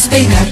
despeinar.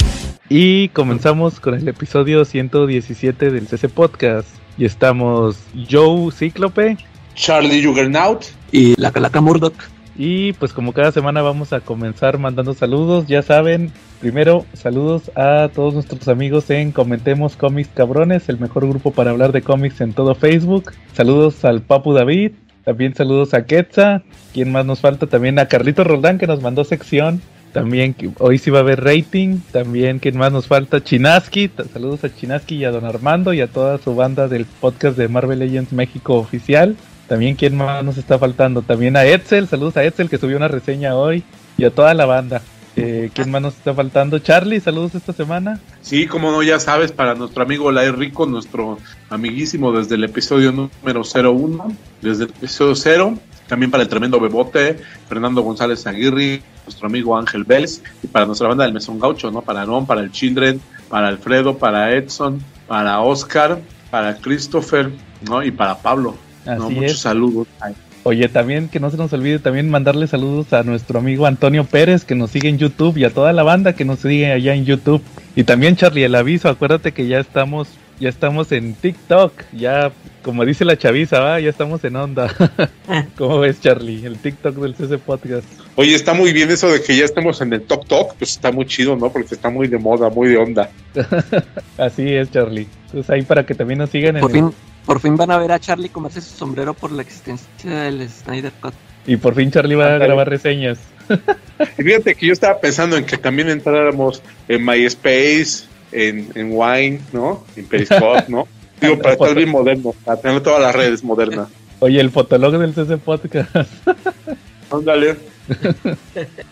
Y comenzamos con el episodio 117 del CC Podcast. Y estamos Joe Cíclope. Charlie Juggernaut. Y la Calaca Murdoch. Y pues como cada semana vamos a comenzar mandando saludos. Ya saben, primero saludos a todos nuestros amigos en Comentemos Cómics Cabrones, el mejor grupo para hablar de cómics en todo Facebook. Saludos al Papu David. También saludos a Quetza. ¿Quién más nos falta? También a Carlito Roldán que nos mandó sección. También hoy sí va a haber rating. También, ¿quién más nos falta? Chinaski. Saludos a Chinaski y a Don Armando y a toda su banda del podcast de Marvel Legends México oficial. También, ¿quién más nos está faltando? También a Edsel. Saludos a Edsel que subió una reseña hoy. Y a toda la banda. Eh, ¿Quién más nos está faltando? Charlie, saludos esta semana. Sí, como no, ya sabes, para nuestro amigo Lai Rico, nuestro amiguísimo desde el episodio número 01, desde el episodio 0. También para el tremendo Bebote, Fernando González Aguirre, nuestro amigo Ángel Vélez, y para nuestra banda del Mesón Gaucho, ¿no? Para Non, para el Children, para Alfredo, para Edson, para Oscar, para Christopher, ¿no? Y para Pablo. ¿no? Así Muchos es. saludos. Oye, también que no se nos olvide también mandarle saludos a nuestro amigo Antonio Pérez que nos sigue en YouTube y a toda la banda que nos sigue allá en YouTube. Y también Charlie, el aviso, acuérdate que ya estamos ya estamos en TikTok, ya como dice la chaviza, ¿va? ya estamos en onda. ¿Cómo ves Charlie? El TikTok del CC Podcast. Oye, está muy bien eso de que ya estemos en el Talk Talk, pues está muy chido, ¿no? Porque está muy de moda, muy de onda. Así es Charlie. Entonces ahí para que también nos sigan en Por el- fin, por fin van a ver a Charlie comerse su sombrero por la existencia del Snyder Cut. y por fin Charlie va a grabar reseñas. Y fíjate que yo estaba pensando en que también entráramos en MySpace, en, en Wine, ¿no? En Periscope, ¿no? Digo, para estar bien moderno, para tener todas las redes modernas. Oye, el fotolog del CC Podcast. Ándale.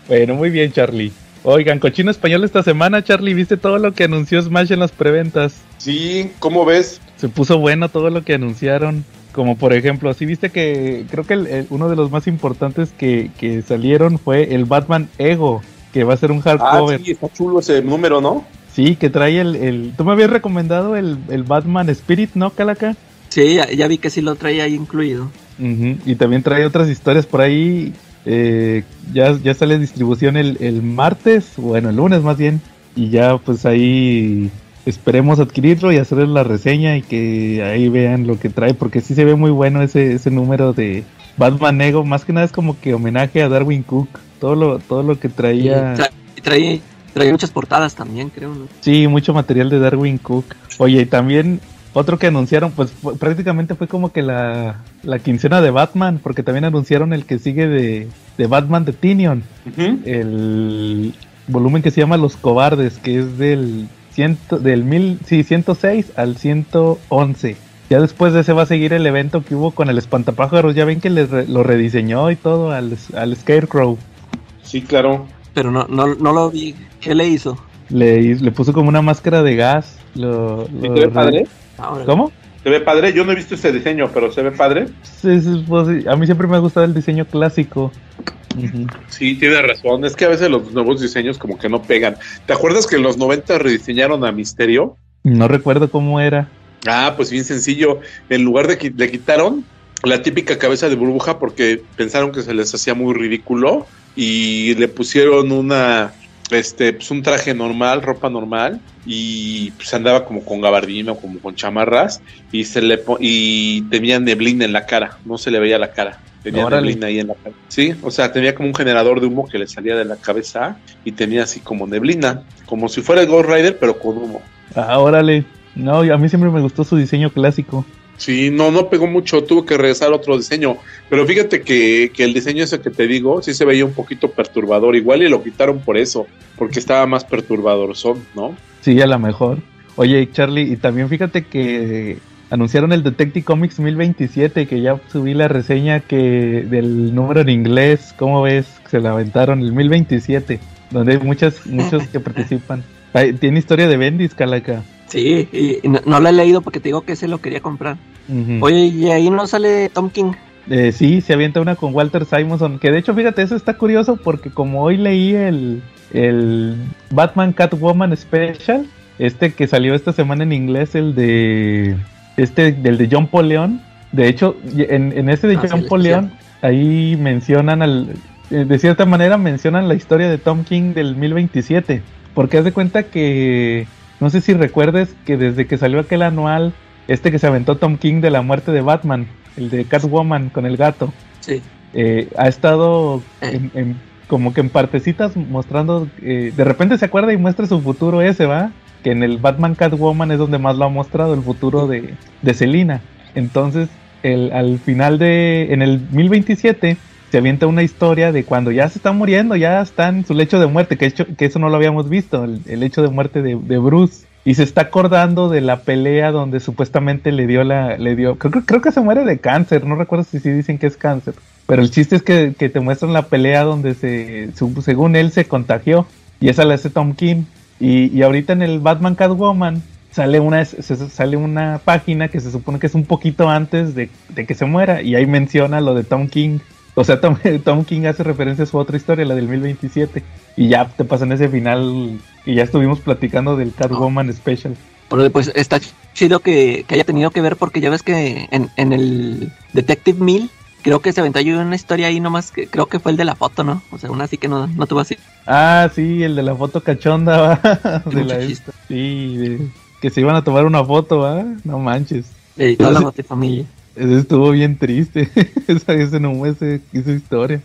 Bueno, muy bien, Charlie. Oigan, cochino español esta semana, Charlie, ¿viste todo lo que anunció Smash en las preventas? Sí, ¿cómo ves? Se puso bueno todo lo que anunciaron. Como por ejemplo, sí viste que creo que el- el- uno de los más importantes que, que salieron fue el Batman Ego, que va a ser un Ah, hardcover. sí, está chulo ese número, ¿no? Sí. que trae el, el... Tú me habías recomendado el, el Batman Spirit, ¿no, Calaca? Sí, ya, ya vi que sí lo traía ahí incluido. Y también trae otras historias por ahí. eh, ya, ya sale distribución el, el martes, bueno, el lunes más bien. Y ya pues ahí esperemos adquirirlo y hacerles la reseña y que ahí vean lo que trae, porque sí se ve muy bueno ese, ese número de Batman Ego. Más que nada es como que homenaje a Darwin Cook. Todo lo, todo lo que traía. Y tra- y trae, muchas portadas también, creo, ¿no? Sí, mucho material de Darwin Cook. Oye, y también otro que anunciaron, pues fue- prácticamente fue como que la, la quincena de Batman, porque también anunciaron el que sigue de, de Batman de Tinion, el volumen que se llama Los Cobardes, que es del, ciento, del mil, sí, 106 al 111. Ya después de ese va a seguir el evento que hubo con el espantapájaros, ya ven que les re- lo rediseñó y todo al, al Scarecrow. Sí, claro. Pero no, no, no lo vi. ¿Qué le hizo? Le, le puso como una máscara de gas. Lo, ¿Sí lo se ve re- padre? Ahora, ¿Cómo? ¿Se ve padre? Yo no he visto ese diseño, pero ¿se ve padre? Sí, sí, pues, sí. a mí siempre me ha gustado el diseño clásico. Sí, tiene razón. Es que a veces los nuevos diseños como que no pegan. ¿Te acuerdas que en los 90 rediseñaron a Misterio? No recuerdo cómo era. Ah, pues bien sencillo. En lugar de que le quitaron la típica cabeza de burbuja porque pensaron que se les hacía muy ridículo y le pusieron una este pues un traje normal, ropa normal y pues andaba como con gabardina o como con chamarras y se le y tenía neblina en la cara, no se le veía la cara. Tenía Órale. neblina ahí en la cara. Sí, o sea, tenía como un generador de humo que le salía de la cabeza y tenía así como neblina, como si fuera el Ghost Rider pero con humo. Ah, órale. No, a mí siempre me gustó su diseño clásico. Sí, no, no pegó mucho, tuvo que regresar a otro diseño. Pero fíjate que, que el diseño ese que te digo, sí se veía un poquito perturbador. Igual y lo quitaron por eso, porque estaba más perturbador, son, ¿no? Sí, a lo mejor. Oye, Charlie, y también fíjate que anunciaron el Detective Comics 1027, que ya subí la reseña que del número en inglés, ¿cómo ves? Se la aventaron el 1027, donde hay muchas, muchos que participan. Ay, Tiene historia de Bendis, Calaca. Sí, y, no, no lo he leído porque te digo que se lo quería comprar. Oye, y ahí no sale Tom King. Eh, sí, se avienta una con Walter Simonson, que de hecho, fíjate, eso está curioso porque como hoy leí el, el Batman Catwoman Special, este que salió esta semana en inglés, el de este del de John Paul León, de hecho, en, en ese de Ah, John Paul. León, ahí mencionan al, eh, de cierta manera mencionan la historia de Tom King del 1027, Porque haz de cuenta que, no sé si recuerdes que desde que salió aquel anual, este que se aventó Tom King de la muerte de Batman, el de Catwoman con el gato, Sí. eh, ha estado Eh. en- en- como que en partecitas mostrando, eh, de repente se acuerda y muestra su futuro ese, ¿va? Que en el Batman Catwoman es donde más lo ha mostrado, el futuro de, de Selina. Entonces, el, al final de, en el 1027, se avienta una historia de cuando ya se está muriendo, ya está en su lecho de muerte, que, hecho, que eso no lo habíamos visto, el, el hecho de muerte de, de Bruce. Y se está acordando de la pelea donde supuestamente le dio la, le dio, creo, creo que se muere de cáncer, no recuerdo si sí dicen que es cáncer. Pero el chiste es que, que te muestran la pelea donde se, según él se contagió. Y esa la hace Tom King. Y, y ahorita en el Batman Catwoman sale una, sale una página que se supone que es un poquito antes de, de que se muera. Y ahí menciona lo de Tom King. O sea, Tom, Tom King hace referencia a su otra historia, la del 1027. Y ya te pasan ese final. Y ya estuvimos platicando del Catwoman Special. Pero, Pues está chido que, que haya tenido que ver porque ya ves que en, en el Detective Mill creo que se aventó ahí una historia ahí nomás que creo que fue el de la foto, ¿no? O sea, una así que no, no tuvo así. Ah, sí, el de la foto cachonda. De la. Sí, de- que se iban a tomar una foto, ¿va? No manches. De toda la Entonces- familia. Eso estuvo bien triste, esa, ese, no, ese, esa historia.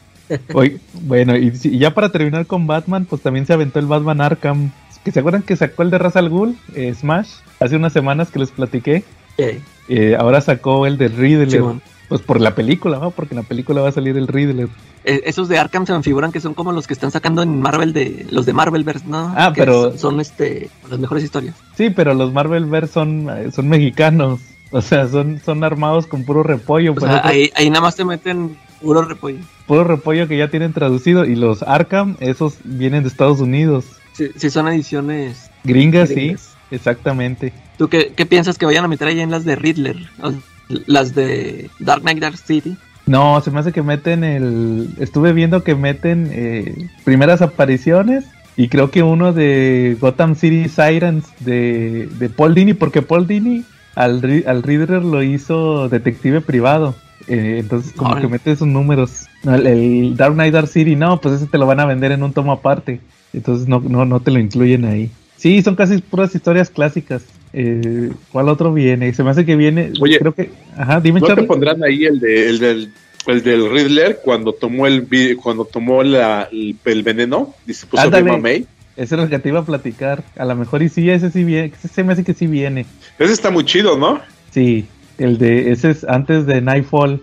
Oye, bueno, y, ya para terminar con Batman, pues también se aventó el Batman Arkham. ¿Que se acuerdan que sacó el de Ra's al Ghul, eh, Smash? Hace unas semanas que les platiqué. Eh, Eh, ahora sacó el de Riddler. Simón. pues por la película, ¿no? Porque en la película va a salir el Riddler. Eh, Esos de Arkham se me figuran que son como los que están sacando en Marvel de los de Marvelverse, ¿no? Ah, Que pero- son, son, este las mejores historias. Sí, pero los Marvelverse son, son mexicanos. O sea, son, son armados con puro repollo. O sea, otro- ahí, ahí nada más te meten puro repollo. puro repollo que ya tienen traducido. Y los Arkham, esos vienen de Estados Unidos. Sí, sí son ediciones. Gringas, sí, exactamente. ¿Tú qué, qué piensas que vayan a meter ahí en las de Riddler? Las de Dark Knight Dark City. No, se me hace que meten el. Estuve viendo que meten eh, primeras apariciones. Y creo que uno de Gotham City Sirens de, de Paul Dini, porque Paul Dini al, al Riddler lo hizo detective privado. Eh, entonces, como Órale. que mete esos números. El, el Dark Knight Dark City, no, pues ese te lo van a vender en un tomo aparte. Entonces, no, no, no te lo incluyen ahí. Sí, son casi puras historias clásicas. Eh, ¿Cuál otro viene? Se me hace que viene. Oye, creo que. Ajá, dime, ¿No te pondrán ahí el, de, el, del, el del Riddler cuando tomó el cuando tomó la, el, el veneno? Dice, puso Ándale. May. Ese es lo que te iba a platicar. A lo mejor y sí, ese sí viene. Ese se me hace que sí viene. Ese está muy chido, ¿no? Sí, el de ese es antes de Nightfall,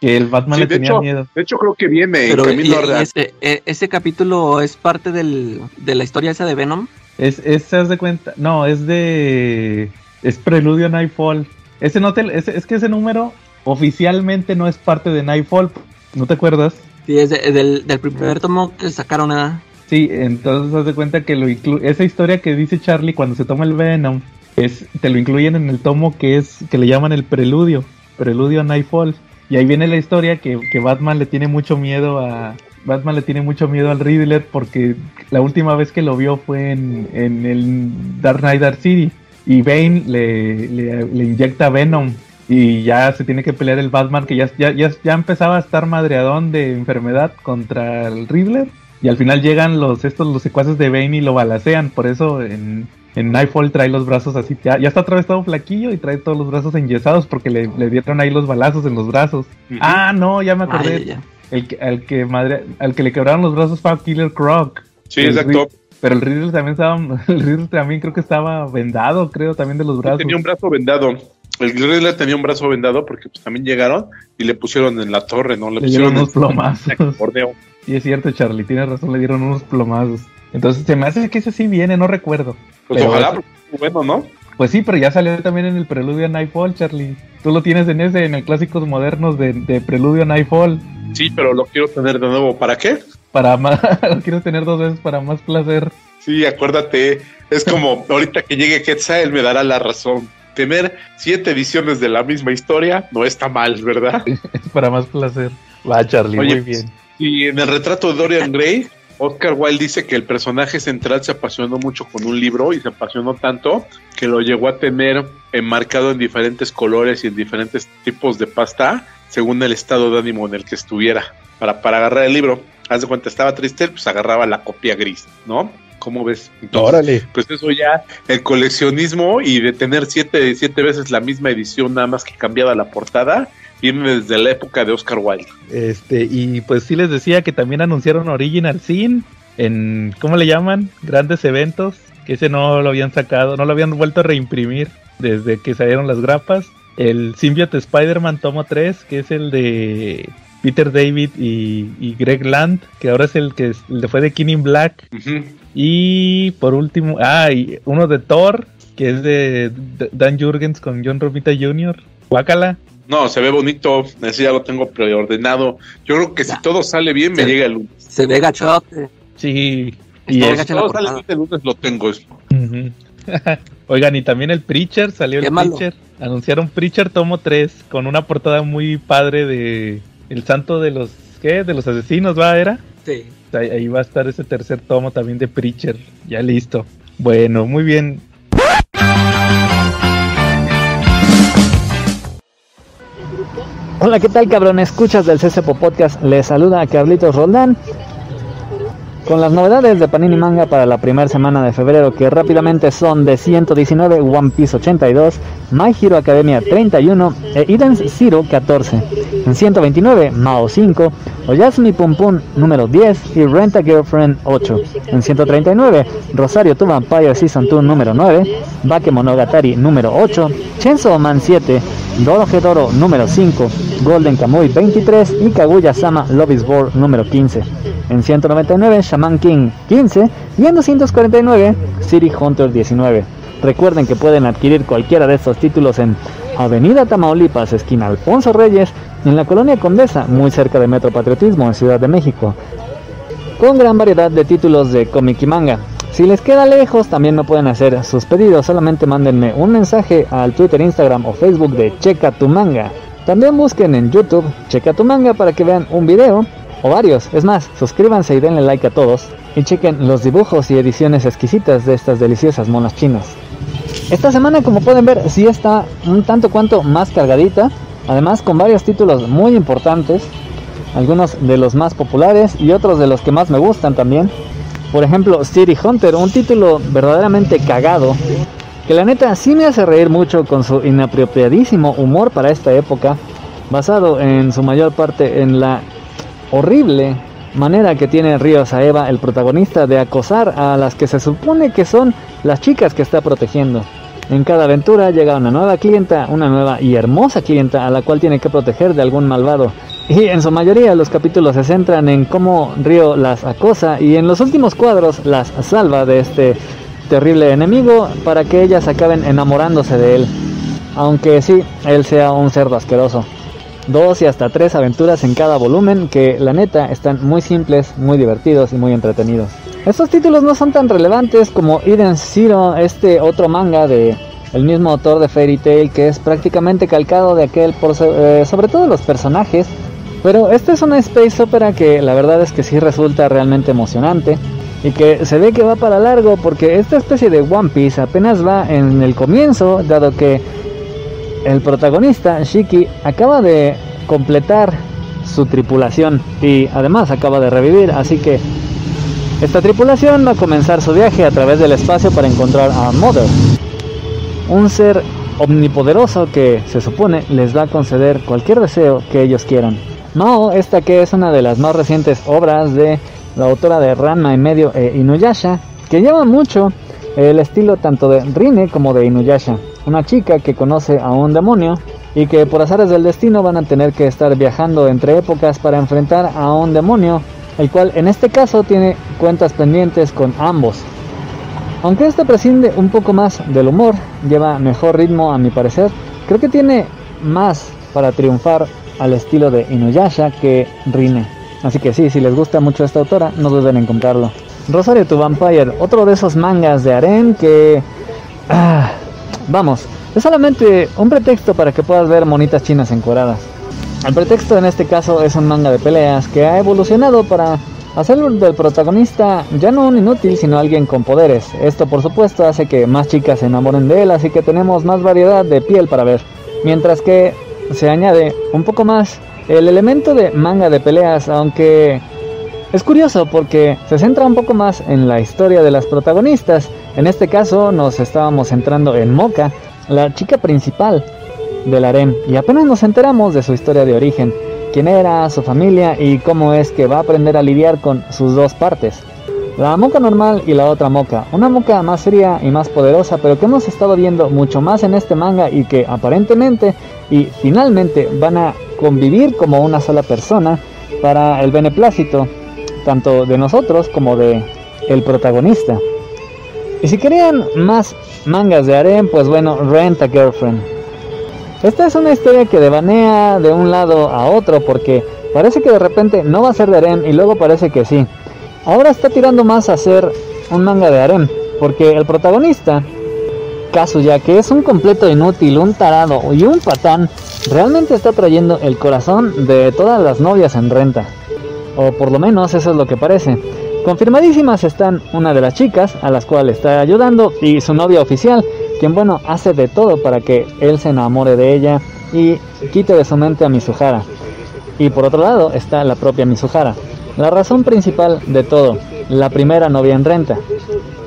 que el Batman Sí, le de tenía hecho, miedo. De hecho, creo que viene Pero en y- camino y real. ese, e- ese capítulo es parte del, de la historia esa de Venom. Es, es, se de cuenta, no, es de, es Preludio a Nightfall. Ese no te, ese- es que ese número oficialmente no es parte de Nightfall, ¿no te acuerdas? Sí, es de- del, del primer tomo que sacaron nada. Sí, entonces haz de cuenta que lo inclu esa historia que dice Charlie cuando se toma el Venom, es, te lo incluyen en el tomo que es, que le llaman el Preludio, Preludio a Nightfall. Y ahí viene la historia que, que Batman le tiene mucho miedo a, Batman le tiene mucho miedo al Riddler porque la última vez que lo vio fue en, en el Dark Knight Dark City. Y Bane le, le, le inyecta Venom. Y ya se tiene que pelear el Batman que ya, ya, ya, ya empezaba a estar madreadón de enfermedad contra el Riddler. Y al final llegan los estos los secuaces de Bane y lo balacean. Por eso en, en Nightfall trae los brazos así. Ya, ya está otra vez todo flaquillo y trae todos los brazos enyesados porque le, le dieron ahí los balazos en los brazos. Ah, no, ya me acordé. ya, ya. El que, al, que madre, al que le quebraron los brazos fue a Killer Croc. Sí, el exacto. Pero el Riddler también estaba, el Riddler también creo que estaba vendado, creo, también de los brazos. Tenía un brazo vendado. El Riddler tenía un brazo vendado porque pues, también llegaron y le pusieron en la torre, ¿no? Le, Le pusieron unos plomazos. el. Sí, es cierto, Charlie, tienes razón, le dieron unos plomazos. Entonces se me hace que ese sí viene, no recuerdo. Pues Pero ojalá, es bueno, ¿no? Pues sí, pero ya salió también en el Preludio a Nightfall, Charlie. Tú lo tienes en ese, en el Clásicos Modernos de, de Preludio a Nightfall. Sí, pero lo quiero tener de nuevo. ¿Para qué? Para más, lo quiero tener dos veces para más placer. Sí, acuérdate. Es como ahorita que llegue Quetzal, me dará la razón. Tener siete ediciones de la misma historia no está mal, ¿verdad? para más placer. Va, Charlie, Oye, muy bien. Y en el retrato de Dorian Gray, Oscar Wilde dice que el personaje central se apasionó mucho con un libro y se apasionó tanto que lo llegó a tener enmarcado en diferentes colores y en diferentes tipos de pasta según el estado de ánimo en el que estuviera. Para, para agarrar el libro, haz de cuenta, estaba triste, pues agarraba la copia gris, ¿no? ¿Cómo ves? Órale. Pues eso ya, el coleccionismo y de tener siete, siete veces la misma edición, nada más que cambiada la portada, viene desde la época de Oscar Wilde. Este, y pues sí les decía que también anunciaron Original Sin en, ¿cómo le llaman? Grandes eventos, que ese no lo habían sacado, no lo habían vuelto a reimprimir desde que salieron las grapas. El Symbiote Spider-Man tomo 3, que es el de Peter David y, Greg Land, que ahora es el que le fue de King Black. Y por último, ah, y uno de Thor, que es de Dan Jurgens con John Romita Jr. Guácala. No, se ve bonito, ese ya lo tengo preordenado. Yo creo que si todo sale bien, me llega el lunes. Se ve gachote. Sí. Y si todo sale bien, el lunes lo tengo. Oigan, y también el Preacher, salió el Preacher. Anunciaron Preacher tomo 3 con una portada muy padre de El Santo de los ¿qué? De los asesinos, ¿va? ¿Era? Sí. Ahí va a estar ese tercer tomo también de Preacher. Ya listo. Bueno, muy bien. Hola, ¿qué tal cabrón? Escuchas del CCPO Podcast. Les saluda a Carlitos Roldán con las novedades de Panini Manga para la primera semana de febrero que rápidamente son de 119 One Piece 82, My Hero Academia 31 e Eden Zero 14. En 129 Mao 5, Oyasumi Pum Pum número 10 y Rent a Girlfriend 8. En 139 Rosario to Vampire Season 2 número 9, Bakemonogatari número 8, Chainsaw Man 7, Doro número 5, Golden Kamuy 23 y Kaguya Sama Love is War número 15. En 199 Shaman King 15 y en 249 City Hunter 19. Recuerden que pueden adquirir cualquiera de estos títulos en Avenida Tamaulipas, esquina Alfonso Reyes, en la colonia Condesa, muy cerca de Metro Patriotismo, en Ciudad de México. Con gran variedad de títulos de cómic y manga. Si les queda lejos, también no pueden hacer sus pedidos, solamente mándenme un mensaje al Twitter, Instagram o Facebook de Checa tu Manga. También busquen en YouTube Checa tu Manga para que vean un video o varios. Es más, suscríbanse y denle like a todos y chequen los dibujos y ediciones exquisitas de estas deliciosas monas chinas. Esta semana, como pueden ver, sí está un tanto cuanto más cargadita, además con varios títulos muy importantes, algunos de los más populares y otros de los que más me gustan también. Por ejemplo, City Hunter, un título verdaderamente cagado, que la neta sí me hace reír mucho con su inapropiadísimo humor para esta época, basado en su mayor parte en la horrible manera que tiene Río Saeva, el protagonista, de acosar a las que se supone que son las chicas que está protegiendo. En cada aventura llega una nueva clienta, una nueva y hermosa clienta a la cual tiene que proteger de algún malvado. Y en su mayoría los capítulos se centran en cómo Río las acosa y en los últimos cuadros las salva de este terrible enemigo para que ellas acaben enamorándose de él. Aunque sí, él sea un cerdo asqueroso. Dos y hasta tres aventuras en cada volumen que la neta están muy simples, muy divertidos y muy entretenidos. Estos títulos no son tan relevantes como Eden Zero, este otro manga de el mismo autor de Fairy Tail que es prácticamente calcado de aquel por eh, sobre todo los personajes pero esta es una space opera que la verdad es que sí resulta realmente emocionante y que se ve que va para largo porque esta especie de One Piece apenas va en el comienzo, dado que el protagonista, Shiki, acaba de completar su tripulación y además acaba de revivir, así que esta tripulación va a comenzar su viaje a través del espacio para encontrar a Mother, un ser omnipoderoso que se supone les va a conceder cualquier deseo que ellos quieran. Mao, esta que es una de las más recientes obras de la autora de Ranma y medio e Inuyasha, que lleva mucho el estilo tanto de Rine como de Inuyasha, una chica que conoce a un demonio y que por azares del destino van a tener que estar viajando entre épocas para enfrentar a un demonio, el cual en este caso tiene cuentas pendientes con ambos. Aunque este prescinde un poco más del humor, lleva mejor ritmo a mi parecer, creo que tiene más para triunfar al estilo de Inuyasha que Rine. Así que sí, si les gusta mucho esta autora, no duden en comprarlo. Rosario to Vampire, otro de esos mangas de Aren que... Ah, vamos, es solamente un pretexto para que puedas ver monitas chinas encueradas. El pretexto en este caso es un manga de peleas que ha evolucionado para hacer del protagonista ya no un inútil, sino alguien con poderes. Esto por supuesto hace que más chicas se enamoren de él, así que tenemos más variedad de piel para ver. Mientras que se añade un poco más el elemento de manga de peleas, aunque Es curioso porque se centra un poco más en la historia de las protagonistas. En este caso nos estábamos centrando en Moka, la chica principal del harem, y apenas nos enteramos de su historia de origen, quién era, su familia y cómo es que va a aprender a lidiar con sus dos partes. La moca normal y la otra moca. Una moca más fría y más poderosa, pero que hemos estado viendo mucho más en este manga y que aparentemente y finalmente van a convivir como una sola persona para el beneplácito tanto de nosotros como de el protagonista. Y si querían más mangas de harem, pues bueno, Rent a Girlfriend. Esta es una historia que devanea de un lado a otro porque parece que de repente no va a ser de harem y luego parece que sí. Ahora está tirando más a ser un manga de harem porque el protagonista, Kazuya, que es un completo inútil, un tarado y un patán, realmente está trayendo el corazón de todas las novias en renta o por lo menos eso es lo que parece. Confirmadísimas están una de las chicas a las cuales está ayudando y su novia oficial, quien bueno hace de todo para que él se enamore de ella y quite de su mente a Mizuhara. Y por otro lado está la propia Mizuhara, la razón principal de todo, la primera novia en renta,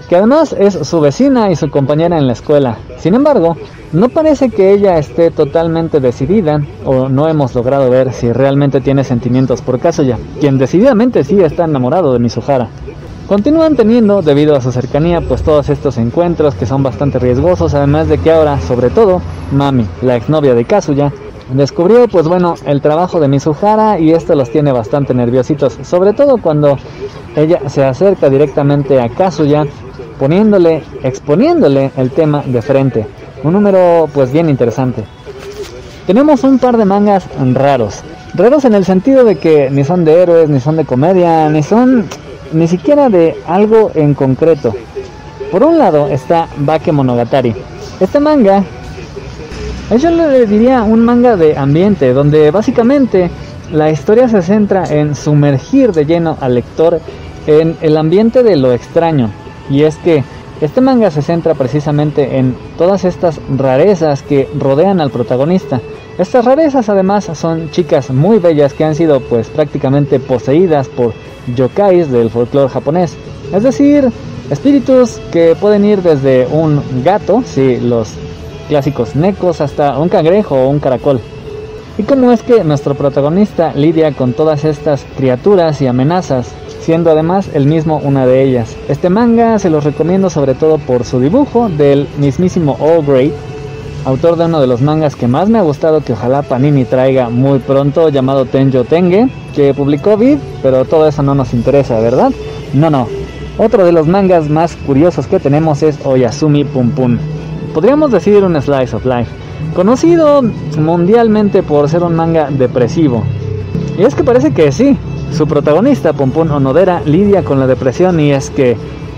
que además es su vecina y su compañera en la escuela. Sin embargo, no parece que ella esté totalmente decidida o no hemos logrado ver si realmente tiene sentimientos por Kazuya, quien decididamente sí está enamorado de Mizuhara. Continúan teniendo, debido a su cercanía, pues todos estos encuentros que son bastante riesgosos, además de que ahora, sobre todo, Mami, la exnovia de Kazuya, descubrió pues bueno el trabajo de Mizuhara y esto los tiene bastante nerviositos, sobre todo cuando ella se acerca directamente a Kazuya poniéndole, exponiéndole el tema de frente. Un número pues bien interesante. Tenemos un par de mangas raros. Raros en el sentido de que ni son de héroes, ni son de comedia, ni son ni siquiera de algo en concreto. Por un lado está Bake Monogatari. Este manga, yo le diría un manga de ambiente, donde básicamente la historia se centra en sumergir de lleno al lector en el ambiente de lo extraño, y es que este manga se centra precisamente en todas estas rarezas que rodean al protagonista. Estas rarezas además son chicas muy bellas que han sido pues prácticamente poseídas por yokais del folclore japonés. Es decir, espíritus que pueden ir desde un gato, sí, los clásicos necos, hasta un cangrejo o un caracol. ¿Y cómo es que nuestro protagonista lidia con todas estas criaturas y amenazas siendo además el mismo una de ellas. Este manga se los recomiendo sobre todo por su dibujo del mismísimo Great, autor de uno de los mangas que más me ha gustado que ojalá Panini traiga muy pronto, llamado Tenjo Tenge, que publicó Vid, pero todo eso no nos interesa, ¿verdad? No, no. Otro de los mangas más curiosos que tenemos es Oyasumi Pum Pum. Podríamos decir un slice of life, conocido mundialmente por ser un manga depresivo. Y es que parece que sí, su protagonista, Pompón Onodera, lidia con la depresión y es que,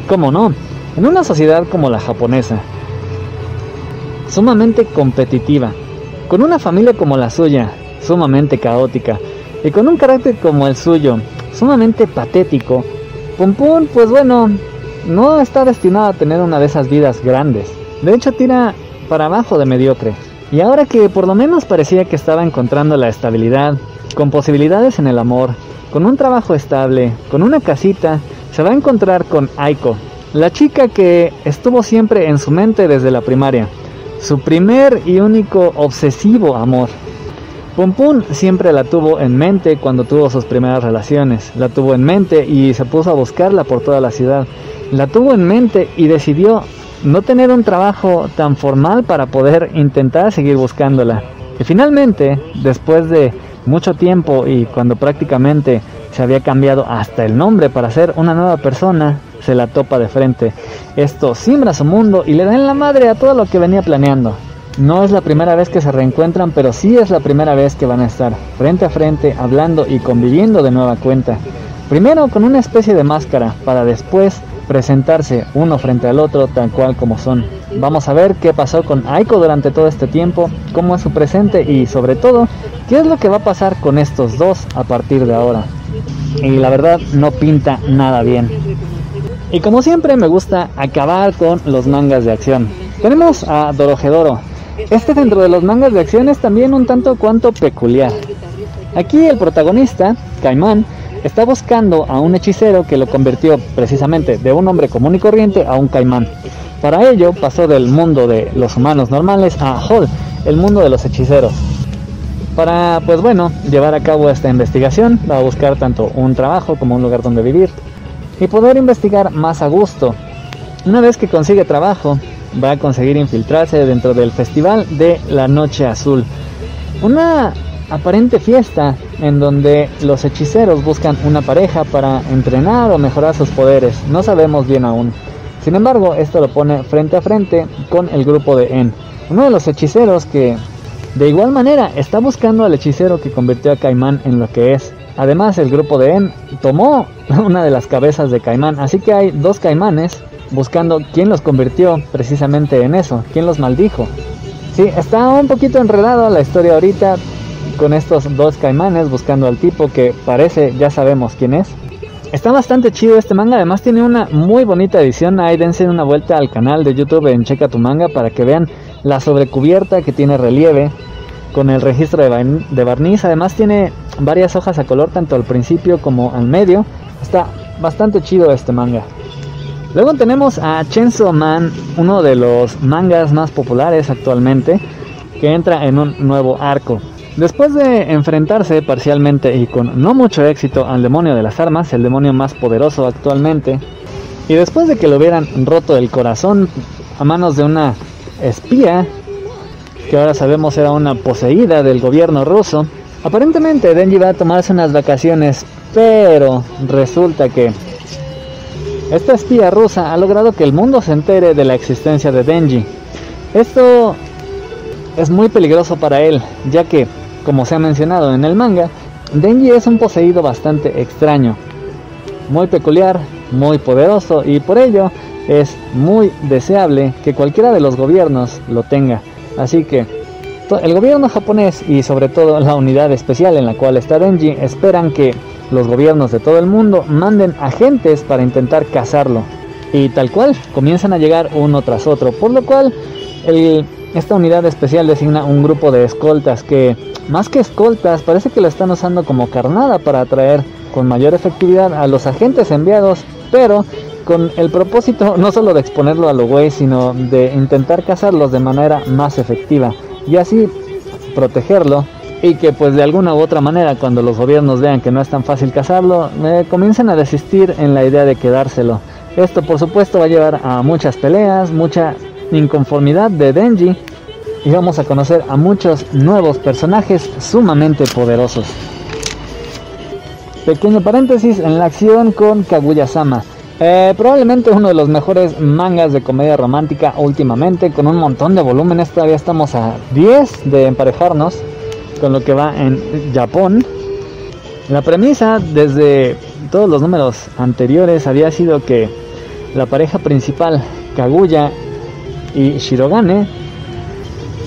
¿cómo no? En una sociedad como la japonesa, sumamente competitiva, con una familia como la suya, sumamente caótica, y con un carácter como el suyo, sumamente patético, Pompón, pues bueno, no está destinado a tener una de esas vidas grandes. De hecho, tira para abajo de mediocre. Y ahora que por lo menos parecía que estaba encontrando la estabilidad, con posibilidades en el amor, con un trabajo estable, con una casita, se va a encontrar con Aiko, la chica que estuvo siempre en su mente desde la primaria, su primer y único obsesivo amor. Pum Pum siempre la tuvo en mente cuando tuvo sus primeras relaciones, la tuvo en mente y se puso a buscarla por toda la ciudad. La tuvo en mente y decidió no tener un trabajo tan formal para poder intentar seguir buscándola. Y finalmente, después de mucho tiempo y cuando prácticamente se había cambiado hasta el nombre para ser una nueva persona, se la topa de frente. Esto simbra su mundo y le da en la madre a todo lo que venía planeando. No es la primera vez que se reencuentran, pero sí es la primera vez que van a estar frente a frente, hablando y conviviendo de nueva cuenta. Primero con una especie de máscara, para después presentarse uno frente al otro tal cual como son. Vamos a ver qué pasó con Aiko durante todo este tiempo, cómo es su presente y sobre todo qué es lo que va a pasar con estos dos a partir de ahora. Y la verdad no pinta nada bien. Y como siempre me gusta acabar con los mangas de acción. Tenemos a Dorohedoro. Este dentro de los mangas de acción es también un tanto cuanto peculiar. Aquí el protagonista, Caimán, está buscando a un hechicero que lo convirtió precisamente de un hombre común y corriente a un caimán. Para ello pasó del mundo de los humanos normales a Hall, el mundo de los hechiceros. Para, pues bueno, llevar a cabo esta investigación, va a buscar tanto un trabajo como un lugar donde vivir y poder investigar más a gusto. Una vez que consigue trabajo, va a conseguir infiltrarse dentro del Festival de la Noche Azul. Una aparente fiesta en donde los hechiceros buscan una pareja para entrenar o mejorar sus poderes. No sabemos bien aún. Sin embargo, esto lo pone frente a frente con el grupo de En. Uno de los hechiceros que de igual manera está buscando al hechicero que convirtió a Caimán en lo que es. Además, el grupo de En tomó una de las cabezas de Caimán, así que hay dos Caimanes buscando quién los convirtió precisamente en eso, quién los maldijo. Sí, está un poquito enredado la historia ahorita con estos dos caimanes buscando al tipo que parece ya sabemos quién es. Está bastante chido este manga, además tiene una muy bonita edición. Ahí dense una vuelta al canal de YouTube en Checa tu manga para que vean la sobrecubierta que tiene relieve con el registro de, barniz. Además tiene varias hojas a color tanto al principio como al medio. Está bastante chido este manga. Luego tenemos a Chainsaw Man, uno de los mangas más populares actualmente, que entra en un nuevo arco. Después de enfrentarse parcialmente y con no mucho éxito al demonio de las armas, el demonio más poderoso actualmente, y después de que lo hubieran roto el corazón a manos de una espía, que ahora sabemos era una poseída del gobierno ruso, aparentemente Denji va a tomarse unas vacaciones, pero resulta que esta espía rusa ha logrado que el mundo se entere de la existencia de Denji. Esto es muy peligroso para él, ya que, como se ha mencionado en el manga, Denji es un poseído bastante extraño, muy peculiar, muy poderoso y por ello es muy deseable que cualquiera de los gobiernos lo tenga. Así que el gobierno japonés y sobre todo la unidad especial en la cual está Denji esperan que los gobiernos de todo el mundo manden agentes para intentar cazarlo. Y tal cual, comienzan a llegar uno tras otro, por lo cual esta unidad especial designa un grupo de escoltas que, más que escoltas, parece que lo están usando como carnada para atraer con mayor efectividad a los agentes enviados, pero con el propósito no solo de exponerlo a lo güey, sino de intentar cazarlos de manera más efectiva y así protegerlo y que pues de alguna u otra manera cuando los gobiernos vean que no es tan fácil cazarlo, eh, comiencen a desistir en la idea de quedárselo. Esto por supuesto va a llevar a muchas peleas, mucha inconformidad de Denji y vamos a conocer a muchos nuevos personajes sumamente poderosos. Pequeño paréntesis en la acción con Kaguya-sama. Eh, probablemente uno de los mejores mangas de comedia romántica últimamente, con un montón de volúmenes. Todavía estamos a 10 de emparejarnos con lo que va en Japón. La premisa desde todos los números anteriores había sido que la pareja principal, Kaguya y Shirogane,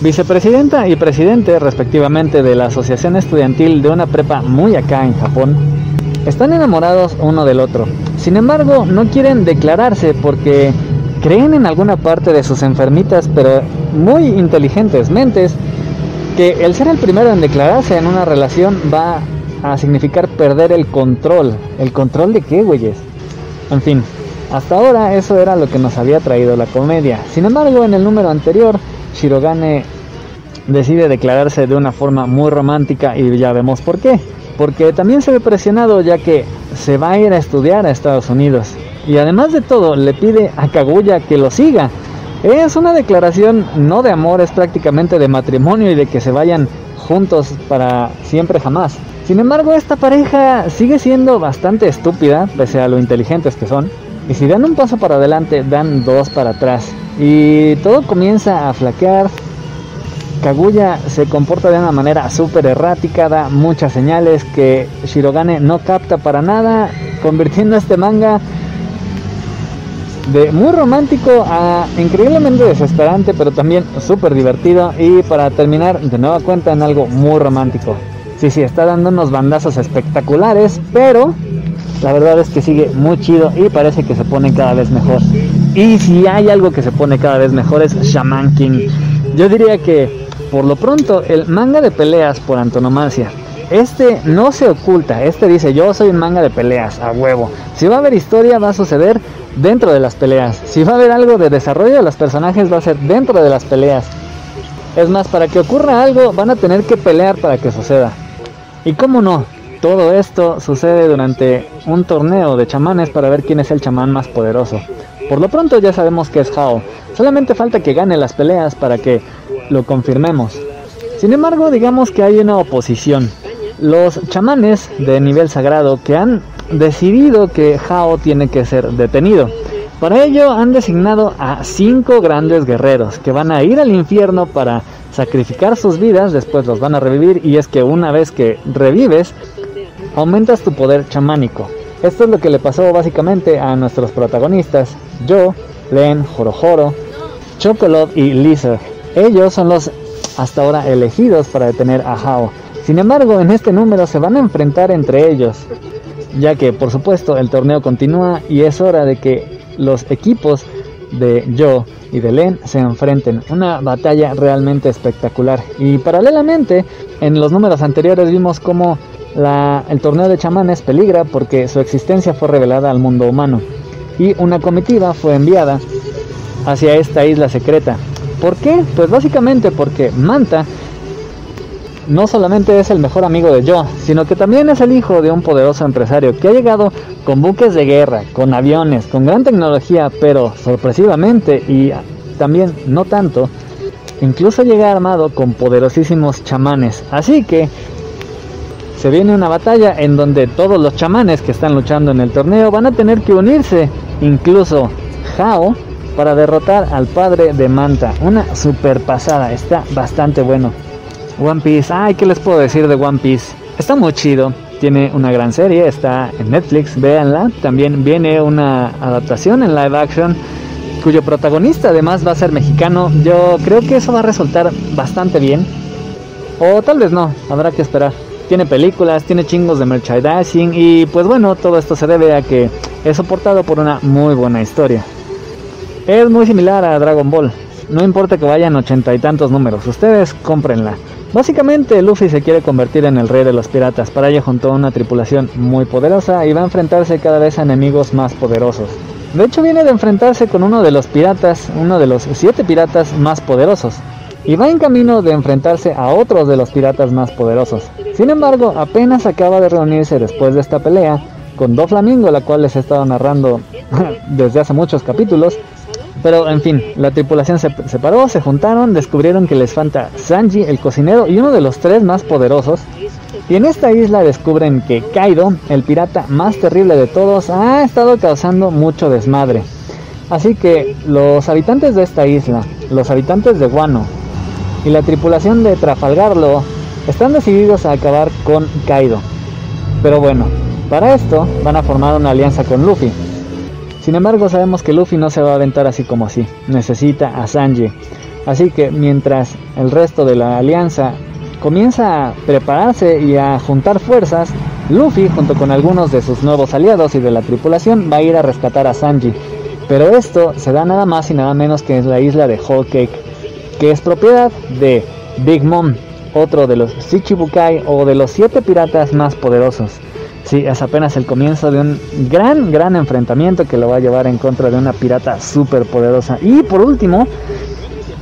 vicepresidenta y presidente respectivamente de la asociación estudiantil de una prepa muy acá en Japón, están enamorados uno del otro. Sin embargo, no quieren declararse porque creen en alguna parte de sus enfermitas pero muy inteligentes mentes que el ser el primero en declararse en una relación va a significar perder el control. ¿El control de qué, güeyes? En fin, hasta ahora eso era lo que nos había traído la comedia. Sin embargo, en el número anterior, Shirogane decide declararse de una forma muy romántica y ya vemos por qué. Porque también se ve presionado ya que se va a ir a estudiar a Estados Unidos. Y además de todo, le pide a Kaguya que lo siga es una declaración no de amor, es prácticamente de matrimonio y de que se vayan juntos para siempre jamás. Sin embargo, esta pareja sigue siendo bastante estúpida, pese a lo inteligentes que son. Y si dan un paso para adelante, dan dos para atrás. Y todo comienza a flaquear. Kaguya se comporta de una manera súper errática, da muchas señales que Shirogane no capta para nada, convirtiendo este manga de muy romántico a increíblemente desesperante, pero también súper divertido. Y para terminar, de nueva cuenta, en algo muy romántico. Sí, sí, está dando unos bandazos espectaculares, pero la verdad es que sigue muy chido y parece que se pone cada vez mejor. Y si hay algo que se pone cada vez mejor es Shaman King. Yo diría que, por lo pronto, el manga de peleas por antonomasia. este no se oculta, este dice yo soy un manga de peleas, a huevo. Si va a haber historia va a suceder dentro de las peleas. Si va a haber algo de desarrollo de los personajes va a ser dentro de las peleas. Es más, para que ocurra algo van a tener que pelear para que suceda. Y cómo no, todo esto sucede durante un torneo de chamanes para ver quién es el chamán más poderoso. Por lo pronto ya sabemos que es Hao, solamente falta que gane las peleas para que lo confirmemos. Sin embargo, digamos que hay una oposición. Los chamanes de nivel sagrado que han decidido que Hao tiene que ser detenido. Para ello han designado a cinco grandes guerreros que van a ir al infierno para sacrificar sus vidas, después los van a revivir y es que una vez que revives, aumentas tu poder chamánico. Esto es lo que le pasó básicamente a nuestros protagonistas, Yo, Len, Jorojoro, Chocolate y Lizard. Ellos son los hasta ahora elegidos para detener a Hao. Sin embargo, en este número se van a enfrentar entre ellos, ya que por supuesto el torneo continúa y es hora de que los equipos de Yo y de Len se enfrenten. Una batalla realmente espectacular. Y paralelamente, en los números anteriores vimos cómo el torneo de chamanes peligra porque su existencia fue revelada al mundo humano. Y una comitiva fue enviada hacia esta isla secreta. ¿Por qué? Pues básicamente porque Manta no solamente es el mejor amigo de Joe, sino que también es el hijo de un poderoso empresario que ha llegado con buques de guerra, con aviones, con gran tecnología, pero sorpresivamente y también no tanto, incluso llega armado con poderosísimos chamanes. Así que se viene una batalla en donde todos los chamanes que están luchando en el torneo van a tener que unirse, incluso Hao, para derrotar al padre de Manta. Una super pasada, está bastante bueno. One Piece, ay, ¿qué les puedo decir de One Piece? Está muy chido, tiene una gran serie, está en Netflix, véanla. También viene una adaptación en live action cuyo protagonista además va a ser mexicano. Yo creo que eso va a resultar bastante bien. O tal vez no, habrá que esperar. Tiene películas, tiene chingos de merchandising y pues bueno, todo esto se debe a que es soportado por una muy buena historia. Es muy similar a Dragon Ball. No importa que vayan ochenta y tantos números, ustedes cómprenla. Básicamente Luffy se quiere convertir en el rey de los piratas, para ello juntó una tripulación muy poderosa y va a enfrentarse cada vez a enemigos más poderosos. De hecho viene de enfrentarse con uno de los piratas, uno de los siete piratas más poderosos, y va en camino de enfrentarse a otros de los piratas más poderosos. Sin embargo, apenas acaba de reunirse después de esta pelea con Doflamingo, la cual les he estado narrando desde hace muchos capítulos, pero en fin, la tripulación se separó, se juntaron, descubrieron que les falta Sanji, el cocinero y uno de los tres más poderosos. Y en esta isla descubren que Kaido, el pirata más terrible de todos, ha estado causando mucho desmadre. Así que los habitantes de esta isla, los habitantes de Guano y la tripulación de Trafalgarlo están decididos a acabar con Kaido. Pero bueno, para esto van a formar una alianza con Luffy, sin embargo, sabemos que Luffy no se va a aventar así como así. Necesita a Sanji. Así que mientras el resto de la alianza comienza a prepararse y a juntar fuerzas, Luffy, junto con algunos de sus nuevos aliados y de la tripulación, va a ir a rescatar a Sanji. Pero esto se da nada más y nada menos que en la isla de Whole Cake, que es propiedad de Big Mom, otro de los Shichibukai o de los siete piratas más poderosos. Sí, es apenas el comienzo de un gran, gran enfrentamiento que lo va a llevar en contra de una pirata súper poderosa. Y por último,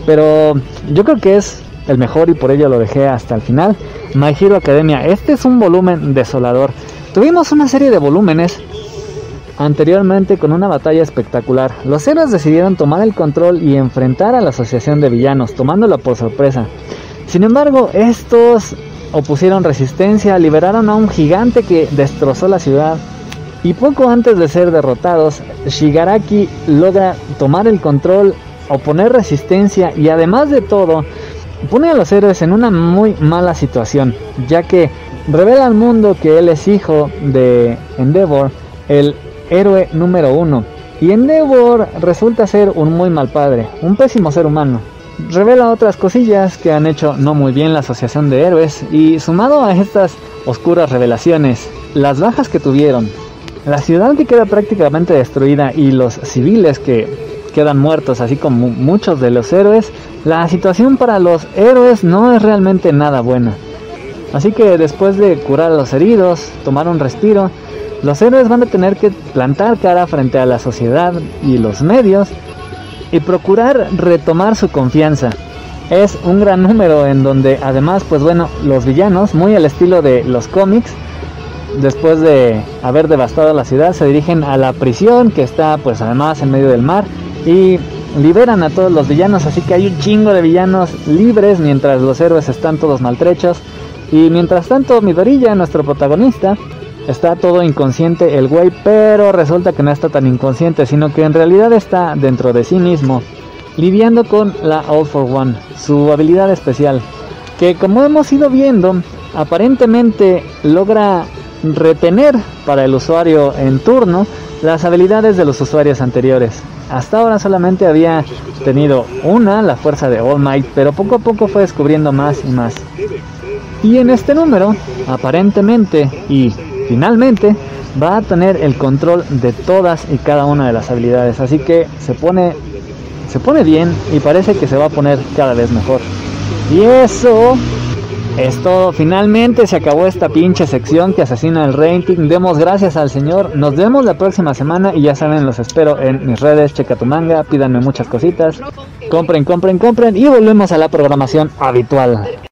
pero yo creo que es el mejor y por ello lo dejé hasta el final, My Hero Academia. Este es un volumen desolador. Tuvimos una serie de volúmenes anteriormente con una batalla espectacular. Los héroes decidieron tomar el control y enfrentar a la asociación de villanos, tomándola por sorpresa. Sin embargo, estos opusieron resistencia, liberaron a un gigante que destrozó la ciudad y poco antes de ser derrotados, Shigaraki logra tomar el control, oponer resistencia y además de todo, pone a los héroes en una muy mala situación, ya que revela al mundo que él es hijo de Endeavor, el héroe número uno. Y Endeavor resulta ser un muy mal padre, un pésimo ser humano revela otras cosillas que han hecho no muy bien la Asociación de Héroes y sumado a estas oscuras revelaciones, las bajas que tuvieron, la ciudad que queda prácticamente destruida y los civiles que quedan muertos, así como muchos de los héroes, la situación para los héroes no es realmente nada buena. Así que después de curar a los heridos, tomar un respiro, los héroes van a tener que plantar cara frente a la sociedad y los medios y procurar retomar su confianza. Es un gran número en donde además, pues bueno, los villanos, muy al estilo de los cómics, después de haber devastado la ciudad, se dirigen a la prisión que está pues además en medio del mar y liberan a todos los villanos, así que hay un chingo de villanos libres mientras los héroes están todos maltrechos. Y mientras tanto, Midorilla, nuestro protagonista, está todo inconsciente el güey, pero resulta que no está tan inconsciente, sino que en realidad está dentro de sí mismo, lidiando con la All for One, su habilidad especial, que como hemos ido viendo, aparentemente logra retener para el usuario en turno las habilidades de los usuarios anteriores. Hasta ahora solamente había tenido una, la fuerza de All Might, pero poco a poco fue descubriendo más y más. Y en este número, aparentemente y finalmente, va a tener el control de todas y cada una de las habilidades. Así que se pone, se pone bien y parece que se va a poner cada vez mejor. Y eso es todo. Finalmente se acabó esta pinche sección que asesina el rating. Demos gracias al Señor. Nos vemos la próxima semana y ya saben, los espero en mis redes. Checa tu manga, pídanme muchas cositas. Compren, compren, compren y volvemos a la programación habitual.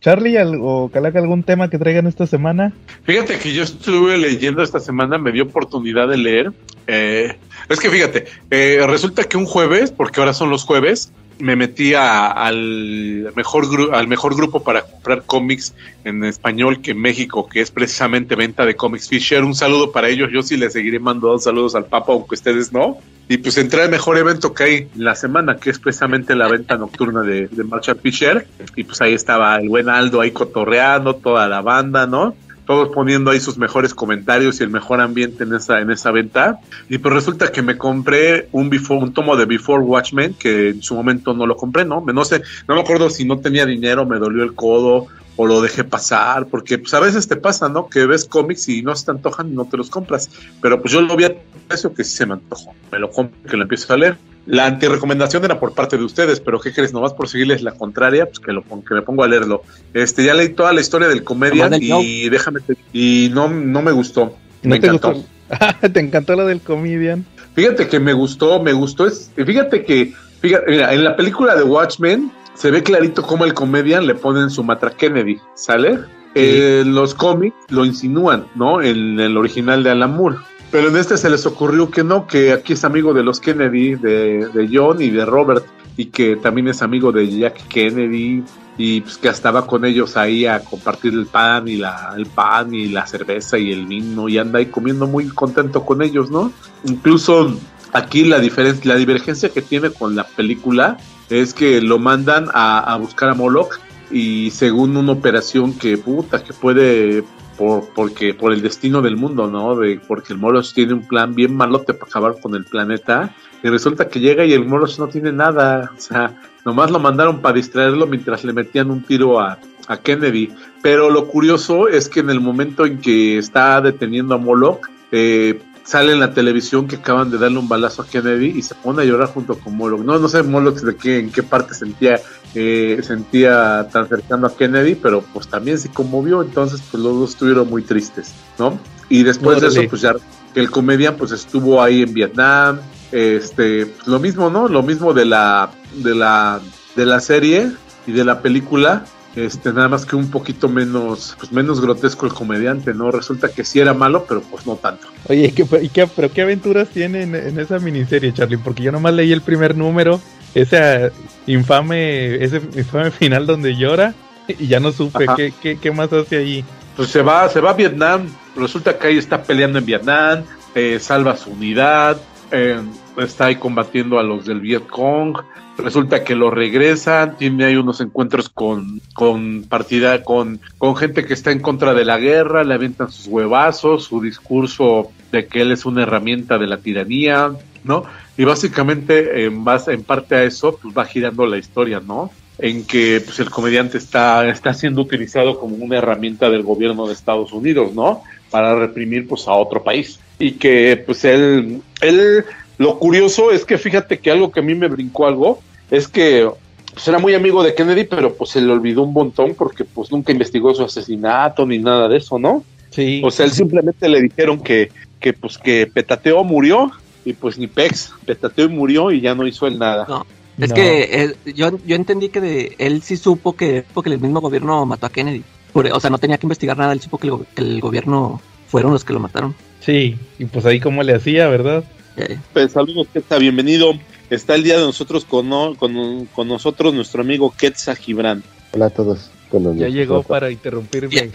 Charlie o Calaca, algún tema que traigan esta semana. Fíjate que yo estuve leyendo esta semana, me dio oportunidad de leer. Eh, es que fíjate, eh, resulta que un jueves, porque ahora son los jueves, me metí al mejor al mejor grupo para comprar cómics en español que México, que es precisamente venta de Comics Fisher. Un saludo para ellos. Yo sí les seguiré mandando saludos al Papa, aunque ustedes no. Y pues entré al mejor evento que hay en la semana, que es precisamente la venta nocturna de, de Marshall Fisher. Y pues ahí estaba el buen Aldo ahí cotorreando, toda la banda, ¿no? Todos poniendo ahí sus mejores comentarios y el mejor ambiente en esa, en esa venta. Y pues resulta que me compré un before, un tomo de Before Watchmen, que en su momento no lo compré, ¿no? No sé, no me acuerdo si no tenía dinero, me dolió el codo o lo dejé pasar, porque pues a veces te pasa, ¿no? Que ves cómics y no se te antojan y no te los compras. Pero pues yo lo vi a precio que sí se me antojó. Me lo compro, que lo empiezo a leer. La antirecomendación era por parte de ustedes, pero ¿qué crees? Nomás por seguirles la contraria, pues que, lo, que me pongo a leerlo. Este, ya leí toda la historia del comedian y déjame y no, no me gustó. me encantó. ¿Te encantó la del comedian? Fíjate que me gustó, me gustó. Es, fíjate que, fíjate, mira, en la película de Watchmen se ve clarito cómo el comedian le ponen su matra Kennedy, ¿sale? Eh, los cómics lo insinúan, ¿no? En el original de Alan Moore. Pero en este se les ocurrió que no, que aquí es amigo de los Kennedy, de, John y de Robert, y que también es amigo de Jack Kennedy, y pues que estaba con ellos ahí a compartir el pan y la, el pan y la cerveza y el vino, y anda ahí comiendo muy contento con ellos, ¿no? Incluso aquí la diferencia, la divergencia que tiene con la película es que lo mandan a, a buscar a Moloch y según una operación que puta que puede por, porque, por el destino del mundo, ¿no? De, porque el Moros tiene un plan bien malote para acabar con el planeta. Y resulta que llega y el Moros no tiene nada. O sea, nomás lo mandaron para distraerlo mientras le metían un tiro a, a Kennedy. Pero lo curioso es que en el momento en que está deteniendo a Moloch, eh, sale en la televisión que acaban de darle un balazo a Kennedy y se pone a llorar junto con Moloch. No, no sé Moloch de qué, en qué parte sentía, eh, sentía tan cercano a Kennedy, pero pues también se conmovió, entonces pues los dos estuvieron muy tristes, ¿no? Y después de eso, pues ya el comedian pues estuvo ahí en Vietnam, este, pues, lo mismo, ¿no? Lo mismo de la, de la, de la serie y de la película, este, nada más que un poquito menos, pues menos grotesco el comediante, ¿no? Resulta que sí era malo, pero pues no tanto. Oye, ¿qué, y qué, pero qué aventuras tiene en, esa miniserie, Charlie? Porque yo nomás leí el primer número, ese infame, ese infame final donde llora, y ya no supe qué, qué, qué, más hace ahí. Pues se va, se va a Vietnam, resulta que ahí está peleando en Vietnam, eh, salva su unidad, eh, está ahí combatiendo a los del Vietcong, resulta que lo regresan, tiene ahí unos encuentros con, con partida, con, con gente que está en contra de la guerra, le avientan sus huevazos, su discurso de que él es una herramienta de la tiranía, ¿no? Y básicamente en base, en parte a eso, pues va girando la historia, ¿no? En que pues, el comediante está, está siendo utilizado como una herramienta del gobierno de Estados Unidos, ¿no? Para reprimir pues a otro país. Y que pues él, él lo curioso es que fíjate que algo que a mí me brincó algo es que pues era muy amigo de Kennedy, pero pues se le olvidó un montón porque pues nunca investigó su asesinato ni nada de eso, ¿no? Sí. O sea, él simplemente le dijeron que, que pues que Petateo murió y pues ni Pex, Petateo murió y ya no hizo él nada. No. Es No. que eh, yo, yo entendí que de, él sí supo que porque el mismo gobierno mató a Kennedy. Por- o sea, no tenía que investigar nada, él supo que el, go- que el gobierno fueron los que lo mataron. Sí, y pues ahí como le hacía, ¿verdad? Eh, Pues saludos, Quetza, bienvenido. Está el día de nosotros con, no- con, con nosotros nuestro amigo Quetza Gibran. Hola a todos. Ya llegó para interrumpirme.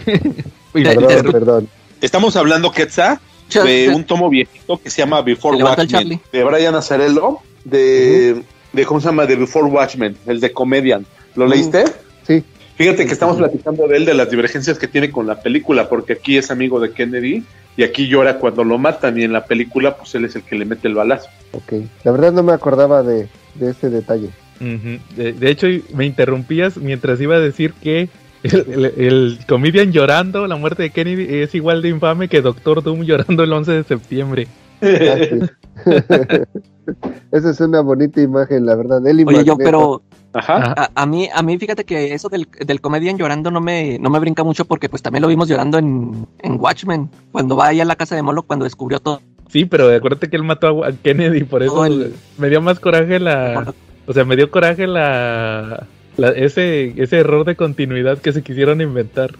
Perdón, perdón. Estamos hablando, Quetza, Cha- de un tomo viejito que se llama Before Watchmen, de Brian Azarello, de, de, ¿cómo se llama? De Before Watchmen, el de Comedian. ¿Lo Mm. leíste? Sí. Fíjate que estamos platicando de él, de las divergencias que tiene con la película, porque aquí es amigo de Kennedy y aquí llora cuando lo matan y en la película pues él es el que le mete el balazo. Ok. La verdad no me acordaba de, de ese detalle. De, de hecho, me interrumpías mientras iba a decir que el, el, el comedian llorando la muerte de Kennedy es igual de infame que Doctor Doom llorando el 11 de septiembre. Ah. Esa es una bonita imagen, la verdad. Él y Oye, yo, pero Ajá. A, a mí, a mí fíjate que eso del, del comedian llorando no me, no me brinca mucho porque pues también lo vimos llorando en, en Watchmen, cuando va ahí a la casa de Moloch cuando descubrió todo. Sí, pero acuérdate que él mató a, Kennedy, por eso No, el- me dio más coraje la... O sea, me dio coraje la... la- ese, ese error de continuidad que se quisieron inventar.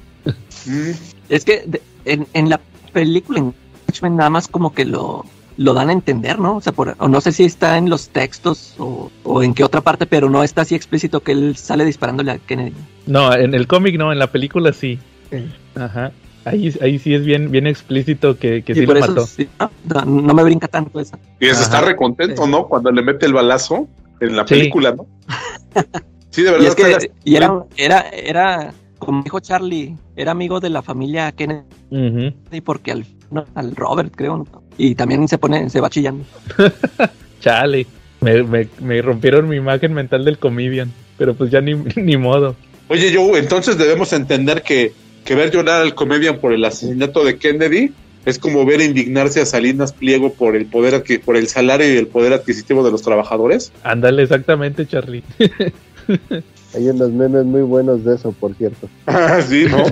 Mm. Es que de- en, en la película en Watchmen nada más como que lo, lo dan a entender, ¿no? O sea, por, o no sé si está en los textos o, o en qué otra parte, pero no está así explícito que él sale disparándole a Kennedy. No, en el cómic no, en la película sí. Sí. Ajá. Ahí, ahí sí es bien, bien explícito que, que y sí lo por eso mató. sí, no, me brinca tanto eso. Y se está recontento, ¿no? Cuando le mete el balazo en la Sí. película, ¿no? Sí, de Y verdad. es que y era, era, era, como dijo Charlie, era amigo de la familia Kennedy Ujú. porque al, no, al Robert, creo, ¿no? y también se pone, se va chillando. Chale. Me, me, me rompieron mi imagen mental del comedian. Pero pues ya ni, ni modo. Oye, yo, entonces debemos entender que, que ver llorar al comedian por el asesinato de Kennedy es como ver indignarse a Salinas Pliego por el poder por el salario y el poder adquisitivo de los trabajadores. Ándale, exactamente, Charlie. Hay unos memes muy buenos de eso, por cierto. Ah, sí, ¿no?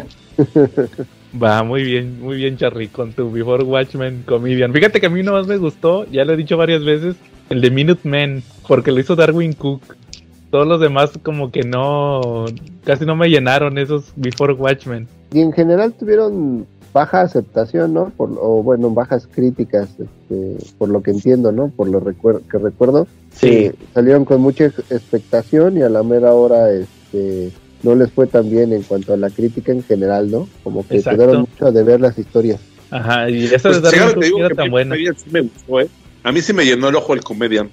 Va, muy bien, muy bien, Charlie, con tu Before Watchmen Comedian. Fíjate que a mí nomás me gustó, ya lo he dicho varias veces, el de Minutemen, porque lo hizo Darwin Cook. Todos los demás como que no, casi no me llenaron esos Before Watchmen. Y en general tuvieron baja aceptación, ¿no? Por, o bueno, bajas críticas, este, por lo que entiendo, ¿no? Por lo recuer- que recuerdo. Sí, que salieron con mucha ex- expectación y a la mera hora este, no les fue tan bien en cuanto a la crítica en general, ¿no? Como que Exacto. quedaron mucho de ver las historias. ajá, y esa Pues, de te digo que tan buena. Comedian sí me gustó, ¿eh? A mí sí me llenó el ojo el comedian.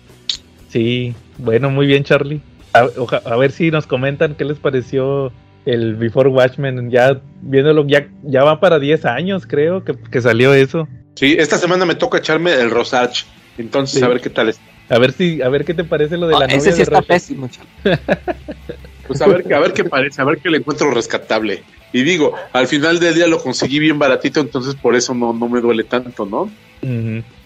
Sí, bueno, muy bien, Charlie. A, oja- a ver si nos comentan qué les pareció el Before Watchmen. Ya viéndolo, ya, ya va para 10 años, creo, que, que salió eso. Sí, esta semana me toca echarme el Rosarch. Entonces, Sí. a ver qué tal es. A ver si, a ver qué te parece lo de la Ah, novia ese sí de está Rachel. pésimo, Charlie. Pues a ver, a ver qué parece, a ver qué le encuentro rescatable. Y digo, al final del día lo conseguí bien baratito, entonces por eso no, no me duele tanto, ¿no?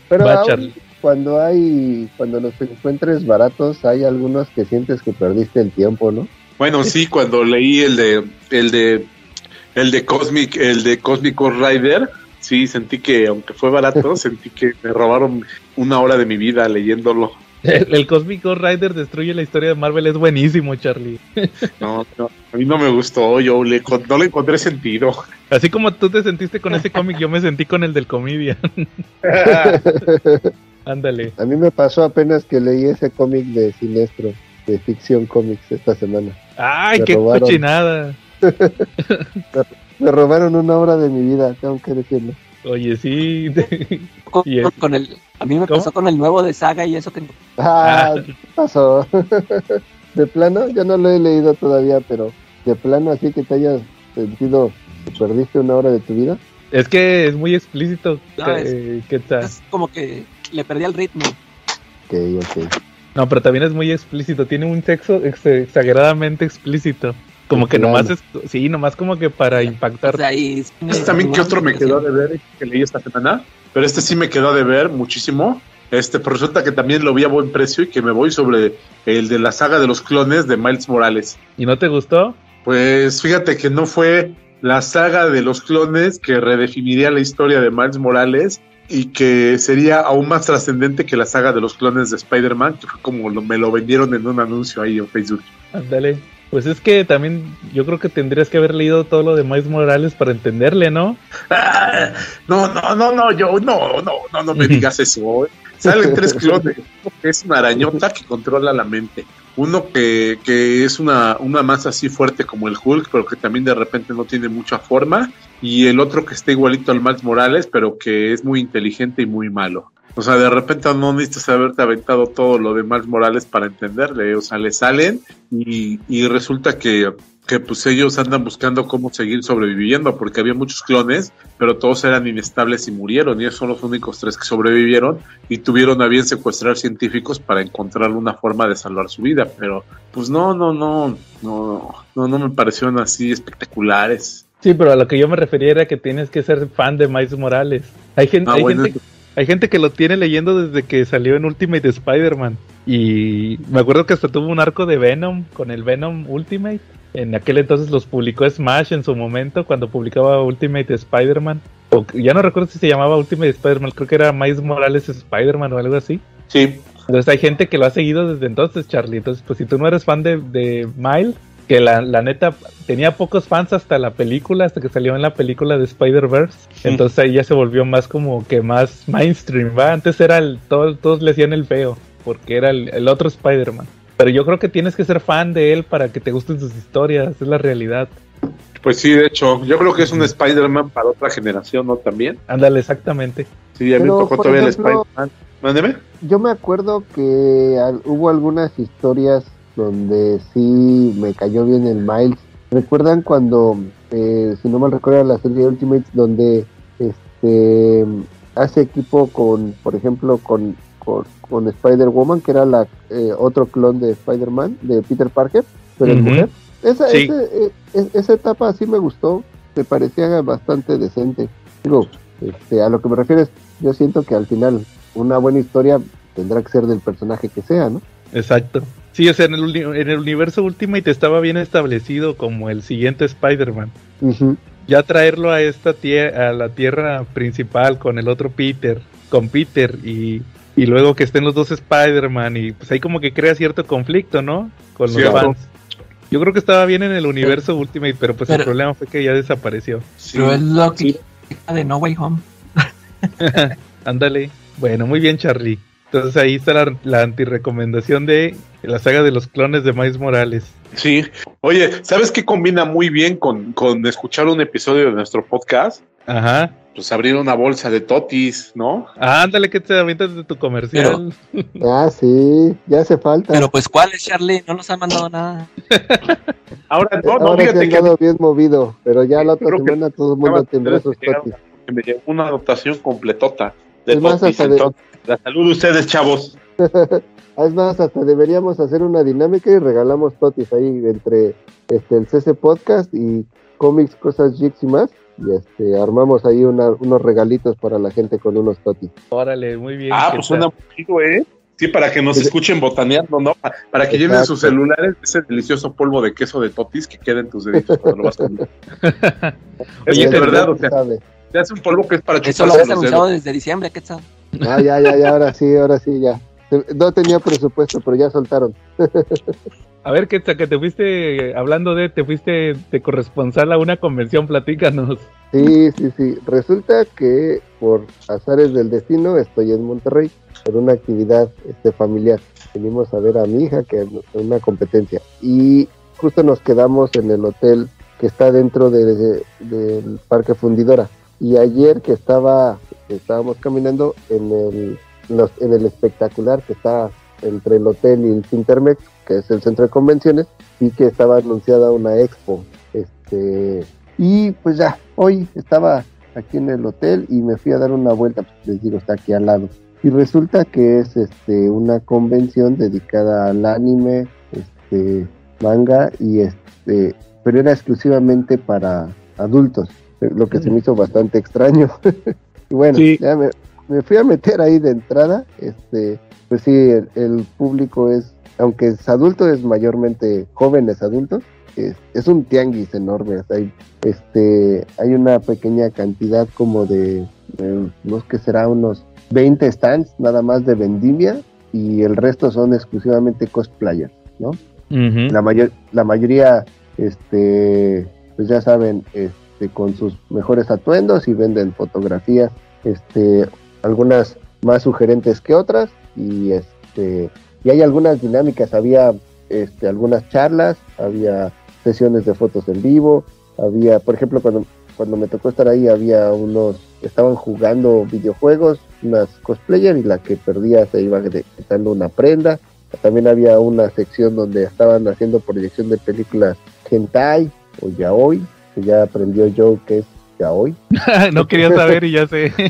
Pero aún cuando hay, cuando los encuentres baratos, hay algunos que sientes que perdiste el tiempo, ¿no? Bueno, sí, cuando leí el de, el de, el de Cosmic, el de Cosmic Rider, sí sentí que, aunque fue barato, sentí que me robaron una hora de mi vida leyéndolo. El, el Cosmic Ghost Rider destruye la historia de Marvel, es buenísimo, Charlie. No, no, a mí no me gustó, yo le, no le encontré sentido. Así como tú te sentiste con ese cómic, yo me sentí con el del Comedian. Ándale. A mí me pasó apenas que leí ese cómic de Sinestro, de Ficción Comics, esta semana. ¡Ay, Me qué robaron. cochinada! Me robaron una hora de mi vida, tengo que decirlo. Oye, sí. Con, Y es- con el, a mí me ¿Cómo? pasó con el nuevo de Saga y eso que Ah, Ah. ¿qué pasó? de plano, yo no lo he leído todavía, pero de plano así que te hayas sentido que perdiste una hora de tu vida. Es que es muy explícito. No, que- es- que tal. es como que le perdí el ritmo. Ok, ok. No, pero también es muy explícito. Tiene un sexo ex- exageradamente explícito. Como que nomás es. Sí, nomás como que para impactar. O sea, y- Este también que otro me quedó de ver que leí esta semana, pero este sí me quedó de ver muchísimo. Este, pero resulta que también lo vi a buen precio y que me voy sobre el de la saga de los clones de Miles Morales. ¿Y no te gustó? Pues fíjate que no fue la saga de los clones que redefiniría la historia de Miles Morales y que sería aún más trascendente que la saga de los clones de Spider-Man, que fue como lo- me lo vendieron en un anuncio ahí en Facebook. Ándale. Pues es que también yo creo que tendrías que haber leído todo lo de Miles Morales para entenderle, ¿no? Ah, no, no, no, no, yo, no, no, no, no me digas eso. Salen tres clones. Es una arañota que controla la mente. Uno que, que es una, una masa así fuerte como el Hulk, pero que también de repente no tiene mucha forma. Y el otro que está igualito al Miles Morales, pero que es muy inteligente y muy malo. O sea, de repente no necesitas haberte aventado todo lo de Miles Morales para entenderle. O sea, le salen y, y resulta que, que pues ellos andan buscando cómo seguir sobreviviendo, porque había muchos clones, pero todos eran inestables y murieron. Y ellos son los únicos tres que sobrevivieron y tuvieron a bien secuestrar científicos para encontrar una forma de salvar su vida. Pero, pues no, no, no, no, no, no me parecieron así espectaculares. Sí, pero a lo que yo me refería era que tienes que ser fan de Miles Morales. Hay gente, Ah, hay bueno, gente, hay gente que lo tiene leyendo desde que salió en Ultimate Spider-Man. Y me acuerdo que hasta tuvo un arco de Venom con el Venom Ultimate. En aquel entonces los publicó Smash en su momento cuando publicaba Ultimate Spider-Man. O ya no recuerdo si se llamaba Ultimate Spider-Man, creo que era Miles Morales Spider-Man o algo así. Sí, Entonces hay gente que lo ha seguido desde entonces, Charlie. Entonces, pues si tú no eres fan de, de Miles, que la, la neta tenía pocos fans hasta la película, hasta que salió en la película de Spider-Verse. Entonces ahí ya se volvió más como que más mainstream, ¿va? Antes era el, todo- todos le hacían el feo, porque era el, el otro Spider-Man. Pero yo creo que tienes que ser fan de él para que te gusten sus historias, es la realidad. pues sí, de hecho, yo creo que es un Spider-Man para otra generación, ¿no? También. Ándale, exactamente. Sí, a mí me tocó todavía ejemplo- el Spider-Man. Mándeme. Yo me acuerdo que al- hubo algunas historias donde sí me cayó bien el Miles. ¿Recuerdan cuando, eh, si no mal recuerdo, la serie Ultimates, donde este hace equipo con, por ejemplo, con, con, con Spider-Woman, que era la eh, otro clon de Spider-Man, de Peter Parker, pero en Ujú. mujer? Esa, Sí. ese, eh, esa etapa sí me gustó, me parecía bastante decente. Digo, este, a lo que me refieres, yo siento que al final una buena historia tendrá que ser del personaje que sea, ¿no? Exacto. Sí, o sea, en el, en el universo Ultimate estaba bien establecido como el siguiente Spider-Man. Ya traerlo a esta tierra, a la tierra principal con el otro Peter, con Peter y, y luego que estén los dos Spider-Man y pues ahí como que crea cierto conflicto, ¿no? Con los Cierto. fans. Yo creo que estaba bien en el universo Ultimate, pero pues el Pero- problema fue que ya desapareció. Sí, Pero es lo que sí. de No Way Home. Ándale. Bueno, muy bien, Charlie. Entonces ahí está la, la antirecomendación de la saga de los clones de Miles Morales. Sí. Oye, ¿sabes qué combina muy bien con, con escuchar un episodio de nuestro podcast? Ajá. Pues abrir una bolsa de totis, ¿no? Ah, ándale que te avientas de tu comercial. Ah, sí, ya hace falta. Pero pues, ¿cuál es, Charlie? No nos han mandado nada. Ahora, no, no, Ahora se fíjate han que bien movido, pero ya la otra Creo que semana todo el mundo tendrá sus totis. que me llegó una anotación completota de Es más, totis. hasta de- entonces, la salud de ustedes, chavos. Es más, hasta deberíamos hacer una dinámica y regalamos totis ahí entre este el CC Podcast y cómics, cosas, jigs y más. Y este armamos ahí una- unos regalitos para la gente con unos totis. Órale, muy bien. Ah, ¿qué pues suena muy chido, ¿eh? Sí, para que nos Sí. escuchen botaneando, ¿no? Pa- Para que lleven Exacto. sus celulares ese delicioso polvo de queso de totis que queda en tus deditos cuando lo vas a comer. Es Oye, que de verdad, o sea, se sabe. te hace un polvo que es para Eso lo habías anunciado desde diciembre, ¿qué tal? Ah, ya, ya, ya, ahora sí, ahora sí, ya. No tenía presupuesto, pero ya soltaron. A ver, que que te fuiste, eh, hablando de, te fuiste de corresponsal a una convención, platícanos. Sí, sí, sí. Resulta que por azares del destino estoy en Monterrey por una actividad este, familiar. Venimos a ver a mi hija que en una competencia y justo nos quedamos en el hotel que está dentro de- de- del Parque Fundidora. Y ayer que estaba, estábamos caminando en el, en el espectacular que está entre el hotel y el Cintermex, que es el centro de convenciones, y que estaba anunciada una expo. Este, y pues ya, hoy estaba aquí en el hotel y me fui a dar una vuelta, pues les digo, está aquí al lado. Y resulta que es este una convención dedicada al anime, este manga y este, pero era exclusivamente para adultos, lo que se me hizo bastante extraño. y bueno, Sí. ya me, me fui a meter ahí de entrada, este, pues sí, el, el público es, aunque es adulto, es mayormente jóvenes adultos, es, es un tianguis enorme, o sea, hay, este, hay una pequeña cantidad como de, de, no sé qué será, unos 20 stands nada más de vendimia y el resto son exclusivamente cosplayers, ¿no? La, mayor, la mayoría, este, pues ya saben, este, con sus mejores atuendos y venden fotografías, este, algunas más sugerentes que otras y este, y hay algunas dinámicas, había este, algunas charlas, había sesiones de fotos en vivo, había, por ejemplo, cuando, cuando me tocó estar ahí había unos, estaban jugando videojuegos, unas cosplayer y la que perdía se iba quitando una prenda. También había una sección donde estaban haciendo proyección de películas hentai o yaoi, que ya aprendió Joe que es yaoi. no quería saber y ya sé.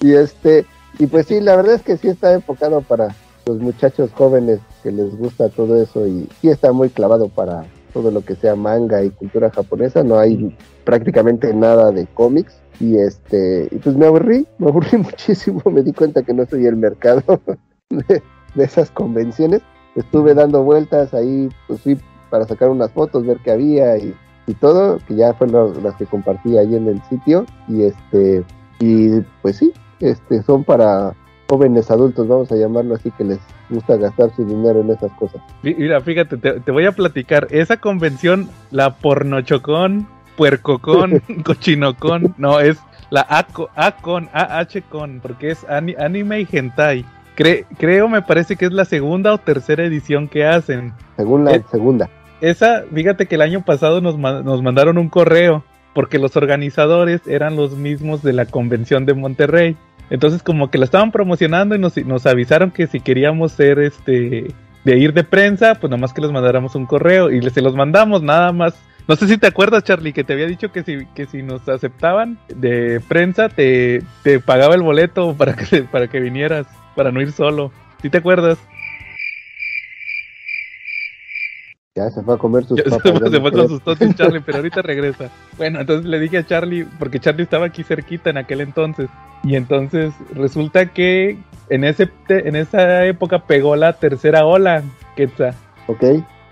Y este, y pues sí, la verdad es que sí está enfocado para los muchachos jóvenes que les gusta todo eso y sí está muy clavado para todo lo que sea manga y cultura japonesa, no hay prácticamente nada de cómics y este, y pues me aburrí, me aburrí muchísimo, me di cuenta que no soy el mercado de, esas convenciones, estuve dando vueltas ahí, pues fui para sacar unas fotos, ver qué había y, y todo, que ya fueron las que compartí ahí en el sitio y este, y pues sí, este, son para jóvenes adultos, vamos a llamarlo así, que les gusta gastar su dinero en esas cosas. Mira, fíjate, te, te voy a platicar. Esa convención, la pornochocón, puercocón, cochinocón, no, es la ACO, ACON, AHCON, porque es ani- anime y hentai. Cre- creo, me parece que es la segunda o tercera edición que hacen. Según la Eh. segunda. Esa, fíjate que el año pasado nos, ma- nos mandaron un correo, porque los organizadores eran los mismos de la convención de Monterrey. Entonces como que la estaban promocionando y nos, avisaron que si queríamos ser este de ir de prensa, pues nomás que les mandáramos un correo y se los mandamos nada más. No sé si te acuerdas, Charlie, que te había dicho que si, que si nos aceptaban de prensa, te, te pagaba el boleto para que, para que vinieras, para no ir solo. ¿Sí te acuerdas? Ya se fue a comer sus se, papas. se fue con sus totis Charlie, pero ahorita regresa. Bueno, entonces le dije a Charlie, porque Charlie estaba aquí cerquita en aquel entonces. Y entonces resulta que en, ese, en esa época pegó la tercera ola, Quetzal. Ok,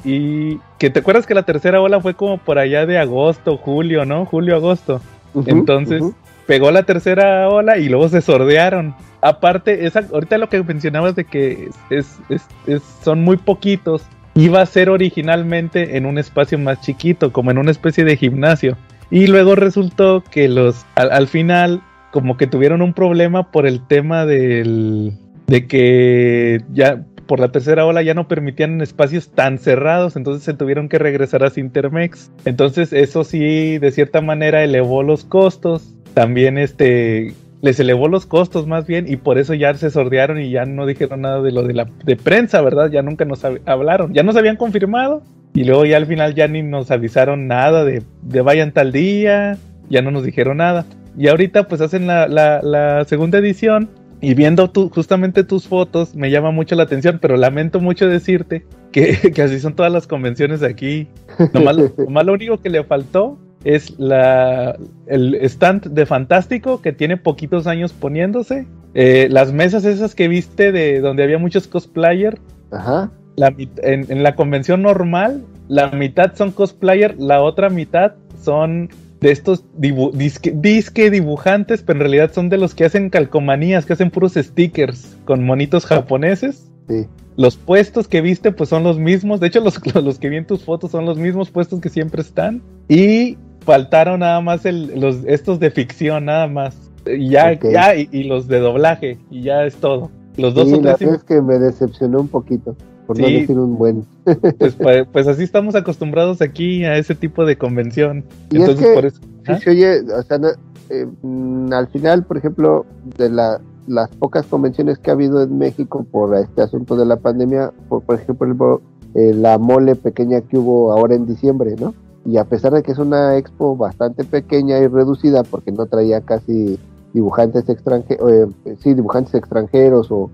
Y que te acuerdas que la tercera ola fue como por allá de agosto, julio, ¿no? Julio, agosto. Entonces pegó la tercera ola y luego se sordearon. Aparte, esa, ahorita lo que mencionabas de que es, es- es- son muy poquitos, iba a ser originalmente en un espacio más chiquito, como en una especie de gimnasio. Y luego resultó que los, al, al final, como que tuvieron un problema por el tema del, de que ya por la tercera ola ya no permitían espacios tan cerrados, entonces se tuvieron que regresar a Cintermex. Entonces eso sí, de cierta manera elevó los costos. También este les elevó los costos más bien y por eso ya se sordearon y ya no dijeron nada de lo de la de prensa, ¿verdad? Ya nunca nos hab- hablaron, ya nos habían confirmado y luego ya al final ya ni nos avisaron nada de, de vayan tal día, ya no nos dijeron nada. Y ahorita pues hacen la, la, la segunda edición y viendo tu, justamente tus fotos me llama mucho la atención, pero lamento mucho decirte que, que así son todas las convenciones aquí. Nomás, nomás lo único que le faltó es la, el stand de Fantástico que tiene poquitos años poniéndose. Eh, las mesas esas que viste de donde había muchos cosplayers Ajá, la en, en la convención normal, la mitad son cosplayer, la otra mitad son de estos dibu- disque, disque dibujantes, pero en realidad son de los que hacen calcomanías, que hacen puros stickers con monitos japoneses. sí. Los puestos que viste pues son los mismos, de hecho los, los que vi en tus fotos son los mismos puestos que siempre están. Y faltaron nada más el, los, estos de ficción, nada más. Y ya, ya, y, y los de doblaje, y ya es todo. Los dos Sí, la verdad es que me decepcionó un poquito, por no decir un buen. Pues, pues, pues así estamos acostumbrados aquí a ese tipo de convención. Y es Entonces, que- por eso. Sí, ¿Ah? oye, o sea, no- eh, mm, al final, por ejemplo, de la, las pocas convenciones que ha habido en México por este asunto de la pandemia, por, por ejemplo, eh, la mole pequeña que hubo ahora en diciembre, ¿no? Y a pesar de que es una expo bastante pequeña y reducida, porque no traía casi dibujantes extranjeros, sí, dibujantes extranjeros o,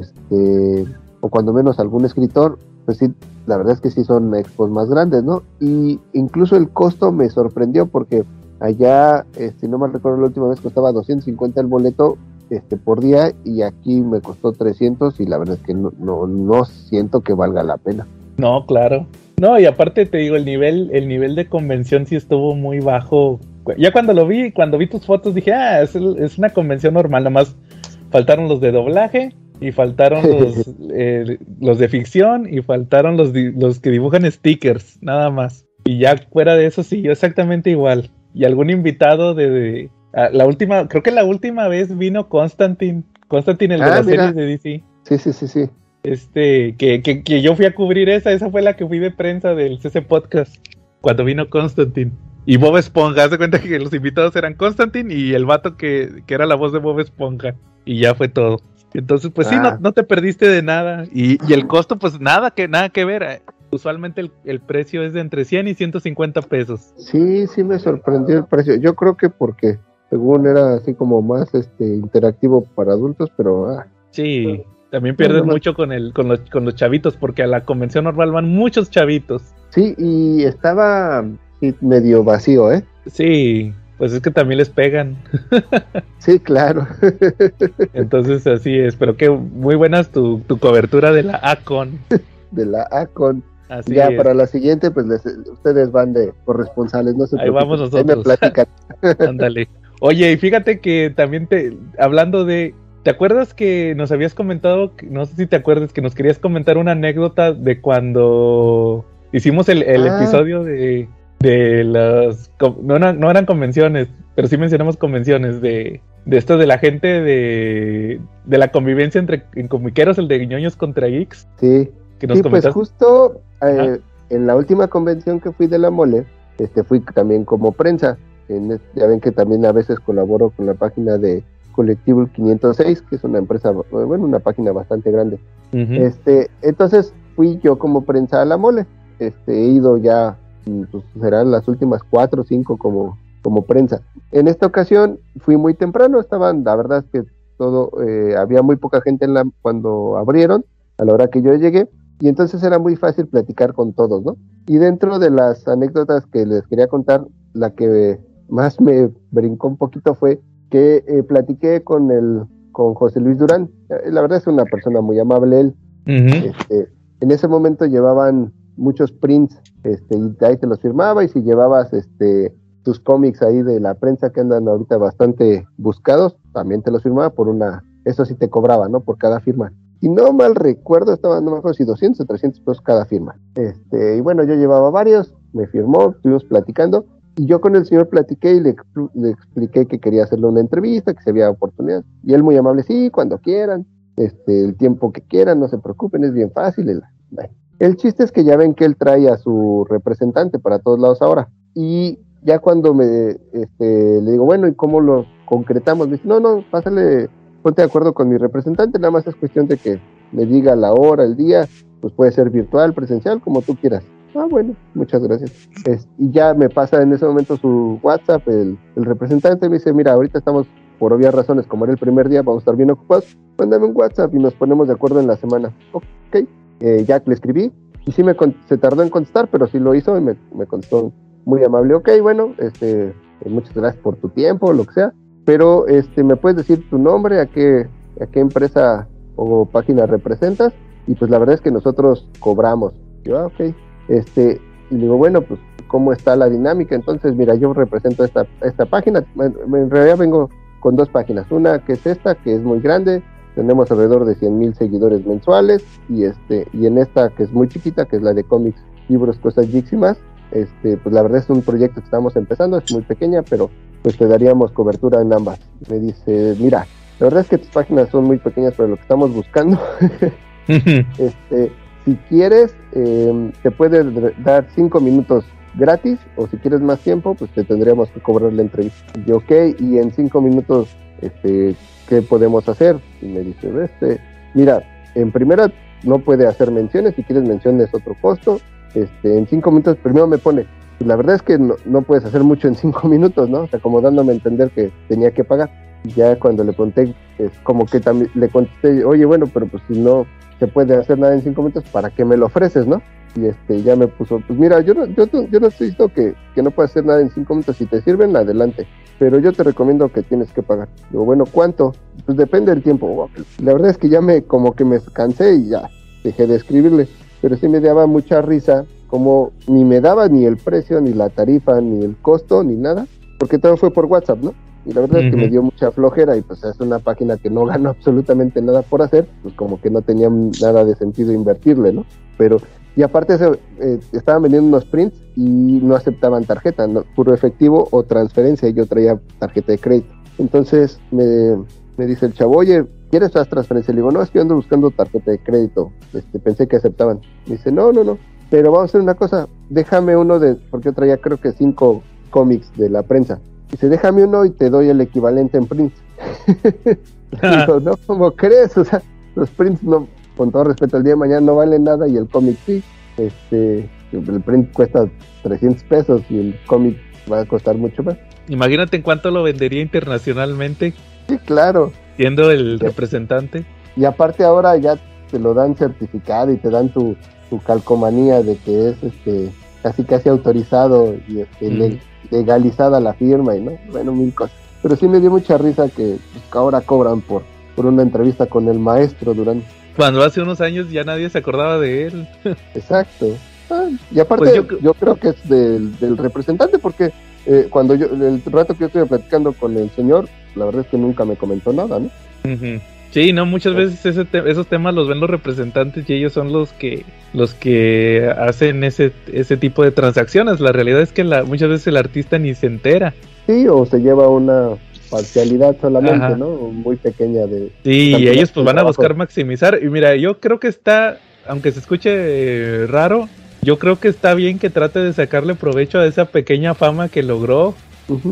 este, o cuando menos algún escritor, pues sí, la verdad es que sí son expos más grandes, ¿no? Y incluso el costo me sorprendió porque Allá, este, no me recuerdo la última vez costaba 250 el boleto este por día y aquí me costó 300 y la verdad es que no, no, no siento que valga la pena. No, claro. No, y aparte te digo, el nivel, el nivel de convención sí estuvo muy bajo. Ya cuando lo vi, cuando vi tus fotos dije, ah, es, es una convención normal, nomás faltaron los de doblaje y faltaron los, eh, los de ficción y faltaron los, los que dibujan stickers, nada más. Y ya fuera de eso siguió exactamente igual. Y algún invitado de, la última, creo que la última vez vino Constantine, Constantine el de ah, las series de DC. Sí, sí, sí, sí. Este, que, que, que, yo fui a cubrir esa, esa fue la que fui de prensa del CC Podcast, cuando vino Constantine. Y Bob Esponja, haz de cuenta que los invitados eran Constantine y el vato que, que era la voz de Bob Esponja. Y ya fue todo. Entonces, pues sí, no, ah. no, te perdiste de nada. Y, y, el costo, pues nada que, nada que ver. Eh. Usualmente el, el, precio es de entre 100 y 150 pesos. Sí, sí me sorprendió el precio. Yo creo que porque según era así como más este interactivo para adultos, pero... Ah, sí, también pierdes mucho con, el, con, los, con los chavitos, porque a la convención normal van muchos chavitos. Sí, y estaba medio vacío, ¿eh? Sí, pues es que también les pegan. sí, claro. Entonces así es, pero qué muy buenas tu, tu cobertura de la ACON. de la ACON. Así ya para la siguiente, pues ustedes van de corresponsales, no se Ahí vamos nosotros. Ándale. Oye, y fíjate que también te, hablando de, ¿te acuerdas que nos habías comentado, no sé si te acuerdas, que nos querías comentar una anécdota de cuando hicimos el, ah. episodio de, de las, no, no, eran convenciones, pero sí mencionamos convenciones de, de esto de la gente de, de la convivencia entre en comiqueros, el de ñoños contra geeks. Sí, que nos sí, pues justo eh, en la última convención que fui de la mole, este fui también como prensa ya ven que también a veces colaboro con la página de Colectivo 506, que es una empresa, bueno, una página bastante grande. Este, entonces fui yo como prensa a la mole. Este, he ido ya, mm, pues serán las últimas cuatro o cinco como, como prensa. En esta ocasión fui muy temprano, estaban, la verdad es que todo, eh, había muy poca gente en la, cuando abrieron, a la hora que yo llegué, y entonces era muy fácil platicar con todos, ¿no? Y dentro de las anécdotas que les quería contar, la que más me brincó un poquito fue que eh, platiqué con el con José Luis Durán. Eh, la verdad es una persona muy amable él. Este, en ese momento llevaban muchos prints este, y ahí te los firmaba y si llevabas este, tus cómics ahí de la prensa que andan ahorita bastante buscados, también te los firmaba por una, eso sí te cobraba, ¿no? Por cada firma. Y no mal recuerdo, estaban, no me acuerdo si 200 o 300 pesos cada firma. Este, y bueno, yo llevaba varios, me firmó, estuvimos platicando yo con el señor platiqué y le, expliqué que quería hacerle una entrevista, que se había oportunidad. Y él muy amable, sí, cuando quieran, este, el tiempo que quieran, no se preocupen, es bien fácil. El, el chiste es que ya ven que él trae a su representante para todos lados ahora. Y ya cuando me este, le digo, bueno, ¿y cómo lo concretamos? Me dice, no, no, pásale, ponte de acuerdo con mi representante, nada más es cuestión de que me diga la hora, el día, pues puede ser virtual, presencial, como tú quieras. Ah, bueno, muchas gracias. y ya me pasa en ese momento su WhatsApp, el, representante me dice, mira, ahorita estamos por obvias razones, como era el primer día, vamos a estar bien ocupados, mándame un WhatsApp y nos ponemos de acuerdo en la semana. Ok, eh, ya le escribí y sí me se tardó en contestar, pero sí lo hizo y me, me contestó muy amable. Ok, bueno, este, eh, muchas gracias por tu tiempo, lo que sea, pero este, me puedes decir tu nombre, a qué, a qué empresa o página representas y pues la verdad es que nosotros cobramos. Ah, ok, este, y digo, bueno, pues, ¿cómo está la dinámica? Entonces, mira, yo represento esta, esta página. En realidad vengo con dos páginas. Una que es esta, que es muy grande. Tenemos alrededor de 100 mil seguidores mensuales. Y, este, y en esta, que es muy chiquita, que es la de cómics, libros, cosas, geeks y más. Este, pues la verdad es un proyecto que estamos empezando, es muy pequeña, pero pues te daríamos cobertura en ambas. Me dice, mira, la verdad es que tus páginas son muy pequeñas para lo que estamos buscando. este, si quieres, eh, te puede dar cinco minutos gratis o si quieres más tiempo, pues te tendríamos que cobrar la entrevista. Y ok, y en cinco minutos, este, ¿qué podemos hacer? Y me dice, este, mira, en primera no puede hacer menciones, si quieres menciones otro costo. Este, en cinco minutos primero me pone, la verdad es que no, no puedes hacer mucho en cinco minutos, ¿no? O sea, como dándome a entender que tenía que pagar. Ya cuando le conté, es como que también le contesté, oye, bueno, pero pues si no, se puede hacer nada en cinco minutos, ¿para qué me lo ofreces, no? y este ya me puso, pues mira, yo no, yo, yo no estoy diciendo que, que no puedes hacer nada en cinco minutos, si te sirven, adelante, pero yo te recomiendo que tienes que pagar. Digo, bueno, ¿cuánto? Pues depende del tiempo. La verdad es que ya me, como que me cansé y ya dejé de escribirle, pero sí me daba mucha risa, como ni me daba ni el precio, ni la tarifa, ni el costo, ni nada, porque todo fue por WhatsApp, ¿no? Y la verdad es que me dio mucha flojera y pues es una página que no ganó absolutamente nada por hacer, pues como que no tenía nada de sentido invertirle, ¿no? Pero, y aparte eh, estaban vendiendo unos prints y no aceptaban tarjeta, ¿no? puro efectivo o transferencia, y yo traía tarjeta de crédito. Entonces me, me dice el chavo, oye, ¿quieres las transferencias? Le digo, no, es que ando buscando tarjeta de crédito, este, pensé que aceptaban. Me dice, no, no, no, pero vamos a hacer una cosa, déjame uno de, porque yo traía creo que cinco cómics de la prensa. Dice, déjame uno y te doy el equivalente en prints. Digo, no, ¿cómo crees? O sea, los prints no, con todo respeto, el día de mañana no valen nada y el cómic sí. Este, el print cuesta 300 pesos y el cómic va a costar mucho más. Imagínate en cuánto lo vendería internacionalmente. Sí, claro. Siendo el representante. Y aparte ahora ya te lo dan certificado y te dan tu, tu calcomanía de que es este casi casi autorizado y este, mm. Legalizada la firma y no, bueno, mil cosas. Pero sí me dio mucha risa que pues, ahora cobran por, por una entrevista con el maestro durante cuando hace unos años ya nadie se acordaba de él. Exacto. Ah, y aparte, pues yo, creo que es del, representante, porque eh, cuando yo, el rato que yo estuve platicando con el señor, la verdad es que nunca me comentó nada, ¿no? Sí, no, muchas veces esos temas los ven los representantes y ellos son los que los que hacen ese ese tipo de transacciones. La realidad es que la, muchas veces el artista ni se entera. Sí, o se lleva una parcialidad solamente, ¿no? Muy pequeña de... Sí, y ellos pues van a buscar maximizar. Y mira, yo creo que está, aunque se escuche eh, raro, yo creo que está bien que trate de sacarle provecho a esa pequeña fama que logró.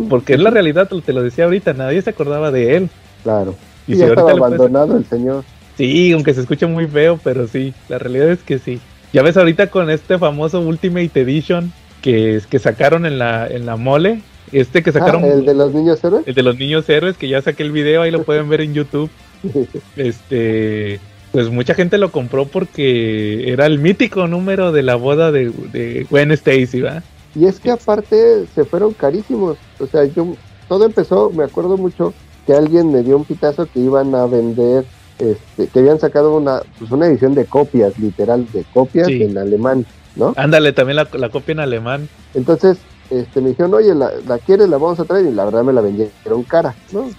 Porque es la realidad, te lo decía ahorita, nadie se acordaba de él. Claro. Y, ya estaba abandonado el señor. Sí, aunque se escuche muy feo, pero sí, la realidad es que sí. Ya ves ahorita con este famoso Ultimate Edition que, que sacaron en la, en la mole, este que sacaron. Ah, el de los niños héroes. El de los niños héroes, que ya saqué el video, ahí lo pueden ver en YouTube. este. Pues mucha gente lo compró porque era el mítico número de la boda de, de Gwen Stacy, ¿va? Y es que aparte se fueron carísimos. O sea, yo. Todo empezó, me acuerdo mucho que alguien me dio un pitazo que iban a vender. Este, que habían sacado una, pues una edición de copias, literal, de copias en alemán, ¿no? Ándale, también la, la copia en alemán. Entonces, este, me dijeron, oye, ¿la, ¿la, quieres? La vamos a traer. Y la verdad me la vendieron cara, ¿no?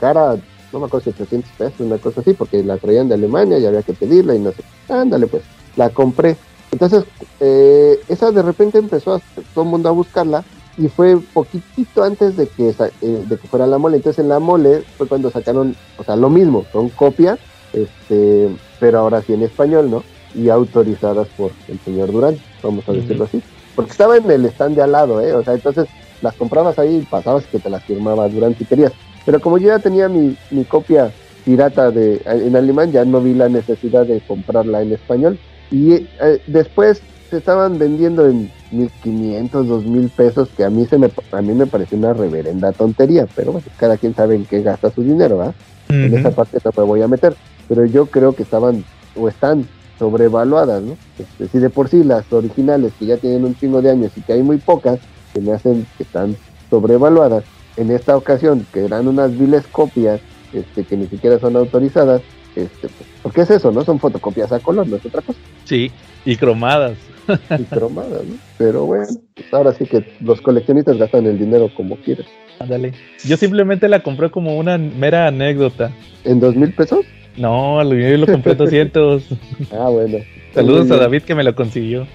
Cara, no me acuerdo si 800 pesos, una cosa así, porque la traían de Alemania y había que pedirla y no sé. Ándale, pues, la compré. Entonces, eh, esa de repente empezó a, todo el mundo a buscarla y fue poquitito antes de que, eh, de que fuera la mole. Entonces, en la mole fue cuando sacaron, o sea, lo mismo, son copias, este, pero ahora sí en español, ¿no? Y autorizadas por el señor Durán, vamos a decirlo así porque estaba en el stand de al lado, ¿eh? O sea, entonces las comprabas ahí y pasabas que te las firmaba durante y querías. Pero como yo ya tenía mi, mi copia pirata de en alemán, ya no vi la necesidad de comprarla en español. Y eh, después se estaban vendiendo en 1500, 2000 pesos, que a mí, se me, a mí me pareció una reverenda tontería, pero bueno, cada quien sabe en qué gasta su dinero, ¿ah? En esa parte no me voy a meter. Pero yo creo que estaban o están sobrevaluadas, ¿no? Este, si de por sí las originales que ya tienen un chingo de años y que hay muy pocas, que me hacen que están sobrevaluadas, en esta ocasión que eran unas viles copias este, que ni siquiera son autorizadas, este, pues, porque es eso, ¿no? Son fotocopias a color, no es otra cosa. Sí, y cromadas. y cromadas, ¿no? Pero bueno, pues ahora sí que los coleccionistas gastan el dinero como quieran. Ándale. Yo simplemente la compré como una mera anécdota. ¿En dos mil pesos? No, yo lo compré 200. ah, bueno. Saludos a David que me lo consiguió.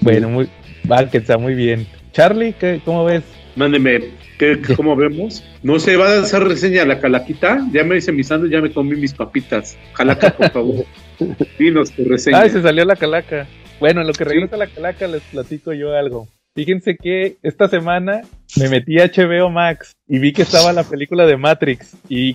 Bueno, muy, va, que está muy bien. Charlie, ¿qué, ¿cómo ves? Mándeme, ¿qué, ¿cómo vemos? No se va a hacer reseña a la calaquita. Ya me hice mi sándwich, ya me comí mis papitas. Calaca, por favor. Dinos tu reseña. Ay, se salió la calaca. Bueno, en lo que regresa la calaca les platico yo algo. Fíjense que esta semana me metí a HBO Max y vi que estaba la película de Matrix. Y,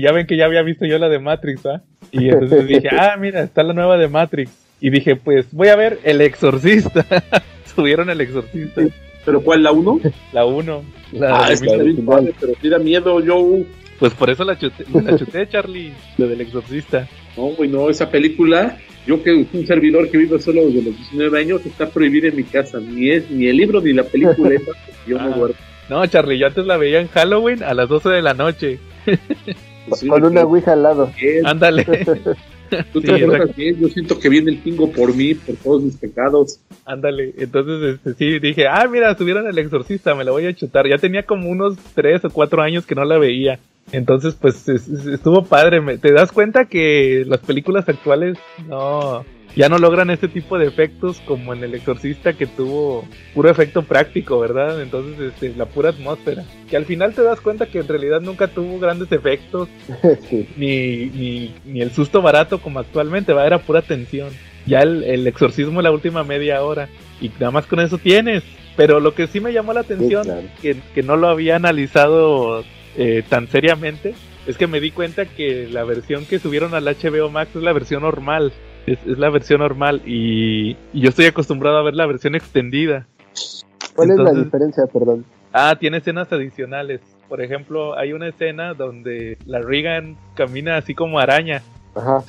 ya ven que ya había visto yo la de Matrix, ¿ah? Y entonces dije, ah, mira, está la nueva de Matrix. Y dije, pues voy a ver El Exorcista. Subieron El Exorcista. ¿Pero cuál, la 1? La 1. Ah, es pero tira miedo, yo. Pues por eso la chuté, la chuté Charlie, la del Exorcista. No, güey, no, esa película yo que un servidor que vive solo desde los 19 años está prohibido en mi casa, ni es ni el libro ni la película esa, yo no Ah. guardo. No, Charlie, yo antes la veía en Halloween a las 12 de la noche. Sí, Con una ouija al lado. Ándale. Tú Sí, te acuerdas bien, yo siento que viene el pingo por mí, por todos mis pecados. Ándale, entonces este, sí dije, ah, mira, subieron el exorcista, me la voy a chutar. Ya tenía como unos tres o cuatro años que no la veía. Entonces, pues es- es- estuvo padre. Te das cuenta que las películas actuales no, ya no logran este tipo de efectos como en el exorcista que tuvo puro efecto práctico, ¿verdad? Entonces, este, la pura atmósfera. Que al final te das cuenta que en realidad nunca tuvo grandes efectos sí. ni, ni, ni el susto barato como actualmente, va, era pura tensión. Ya el, el exorcismo la última media hora y nada más con eso tienes. Pero lo que sí me llamó la atención, claro. que, que no lo había analizado eh, tan seriamente, es que me di cuenta que la versión que subieron al HBO Max es la versión normal. Es, es la versión normal y, y yo estoy acostumbrado a ver la versión extendida. ¿Cuál es la diferencia, perdón? Ah, tiene escenas adicionales. Por ejemplo, hay una escena donde la Regan camina así como araña. Ajá.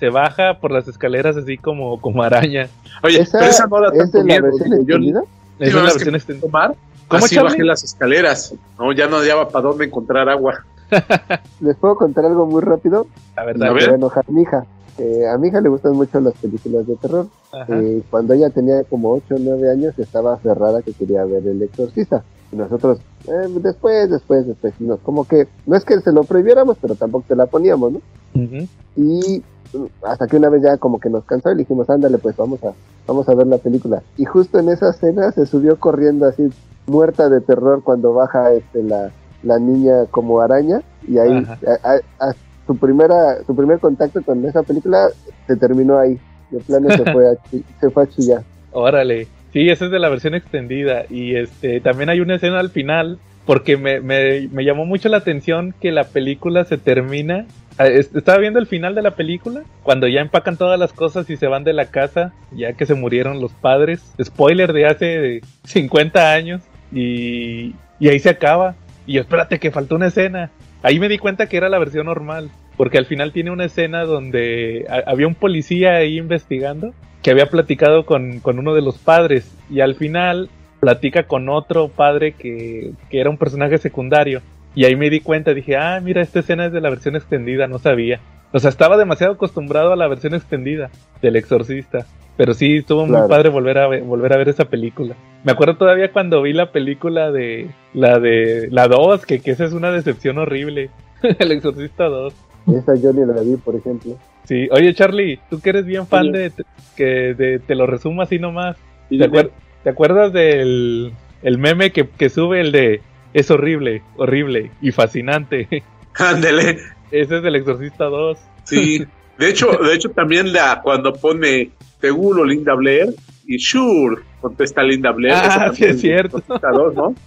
se baja por las escaleras así como, como araña. Oye, ¿Esa pero esa no la es de la versión yo extendida? Esa es la versión extendida. tomar, ¿Cómo, así Charlie? bajé las escaleras. No, ya no hallaba para dónde encontrar agua. ¿Les puedo contar algo muy rápido? A ver, A ver. Me va a enojar mi hija. Eh, a mi hija le gustan mucho las películas de terror. Eh, cuando ella tenía como 8 o 9 años estaba aferrada que quería ver El Exorcista. Y nosotros, eh, después, después, después. No, como que no es que se lo prohibiéramos, pero tampoco se la poníamos, ¿no? Ujú. Y mm, hasta que una vez ya como que nos cansó y le dijimos, ándale, pues vamos a, vamos a ver la película. Y justo en esa escena se subió corriendo así, muerta de terror cuando baja este, la, la niña como araña. Y ahí, Ajá. a- a- a- su, primera, su primer contacto con esa película se terminó ahí. De plano se fue a, se fue a chillar. Órale. Sí, esa es de la versión extendida. Y este también hay una escena al final. Porque me, me, me llamó mucho la atención que la película se termina. Ah, es- Estaba viendo el final de la película. Cuando ya empacan todas las cosas y se van de la casa. Ya que se murieron los padres. Spoiler de hace 50 años. Y, y ahí se acaba. Y yo, espérate, que faltó una escena. Ahí me di cuenta que era la versión normal. Porque al final tiene una escena donde ha- había un policía ahí investigando que había platicado con, con uno de los padres y al final platica con otro padre que, que era un personaje secundario y ahí me di cuenta, dije, ah, mira, esta escena es de la versión extendida, no sabía. O sea, estaba demasiado acostumbrado a la versión extendida del exorcista. Pero sí, estuvo muy padre volver a, ver, volver a ver esa película. Me acuerdo todavía cuando vi la película de la de la 2, que, que esa es una decepción horrible. El exorcista 2. Esa yo ni la vi, por ejemplo. Sí, oye Charlie, tú que eres bien fan Oye. de que de, te lo resumo así nomás. ¿Te, acuer- te acuerdas del el meme que, que sube el de es horrible, horrible y fascinante? Ándele. Ese es del Exorcista 2. Sí. De hecho, de hecho también la cuando pone seguro Linda Blair y sure contesta Linda Blair. Ah, esa sí es cierto. dos, ¿no?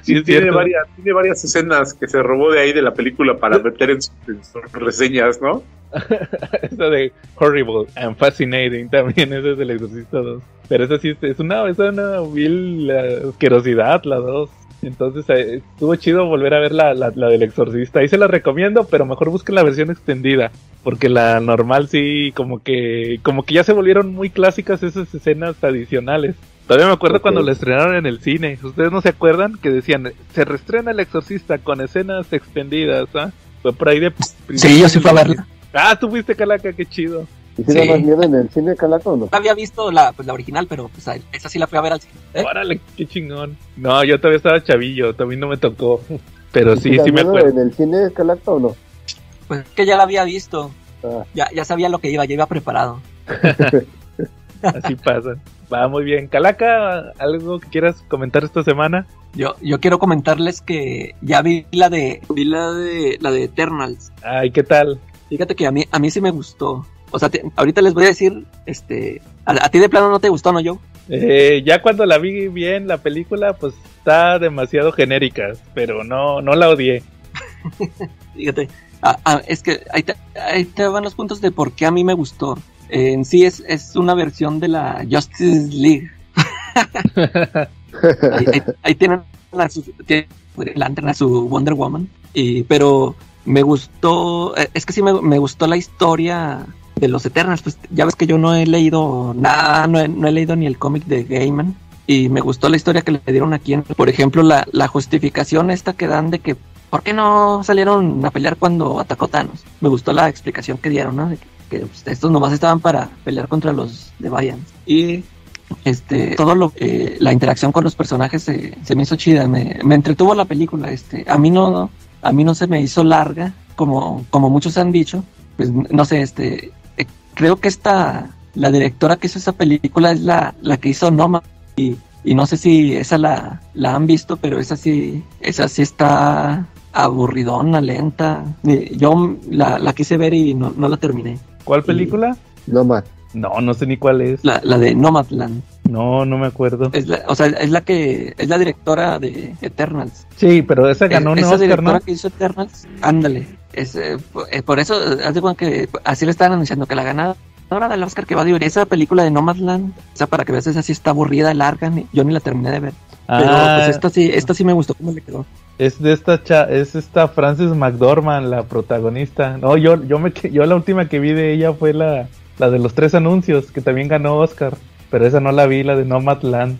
Sí, es tiene cierto. varias, tiene varias escenas que se robó de ahí de la película para meter en sus, en sus reseñas, ¿no? Esa de horrible and fascinating también, ese es del Exorcista 2. Pero esa sí es, es una, es una vil eh, asquerosidad, la 2. Entonces eh, estuvo chido volver a ver la, la, la del Exorcista. Ahí se la recomiendo, pero mejor busquen la versión extendida. Porque la normal sí, como que, como que ya se volvieron muy clásicas esas escenas adicionales. Todavía me acuerdo cuando la estrenaron en el cine. ¿Ustedes no se acuerdan? Que decían, se reestrena el Exorcista con escenas extendidas, ¿ah? Fue por ahí de... Sí, yo sí fui a verla. Ah, tú fuiste Calaca, qué chido. ¿Y si Sí. da más miedo en el cine, Calaco, o no? Había visto la, pues, la original, pero pues, esa sí la fui a ver al cine. ¿Eh? Órale, qué chingón. No, yo todavía estaba chavillo, también no me tocó. Pero ¿Y sí, sí me miedo acuerdo. en el cine, Calaco, o no? Pues que ya la había visto. Ah, Ya, ya sabía lo que iba, ya iba preparado. Así pasa. Va muy bien. Calaca, ¿algo que quieras comentar esta semana? Yo, yo quiero comentarles que ya vi la de vi la de la de Eternals. Ay, ¿qué tal? Fíjate que a mí a mí sí me gustó. O sea, te- ahorita les voy a decir, este, a, a ti de plano no te gustó, ¿no, yo? Eh, ya cuando la vi bien, la película, pues está demasiado genérica, pero no, no la odié. Fíjate, ah, ah, es que ahí te, ahí te van los puntos de por qué a mí me gustó. Eh, en sí es, es una versión de la Justice League. ahí, ahí- ahí tienen a su, tienen a su Wonder Woman. Y, pero me gustó, eh, es que sí me, me gustó la historia de los Eternals. Pues ya ves que yo no he leído nada, no he, no he leído ni el cómic de Gaiman. Y me gustó la historia que le dieron aquí. Por ejemplo, la, la justificación esta que dan de que ¿por qué no salieron a pelear cuando atacó Thanos? Me gustó la explicación que dieron, ¿no? De que, que, pues, estos nomás estaban para pelear contra los de Valiant. Y este todo lo que la interacción con los personajes se, se me hizo chida, me, me, entretuvo la película, este, a mí no, a mí no se me hizo larga, como, como muchos han dicho, pues no sé, este, eh, creo que esta, la directora que hizo esa película es la, la que hizo Noma y, y no sé si esa la, la han visto, pero esa sí, esa sí está aburridona, lenta. Yo la, la quise ver y no, no la terminé. ¿Cuál película? Nomad. No, no sé ni cuál es. La, la de Nomadland. No, no me acuerdo. Es la, o sea, es la que es la directora de Eternals. Sí, pero esa ganó es, un esa Oscar, directora ¿no? que hizo Eternals, ándale. Es, eh, por, por eso, haz de cuenta que así le estaban anunciando que la ganadora del Oscar que va a dividir esa película de Nomadland, o sea, para que veas, esa sí está aburrida, larga, ni- yo ni la terminé de ver. Pero Ah, pues esta sí, esta sí me gustó cómo le quedó. es de esta cha- es esta Frances McDormand, la protagonista. No, yo yo me que- yo la última que vi de ella fue la la de los tres anuncios que también ganó Oscar, pero esa no la vi, la de Nomadland.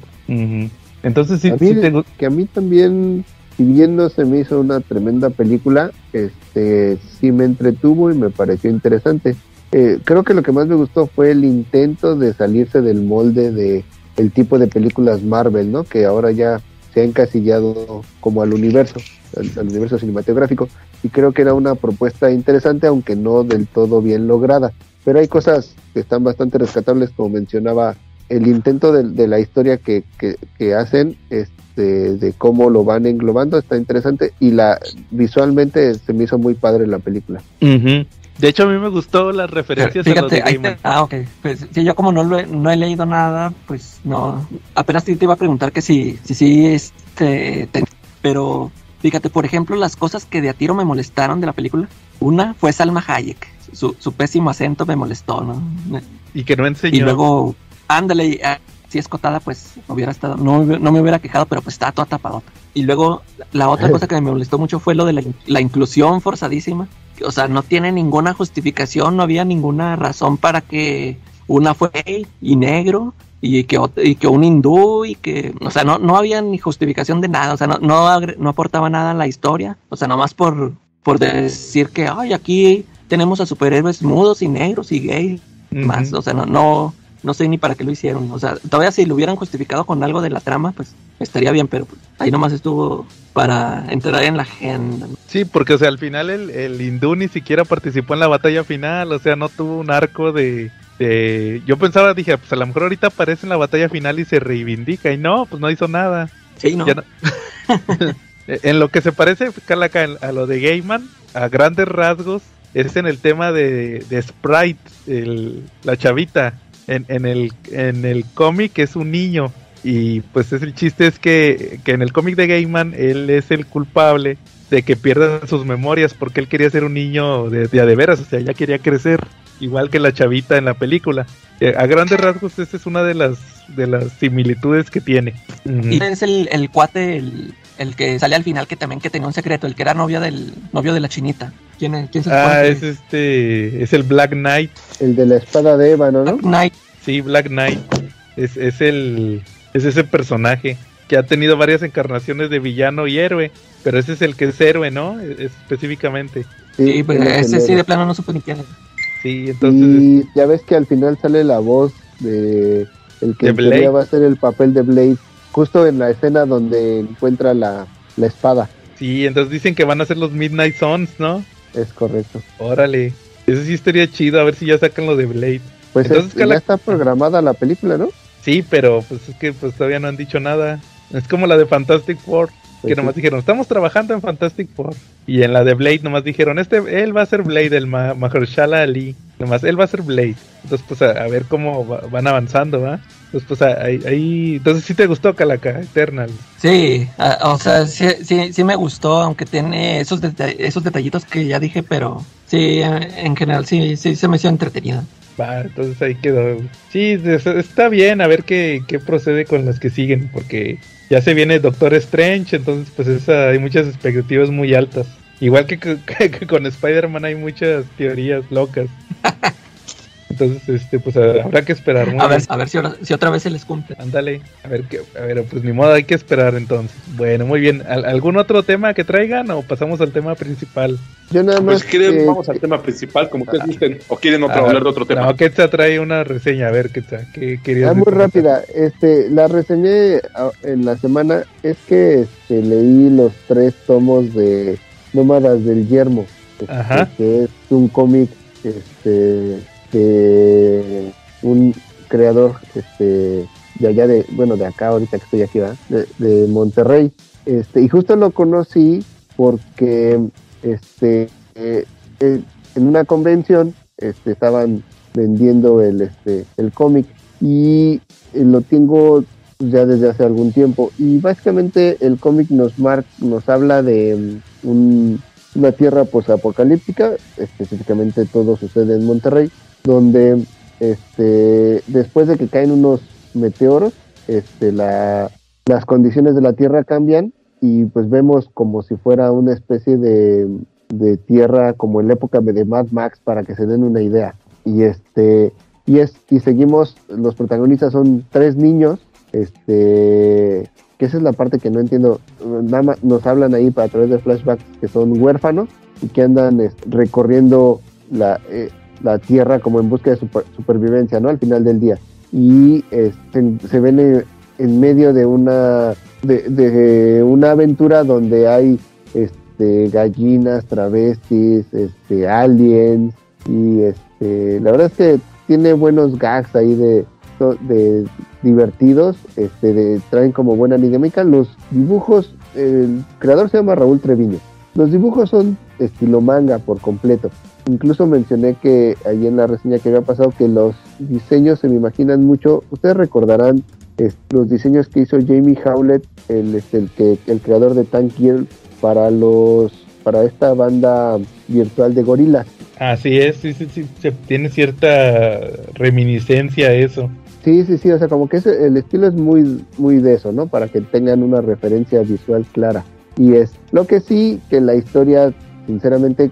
Entonces sí, a mí, sí te gu- que a mí también, si se me hizo una tremenda película, este, sí me entretuvo y me pareció interesante. Eh, creo que lo que más me gustó fue el intento de salirse del molde de el tipo de películas Marvel, ¿no? Que ahora ya se ha encasillado como al universo, al universo cinematográfico. Y creo que era una propuesta interesante, aunque no del todo bien lograda. Pero hay cosas que están bastante rescatables, como mencionaba el intento de, de la historia que, que, que hacen, este, de cómo lo van englobando, está interesante y la visualmente se me hizo muy padre la película. De hecho a mí me gustó las referencias a Fíjate, de ahí Gaiman. te- ah, ok. Pues sí, yo como no, lo he, no he leído nada, pues no. Apenas te, te iba a preguntar que si si, si este. te- pero fíjate, por ejemplo, las cosas que de a tiro me molestaron de la película. Una fue Salma Hayek. Su, su pésimo acento me molestó, ¿no? Y que no enseñó. Y luego, ándale, y, ah, si escotada, pues hubiera estado, no, no me hubiera quejado, pero pues estaba toda tapadota. Y luego, la otra cosa que me molestó mucho fue lo de la, la inclusión forzadísima. O sea, no tiene ninguna justificación, no había ninguna razón para que una fue gay y negro y que, y que un hindú y que, o sea, no, no había ni justificación de nada, o sea, no, no, agre- no aportaba nada a la historia, o sea, nomás por, por decir que, ay, aquí tenemos a superhéroes mudos y negros y gays Ujú. más. O sea, no, no, no sé ni para qué lo hicieron. O sea, todavía si lo hubieran justificado con algo de la trama, pues estaría bien, pero pues, ahí nomás estuvo para entrar en la agenda. ¿no? Sí, porque o sea, al final el, el hindú ni siquiera participó en la batalla final, o sea, no tuvo un arco de, de... Yo pensaba, dije, pues a lo mejor ahorita aparece en la batalla final y se reivindica, y no, pues no hizo nada. Sí, no- en lo que se parece, Calaca, a lo de Gaiman, a grandes rasgos, es en el tema de, de Sprite, el- la chavita. En, en el, en el cómic es un niño. Y pues es el chiste es que, que en el cómic de Gaiman él es el culpable de que pierdan sus memorias porque él quería ser un niño de, de de veras, o sea, ya quería crecer, igual que la chavita en la película. Eh, a grandes rasgos esa es una de las de las similitudes que tiene. Y es el, el cuate, el, el que sale al final, que también que tenía un secreto, el que era novio del novio de la chinita. ¿Quién, es- quién se Ah, que es este, es el Black Knight, El de la espada de ébano, ¿no? Black Knight. sí, Black Knight, es, es el, es ese personaje que ha tenido varias encarnaciones de villano y héroe, pero ese es el que es héroe, ¿no? Es- específicamente. Sí, pues él es el ese sí de plano no supe ni quién era. Sí, entonces, Y ya ves que al final sale la voz de el que De va a ser el papel de Blade, justo en la escena donde encuentra la, la espada. sí, entonces dicen que van a ser los Midnight Suns, ¿no? Es correcto. Órale, eso sí estaría chido, a ver si ya sacan lo de Blade. Pues Entonces, es- ya está programada la película, ¿no? Sí, pero pues es que pues todavía no han dicho nada. Es como la de Fantastic Four, Pues que sí. nomás dijeron, estamos trabajando en Fantastic Four. Y en la de Blade nomás dijeron, este, él va a ser Blade, el Ma Mahershala Ali. Nomás, él va a ser Blade. Entonces, pues a, a ver cómo va- van avanzando, ¿va? Entonces, pues ahí, ahí- entonces sí te gustó Calaca, Eternal. Sí, o sea, sí, sí, sí me gustó, aunque tiene esos, esos detallitos que ya dije, pero sí, eh, en general sí, sí se me hizo entretenida. Va, entonces ahí quedó. Sí, es- está bien, a ver qué, qué procede con los que siguen, porque ya se viene Doctor Strange, entonces pues esa, hay muchas expectativas muy altas. Igual que, que- que con Spider-Man hay muchas teorías locas. entonces, este, pues habrá que esperar. a ver, a ver si, si, otra vez se les cumple. Ándale, a ver, que, a ver, pues ni modo, hay que esperar entonces. Bueno, muy bien. ¿Algún otro tema que traigan o pasamos al tema principal? Yo nada pues, más. Pues quieren, vamos al tema principal, como ustedes gusten, o quieren otro, hablar de otro tema. No, Ketsa trae una reseña, a ver, Ketsa, ¿qué querías ah, muy rápida. Este, la reseñé ah, en la semana, es que este, leí los tres tomos de Nómadas del Yermo, este, que es un cómic este, de un creador este, de allá de, bueno, de acá ahorita que estoy aquí, De, de Monterrey. Este, y justo lo conocí porque este, eh, en una convención este, estaban vendiendo el, este, el cómic y eh, lo tengo ya desde hace algún tiempo. Y básicamente el cómic nos, nos habla de mm, una tierra posapocalíptica, específicamente todo sucede en Monterrey, donde este, después de que caen unos meteoros, este, la, las condiciones de la tierra cambian y pues vemos como si fuera una especie de, tierra como en la época de Mad Max para que se den una idea. Y este y es y seguimos los protagonistas son tres niños, este que esa es la parte que no entiendo. Nada más nos hablan ahí para través de flashbacks que son huérfanos y que andan recorriendo la, eh, la tierra como en busca de supervivencia, ¿no? Al final del día. Y este, se ven en medio de una de, una aventura donde hay este, gallinas, travestis, este, aliens y este, la verdad es que tiene buenos gags ahí de, de divertidos, este, de, traen como buena dinámica. Los dibujos, el creador se llama Raúl Treviño. Los dibujos son estilo manga por completo. Incluso mencioné que ahí en la reseña que había pasado que los diseños se me imaginan mucho. Ustedes recordarán los diseños que hizo Jamie Howlett, el, este, el, que, el creador de Tank Girl, para los para esta banda virtual de gorilas. Así es, sí, sí, sí, se tiene cierta reminiscencia a eso. Sí, sí, sí, o sea, como que el estilo es muy, muy de eso, ¿no? Para que tengan una referencia visual clara. Y es lo que sí, que la historia, sinceramente,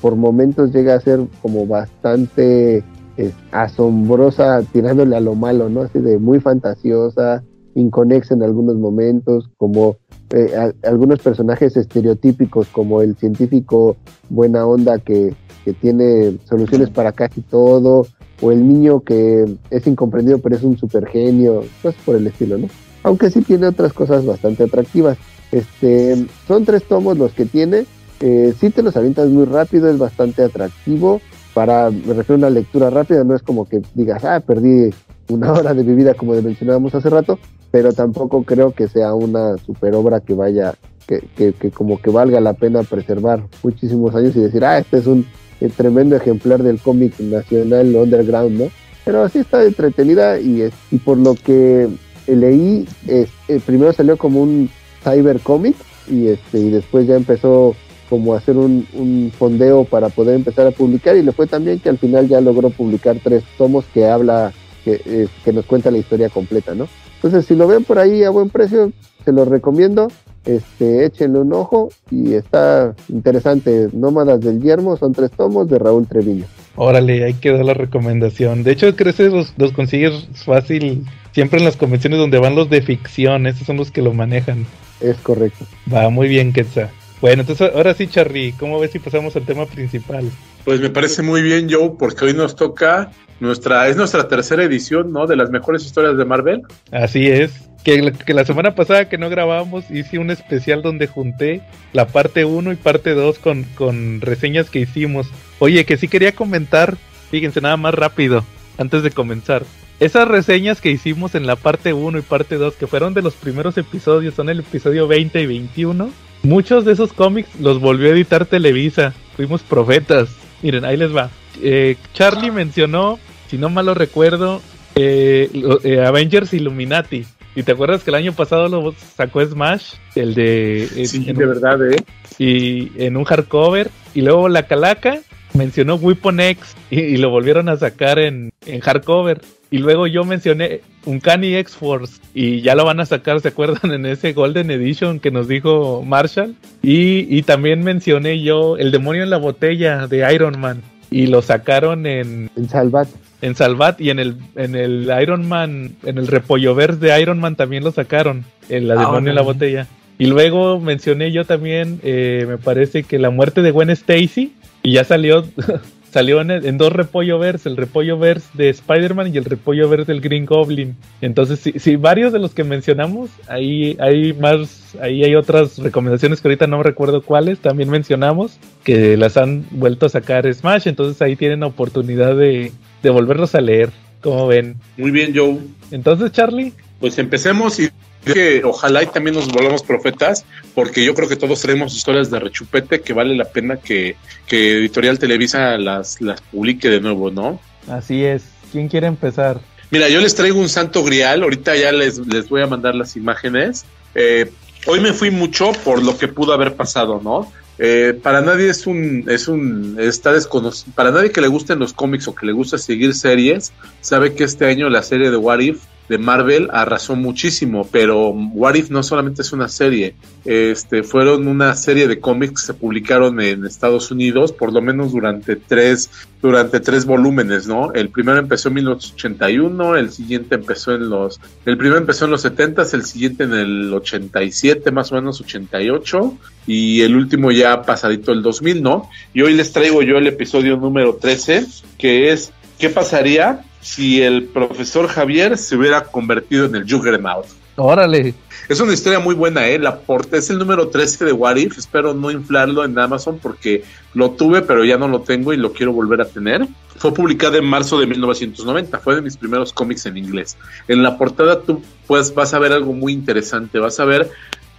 por momentos llega a ser como bastante es asombrosa, tirándole a lo malo, ¿no? Así de muy fantasiosa, inconexa en algunos momentos, como eh, algunos personajes estereotípicos, como el científico buena onda que, que tiene soluciones para casi todo, o el niño que es incomprendido pero es un super genio, pues por el estilo, ¿no? Aunque sí tiene otras cosas bastante atractivas. Este, son tres tomos los que tiene, eh, si te los avientas muy rápido, es bastante atractivo para, me refiero a una lectura rápida, no es como que digas, ah, perdí una hora de mi vida como mencionábamos hace rato, pero tampoco creo que sea una super obra que vaya, que, que, como que valga la pena preservar muchísimos años y decir, ah, este es un tremendo ejemplar del cómic nacional underground, ¿no? Pero así está entretenida y, y por lo que leí, es, eh, primero salió como un cyber cómic y, este, y después ya empezó como hacer un, fondeo para poder empezar a publicar y le fue también que al final ya logró publicar tres tomos que habla, que, eh, que nos cuenta la historia completa, ¿no? Entonces si lo ven por ahí a buen precio, se los recomiendo, este, échenle un ojo y está interesante. Nómadas del Yermo son tres tomos de Raúl Treviño. Órale, ahí quedó la recomendación. De hecho, creces los, los consigues fácil siempre en las convenciones donde van los de ficción, esos son los que lo manejan. Es correcto. Va muy bien, Quetzal. Bueno, entonces ahora sí, Charly, ¿cómo ves si pasamos al tema principal? Pues me parece muy bien, Joe, porque hoy nos toca nuestra, es nuestra tercera edición, ¿no? De las mejores historias de Marvel. Así es. Que, la semana pasada que no grabamos hice un especial donde junté la parte 1 y parte 2 con, con reseñas que hicimos. Oye, que sí quería comentar, fíjense nada más rápido, antes de comenzar. Esas reseñas que hicimos en la parte 1 y parte 2, que fueron de los primeros episodios, son el episodio 20 y 21, Muchos de esos cómics los volvió a editar Televisa. Fuimos profetas. Miren, ahí les va. Eh, Charlie mencionó, si no mal lo recuerdo, eh, eh, Avengers Illuminati. Y te acuerdas que el año pasado lo sacó Smash, el de. Sí, de verdad, ¿eh? Y en un hardcover. Y luego la Calaca mencionó Weapon X y, lo volvieron a sacar en, en hardcover. Y luego yo mencioné un Uncanny X-Force y ya lo van a sacar, ¿se acuerdan? En ese Golden Edition que nos dijo Marshall. Y, también mencioné yo El demonio en la botella de Iron Man. y lo sacaron en, En Salvat. En Salvat y en el, en el Iron Man, en el repollo verde de Iron Man también lo sacaron, en la Ah, demonio en la botella. Y luego mencioné yo también, eh, me parece que la muerte de Gwen Stacy, y ya salió, salió en, en dos repollo verse, el repollo verse de Spider-Man y el repollo verse del Green Goblin. Entonces, sí, sí, varios de los que mencionamos, ahí hay más, ahí hay otras recomendaciones que ahorita no recuerdo cuáles, también mencionamos, que las han vuelto a sacar Smash, entonces ahí tienen oportunidad de, de volverlos a leer, como ven. Muy bien, Joe. Entonces, Charlie, Pues empecemos y que ojalá y también nos volvamos profetas, porque yo creo que todos tenemos historias de rechupete que vale la pena que, que Editorial Televisa las, las publique de nuevo, ¿no? así es. ¿Quién quiere empezar? Mira, yo les traigo un santo grial, ahorita ya les, les voy a mandar las imágenes. Eh, hoy me fui mucho por lo que pudo haber pasado, ¿no? Eh, para nadie es un, es un, está desconocido, para nadie que le gusten los cómics o que le gusta seguir series, sabe que este año la serie de What If de Marvel arrasó muchísimo, pero What If no solamente es una serie, este, fueron una serie de cómics que se publicaron en Estados Unidos, por lo menos durante tres, durante tres volúmenes, ¿no? El primero empezó en 1981, el siguiente empezó en los, el primero empezó en los 70, el siguiente en el 87, más o menos 88, y el último ya pasadito el 2000, ¿no? Y hoy les traigo yo el episodio número 13, que es ¿qué pasaría si el profesor Javier se hubiera convertido en el Juggernaut? Órale. Es una historia muy buena, ¿eh? La porta es el número 13 de What If. Espero no inflarlo en Amazon porque lo tuve, pero ya no lo tengo y lo quiero volver a tener. Fue publicada en marzo de 1990. Fue de mis primeros cómics en inglés. En la portada tú pues, vas a ver algo muy interesante. Vas a ver,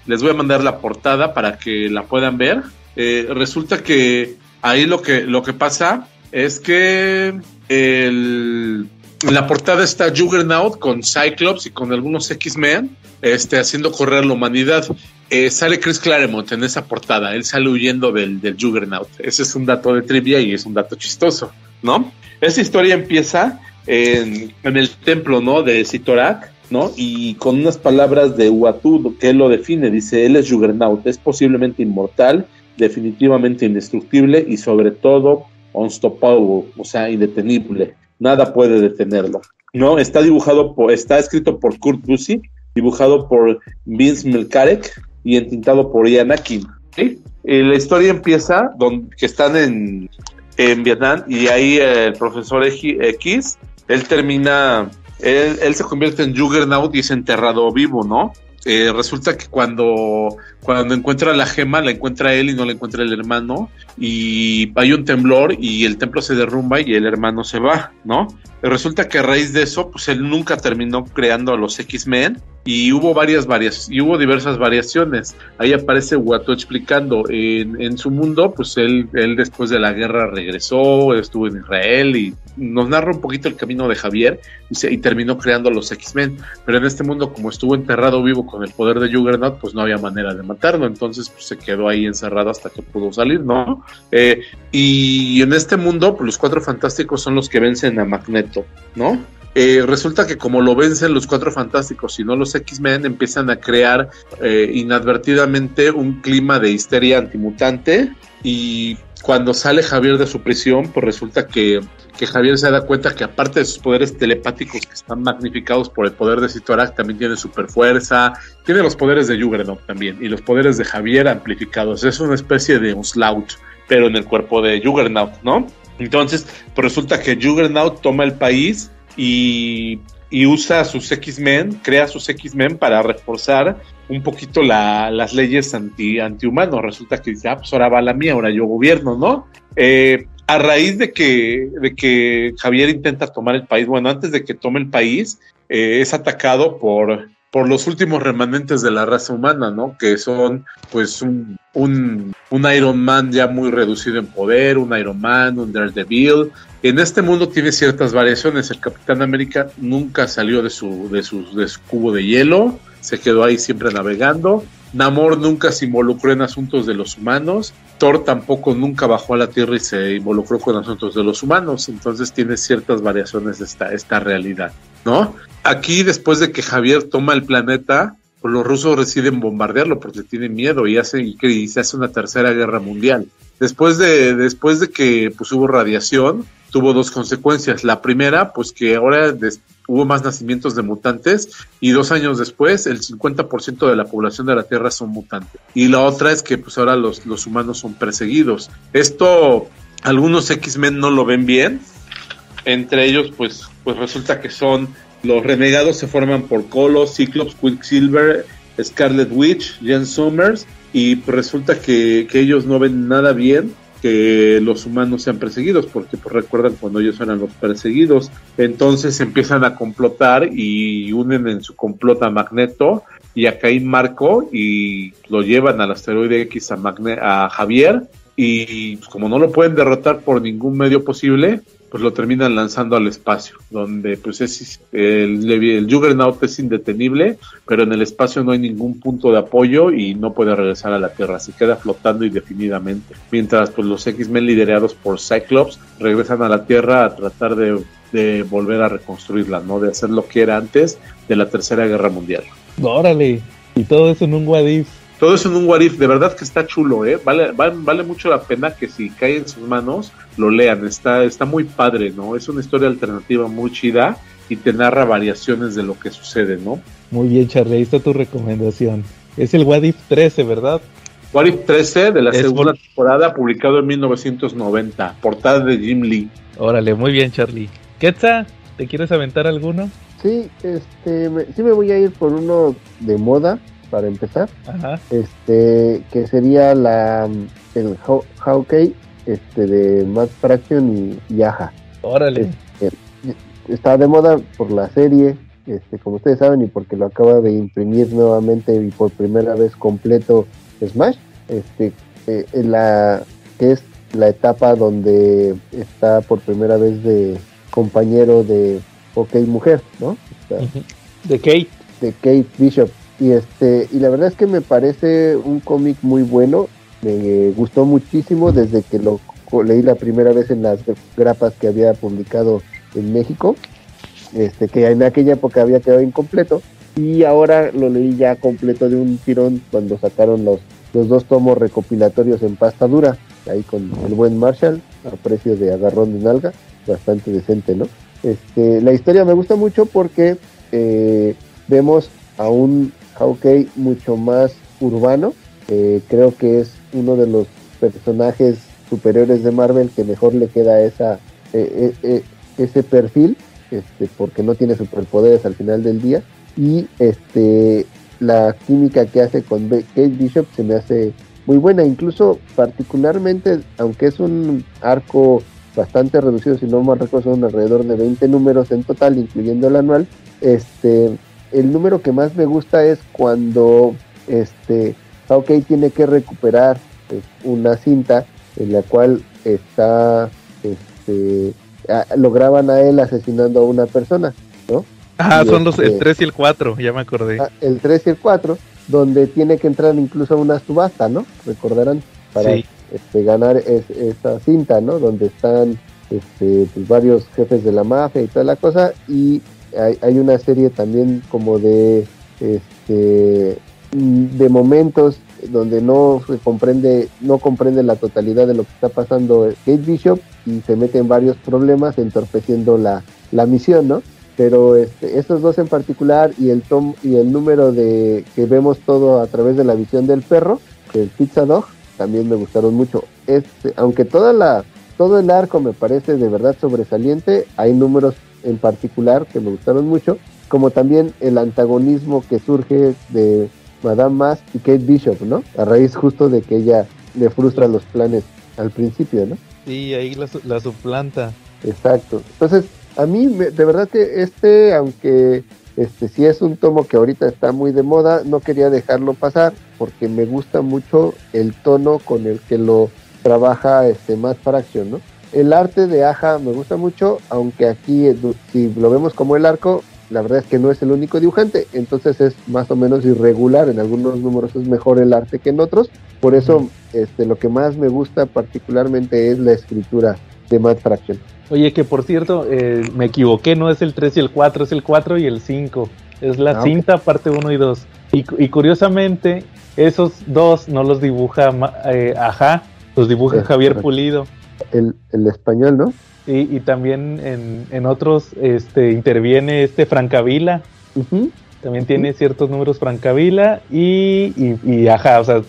les voy a mandar la portada para que la puedan ver. Eh, resulta que ahí lo que, lo que pasa es que el, en la portada está Juggernaut con Cyclops y con algunos X-Men este, haciendo correr la humanidad. Eh, sale Chris Claremont en esa portada. Él sale huyendo del, Juggernaut. Ese es un dato de trivia y es un dato chistoso, ¿no? Esta historia empieza en, en el templo, ¿no? De Sitorak, ¿no? Y con unas palabras de Uatu que él lo define. Dice, él es Juggernaut, es posiblemente inmortal, definitivamente indestructible y sobre todo unstoppable, o sea, indetenible. Nada puede detenerlo. No, está dibujado está escrito por Kurt Busiek, dibujado por Vince Melkarek y entintado por Ian Akin. ¿sí? La historia empieza donde, que están en, en Vietnam y ahí el profesor X, él termina, él, él se convierte en Juggernaut y es enterrado vivo, ¿no? Eh, resulta que cuando, cuando encuentra la gema, la encuentra él y no la encuentra el hermano, y hay un temblor y el templo se derrumba y el hermano se va, ¿no? Resulta que a raíz de eso, pues él nunca terminó creando a los X-Men y hubo varias varias y hubo diversas variaciones. Ahí aparece Watu explicando en, su mundo, pues él, él después de la guerra regresó, estuvo en Israel y nos narra un poquito el camino de Javier y, terminó creando a los X-Men. Pero en este mundo, como estuvo enterrado vivo con el poder de Juggernaut, pues no había manera de. Entonces pues, se quedó ahí encerrado hasta que pudo salir, ¿no? Eh, y en este mundo, pues los cuatro fantásticos son los que vencen a Magneto, ¿no? Eh, resulta que como lo vencen los cuatro fantásticos y no los X-Men, empiezan a crear eh, inadvertidamente un clima de histeria antimutante y cuando sale Javier de su prisión, pues resulta que, que Javier se da cuenta que aparte de sus poderes telepáticos que están magnificados por el poder de Sitorak, también tiene super fuerza, tiene los poderes de Juggernaut también y los poderes de Javier amplificados. Es una especie de Onslaught, pero en el cuerpo de Juggernaut, ¿no? Entonces, pues resulta que Juggernaut toma el país y, y usa a sus X-Men, crea sus X-Men para reforzar un poquito la- las leyes anti, antihumanos. Resulta que dice, ah, pues ahora va la mía, ahora yo gobierno, ¿no? Eh, a raíz de que, de que Javier intenta tomar el país, bueno, antes de que tome el país, eh, es atacado por, por los últimos remanentes de la raza humana, ¿no? Que son, pues, un, un Iron Man ya muy reducido en poder, un Iron Man, un Daredevil. En este mundo tiene ciertas variaciones. El Capitán América nunca salió de su, de su, de cubo de hielo, se quedó ahí siempre navegando. Namor nunca se involucró en asuntos de los humanos. Thor tampoco nunca bajó a la Tierra y se involucró con asuntos de los humanos. Entonces tiene ciertas variaciones esta, esta realidad, ¿no? Aquí, después de que Javier toma el planeta, pues los rusos deciden bombardearlo porque tienen miedo y, hace, y, y se hace una tercera guerra mundial. Después de, después de que pues, hubo radiación, tuvo dos consecuencias. La primera, pues que ahora hubo más nacimientos de mutantes y dos años después el 50% de la población de la Tierra son mutantes. Y la otra es que pues ahora los, los humanos son perseguidos. Esto algunos X-Men no lo ven bien. Entre ellos, pues, pues resulta que son los renegados se forman por Colo, Cyclops, Quicksilver, Scarlet Witch, Jen Summers, y resulta que, que ellos no ven nada bien que los humanos sean perseguidos, porque pues, recuerdan cuando ellos eran los perseguidos, entonces empiezan a complotar y unen en su complot a Magneto y a Caín Marco y lo llevan al asteroide X a, Javier y pues, como no lo pueden derrotar por ningún medio posible, pues lo terminan lanzando al espacio, donde pues es el, el Juggernaut es indetenible, pero en el espacio no hay ningún punto de apoyo y no puede regresar a la Tierra, se queda flotando indefinidamente. Mientras pues los X-Men liderados por Cyclops regresan a la Tierra a tratar de, de, volver a reconstruirla, ¿no? De hacer lo que era antes de la Tercera Guerra Mundial. Órale, y todo eso en un Wadif. Todo eso en un Warif, de verdad que está chulo, ¿eh? Vale, vale, mucho la pena que si cae en sus manos, lo lean. Está, está muy padre, ¿no? Es una historia alternativa muy chida y te narra variaciones de lo que sucede, ¿no? Muy bien, Charlie, ahí está tu recomendación. Es el Wadif 13, ¿verdad? Wadif 13 de la segunda temporada, publicado en 1990, portada de Jim Lee. Órale, muy bien, Charlie. Quetza, ¿te quieres aventar alguno? Sí, este, me, sí me voy a ir por uno de moda, para empezar. Este, que sería la el Hawkeye este de Matt Fraction y Yaja. Órale. Este, está de moda por la serie, este, como ustedes saben, y porque lo acaba de imprimir nuevamente y por primera vez completo Smash, este, eh, la, que es la etapa donde está por primera vez de compañero de OK Mujer, ¿no? de Kate. De Kate Bishop y este y la verdad es que me parece un cómic muy bueno. Me gustó muchísimo desde que lo leí la primera vez en las grapas que había publicado en México. Este que en aquella época había quedado incompleto. Y ahora lo leí ya completo de un tirón cuando sacaron los los dos tomos recopilatorios en pasta dura ahí con el buen Marshall a precio de agarrón de nalga bastante decente no este la historia me gusta mucho porque eh, vemos a un Hawkeye mucho más urbano. creo que es uno de los personajes superiores de Marvel que mejor le queda esa, eh, eh, eh, ese perfil, este, porque no tiene superpoderes al final del día. Y este, la química que hace con Kate Bishop se me hace muy buena, incluso particularmente, aunque es un arco bastante reducido, si no mal recuerdo, son alrededor de 20 números en total, incluyendo el anual, este, el número que más me gusta es cuando este Hawkeye tiene que recuperar pues, una cinta en la cual está este lo graban a él asesinando a una persona, ¿no? Ah, son los el 3 este y el 4, ya me acordé. Ah, el 3 y el 4, donde tiene que entrar incluso a una subasta, ¿no? Recordarán para este, ganar esa cinta, ¿no? Donde están este, pues, varios jefes de la mafia y toda la cosa y hay, una serie también como de este de momentos donde no se comprende no comprende la totalidad de lo que está pasando Kate Bishop y se mete en varios problemas entorpeciendo la, la misión no pero este, estos dos en particular y el tom y el número de que vemos todo a través de la visión del perro el Pizza Dog también me gustaron mucho. Este aunque toda la todo el arco me parece de verdad sobresaliente hay números en particular que me gustaron mucho, como también el antagonismo que surge de Madame Mask y Kate Bishop, ¿no? A raíz justo de que ella le frustra los planes al principio, ¿no? Sí, ahí la, suplanta. Exacto. Entonces, a mí, de verdad que este, aunque este sí es un tomo que ahorita está muy de moda, no quería dejarlo pasar porque me gusta mucho el tono con el que lo trabaja este Matt Fraction, ¿no? El arte de Aja me gusta mucho, aunque aquí eh, si lo vemos como el arco, la verdad es que no es el único dibujante, entonces es más o menos irregular, en algunos números es mejor el arte que en otros, por eso este, lo que más me gusta particularmente es la escritura de Matt Fraction. Oye, que por cierto, eh, me equivoqué, no es el 3 y el 4, es el 4 y el 5, es la ah, cinta parte 1 y 2. Y, y curiosamente, esos dos no los dibuja eh, Ajá, los dibuja Javier Pulido. El, el español, ¿no? Y, y también en, en, otros este, interviene este Francavila. También tiene ciertos números Francavila y, y, y, ajá, o sea,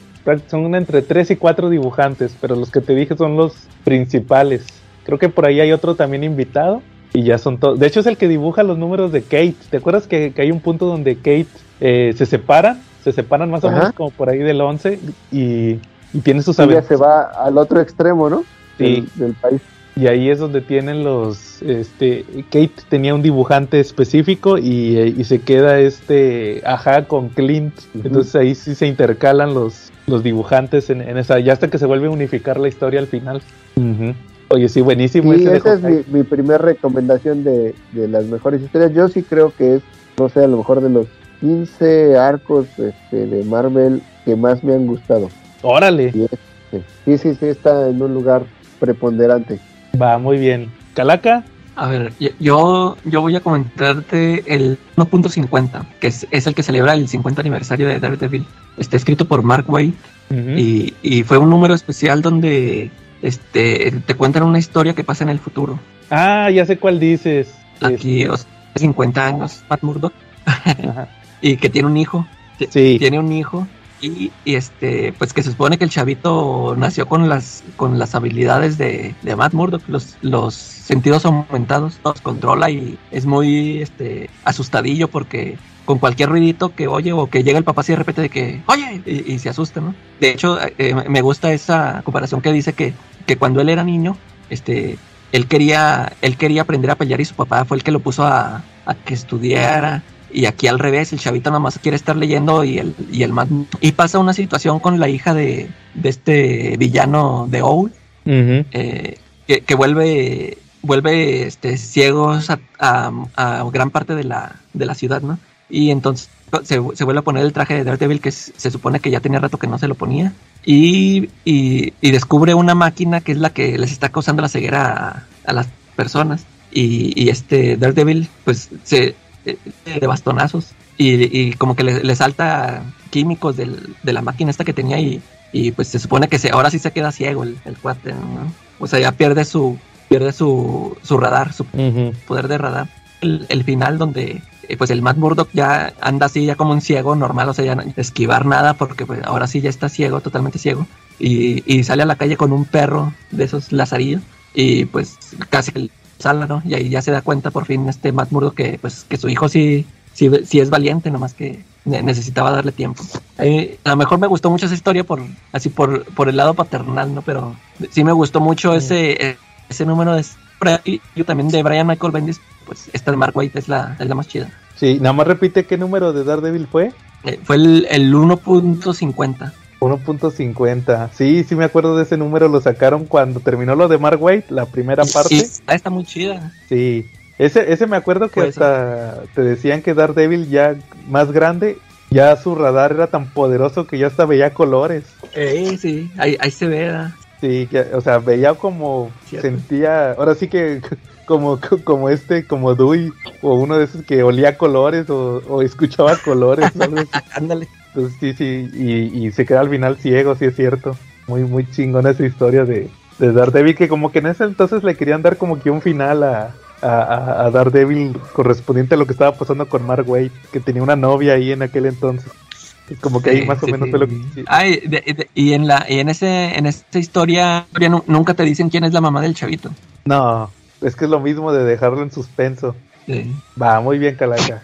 son entre tres y cuatro dibujantes, pero los que te dije son los principales. Creo que por ahí hay otro también invitado y ya son todos. De hecho, es el que dibuja los números de Kate. ¿Te acuerdas que, que hay un punto donde Kate eh, se separa? Se separan más o menos como por ahí del 11 y, y tiene sus ya se va al otro extremo, ¿no? Sí. Del, del país. Y ahí es donde tienen los, este, Kate tenía un dibujante específico y, y se queda este, ajá, con Clint. Uh -huh. Entonces ahí sí se intercalan los, los dibujantes en, en, esa, ya hasta que se vuelve a unificar la historia al final. Uh -huh. Oye, sí, buenísimo. Esa es mi, mi primera recomendación de, de, las mejores historias. Yo sí creo que es, no sé, a lo mejor de los 15 arcos este, de Marvel que más me han gustado. Órale. Sí, sí, sí, sí, está en un lugar preponderante. Va, muy bien. ¿Calaca? A ver, yo, yo voy a comentarte el 1.50, que es, es, el que celebra el 50 aniversario de Daredevil. Está escrito por Mark Waid uh -huh. y, y, fue un número especial donde este, te cuentan una historia que pasa en el futuro. Ah, ya sé cuál dices. Aquí, este... o sea, 50 años, Matt Murdock, y que tiene un hijo. Sí. Tiene un hijo y, y, este pues que se supone que el chavito nació con las con las habilidades de, de Matt Murdock los, los sentidos aumentados los controla y es muy este asustadillo porque con cualquier ruidito que oye o que llega el papá así de repente de que oye y, se asusta no de hecho eh, me gusta esa comparación que dice que, que cuando él era niño este él quería él quería aprender a pelear y su papá fue el que lo puso a, a que estudiara y aquí al revés, el chavito nada más quiere estar leyendo y el, y el más... Y pasa una situación con la hija de, de este villano de Owl, uh -huh. eh, que, que, vuelve vuelve este, ciegos a, a, a, gran parte de la, de la ciudad, ¿no? Y entonces se, se, vuelve a poner el traje de Daredevil que se supone que ya tenía rato que no se lo ponía. Y, y, y descubre una máquina que es la que les está causando la ceguera a, a las personas. Y, y, este Daredevil, pues se de bastonazos y, y como que le, le, salta químicos del, de la máquina esta que tenía y, y pues se supone que se, ahora sí se queda ciego el, el cuate, ¿no? O sea, ya pierde su pierde su, su radar, su uh -huh. poder de radar. El, el, final donde eh, pues el Matt Murdock ya anda así ya como un ciego normal, o sea, ya esquivar nada porque pues ahora sí ya está ciego, totalmente ciego. Y, y sale a la calle con un perro de esos lazarillos y pues casi sala, ¿no? Y ahí ya se da cuenta por fin este Matt Murdock que pues que su hijo sí, sí, sí es valiente, nomás que necesitaba darle tiempo. Eh, a lo mejor me gustó mucho esa historia por así por, por el lado paternal, ¿no? Pero sí me gustó mucho sí. ese, ese número de y yo también de Brian Michael Bendis, pues esta de Mark White es la, es la más chida. Sí, nada más repite qué número de Daredevil fue. Eh, fue el, el 1.50. 1.50. Sí, sí me acuerdo de ese número. Lo sacaron cuando terminó lo de Mark White, la primera parte. Sí, está muy chida. Sí. Ese, ese me acuerdo que pues hasta te decían que Daredevil ya más grande, ya su radar era tan poderoso que ya hasta veía colores. Eh, sí, ahí, ahí se ve. Sí, que, o sea, veía como Cierto. sentía, ahora sí que como, como este, como Dewey, o uno de esos que olía colores o, o escuchaba colores. Ándale. Entonces sí, sí, y, y, se queda al final ciego, sí es cierto. Muy, muy chingona esa historia de, de Daredevil, que como que en ese entonces le querían dar como que un final a, a, a Daredevil correspondiente a lo que estaba pasando con Mark Waid, que tenía una novia ahí en aquel entonces. Como que sí, ahí más o menos sí. fue lo que... Ay, de, de, y en la y en ese en esta historia nunca te dicen quién es la mamá del chavito. No, es que es lo mismo de dejarlo en suspenso. Sí. Va, muy bien, Calaca.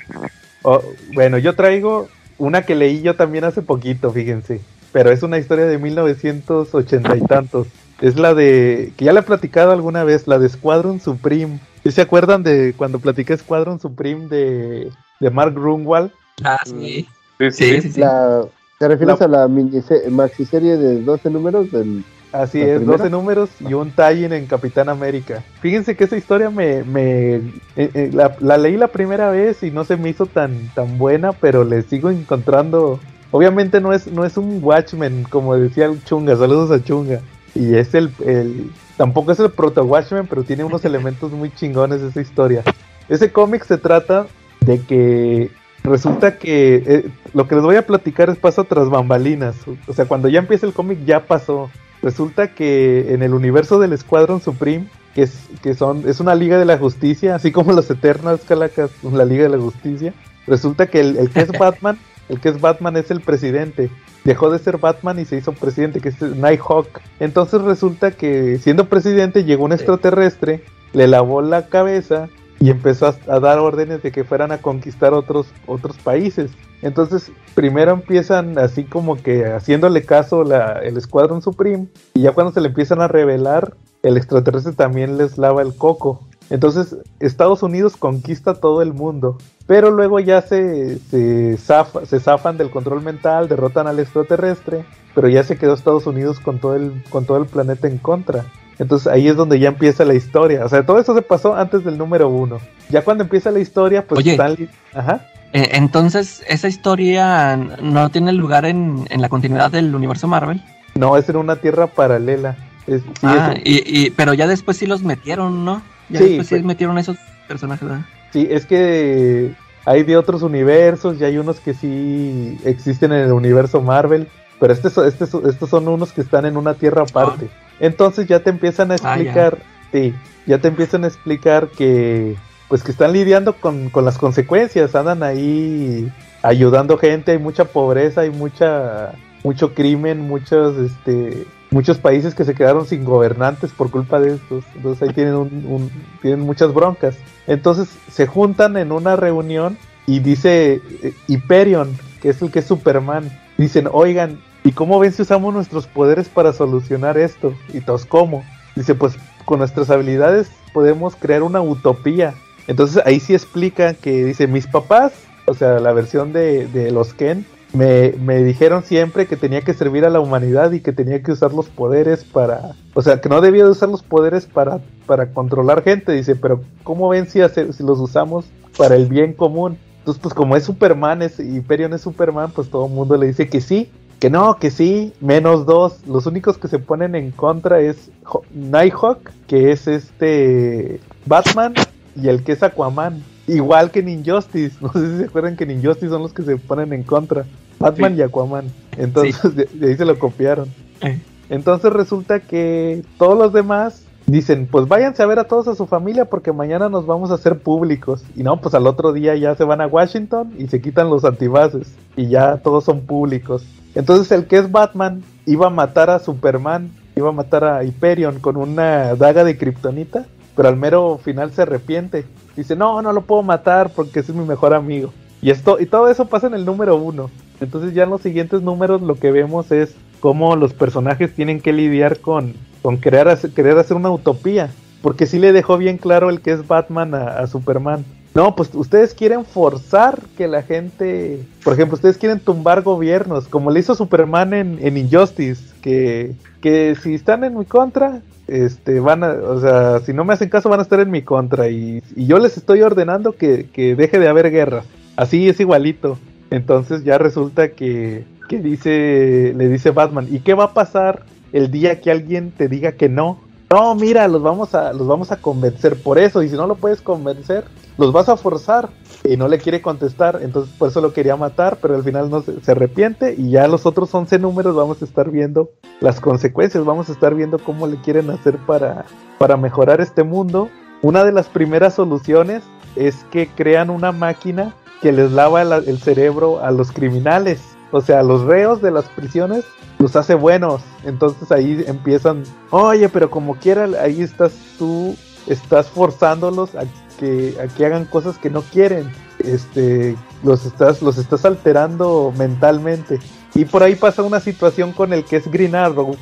Oh, bueno, yo traigo una que leí yo también hace poquito, fíjense. Pero es una historia de 1980 y tantos. Es la de, que ya le he platicado alguna vez, la de Squadron Supreme. ¿Sí se acuerdan de cuando platiqué Squadron Supreme de, de Mark Grunwald? Ah, sí. Sí, sí, sí. La, ¿Te refieres la, a la mini maxi serie de 12 números del, Así es, primera? 12 números y un tie en Capitán América. Fíjense que esa historia me, me eh, eh, la, la, leí la primera vez y no se me hizo tan, tan buena, pero le sigo encontrando. Obviamente no es, no es un Watchmen, como decía Chunga, saludos a Chunga. Y es el, el tampoco es el proto Watchmen, pero tiene unos elementos muy chingones esa historia. Ese cómic se trata de que resulta que eh, lo que les voy a platicar es pasa tras bambalinas. O sea, cuando ya empieza el cómic ya pasó. Resulta que en el universo del Escuadrón Supreme, que es, que son, es una liga de la justicia, así como los Eternals, Calacas, la liga de la justicia, resulta que el, el que es Batman, el que es Batman es el presidente. Dejó de ser Batman y se hizo presidente, que es Nighthawk. Entonces resulta que siendo presidente llegó un extraterrestre, le lavó la cabeza y empezó a, a, dar órdenes de que fueran a conquistar otros, otros países. Entonces, primero empiezan así como que haciéndole caso la, el Escuadrón Supreme, y ya cuando se le empiezan a revelar, el extraterrestre también les lava el coco. Entonces, Estados Unidos conquista todo el mundo, pero luego ya se, se, zafa, se zafan del control mental, derrotan al extraterrestre, pero ya se quedó Estados Unidos con todo el, con todo el planeta en contra. Entonces ahí es donde ya empieza la historia. O sea, todo eso se pasó antes del número uno. Ya cuando empieza la historia, pues Oye, Stanley... Ajá. Eh, entonces, ¿esa historia no tiene lugar en, en, la continuidad del universo Marvel? No, es en una tierra paralela. Es, sí, ah, es, y, y, pero ya después sí los metieron, ¿no? Ya Sí, después sí pues- metieron esos personajes, ¿verdad? sí, es que hay de otros universos y hay unos que sí existen en el universo Marvel. Pero este, este, estos son unos que están en una tierra aparte. Entonces ya te empiezan a Ah, ya. explicar, sí, ya te empiezan a explicar que pues que están lidiando con, con las consecuencias, andan ahí ayudando gente, hay mucha pobreza, hay mucha mucho crimen, muchos este muchos países que se quedaron sin gobernantes por culpa de estos, entonces ahí tienen un, un- tienen muchas broncas. Entonces se juntan en una reunión y dice eh, Hyperion, que es el que es Superman, dicen, "Oigan, ¿y cómo ven si usamos nuestros poderes para solucionar esto?" Y todos, ¿cómo? Dice, pues con nuestras habilidades podemos crear una utopía. Entonces ahí sí explica que dice, mis papás, o sea, la versión de, de los Ken, me, me dijeron siempre que tenía que servir a la humanidad y que tenía que usar los poderes para... O sea, que no debía de usar los poderes para, para controlar gente. Dice, pero ¿cómo ven si, si los usamos para el bien común? Entonces, pues como es Superman, es, Hyperion es Superman, pues todo el mundo le dice que sí. Que no, que sí, menos dos. Los únicos que se ponen en contra es Nighthawk, que es este Batman, y el que es Aquaman. Igual que en Injustice. No sé si se acuerdan que en Injustice son los que se ponen en contra. Batman Sí. y Aquaman. Entonces de, de ahí se lo copiaron. Eh. Entonces resulta que todos los demás dicen, pues váyanse a ver a todos a su familia porque mañana nos vamos a hacer públicos. Y no, pues al otro día ya se van a Washington y se quitan los antibases y ya todos son públicos. Entonces el que es Batman iba a matar a Superman, iba a matar a Hyperion con una daga de kriptonita, pero al mero final se arrepiente. Dice, no, no lo puedo matar porque es mi mejor amigo. Y esto, y todo eso pasa en el número uno. Entonces ya en los siguientes números lo que vemos es cómo los personajes tienen que lidiar con, con hacer, querer hacer una utopía. Porque sí le dejó bien claro el que es Batman a, a Superman. No, pues ustedes quieren forzar que la gente, por ejemplo, ustedes quieren tumbar gobiernos, como le hizo Superman en, en Injustice, que, que si están en mi contra, este, van a, o sea, si no me hacen caso van a estar en mi contra y, y yo les estoy ordenando que, que deje de haber guerra. Así es igualito. Entonces ya resulta que, que dice, le dice Batman, ¿y qué va a pasar el día que alguien te diga que no? No, mira, los vamos a, los vamos a convencer por eso, y si no lo puedes convencer, los vas a forzar. Y no le quiere contestar, entonces por eso lo quería matar, pero al final no se, arrepiente y ya los otros 11 números vamos a estar viendo las consecuencias, vamos a estar viendo cómo le quieren hacer para, para mejorar este mundo. Una de las primeras soluciones es que crean una máquina que les lava la- el cerebro a los criminales, o sea, a los reos de las prisiones los hace buenos. Entonces ahí empiezan, oye, pero como quiera, ahí estás tú, estás forzándolos a que, hagan cosas que no quieren. Este, los estás, los estás alterando mentalmente. Y por ahí pasa una situación con el que es Green Arrow.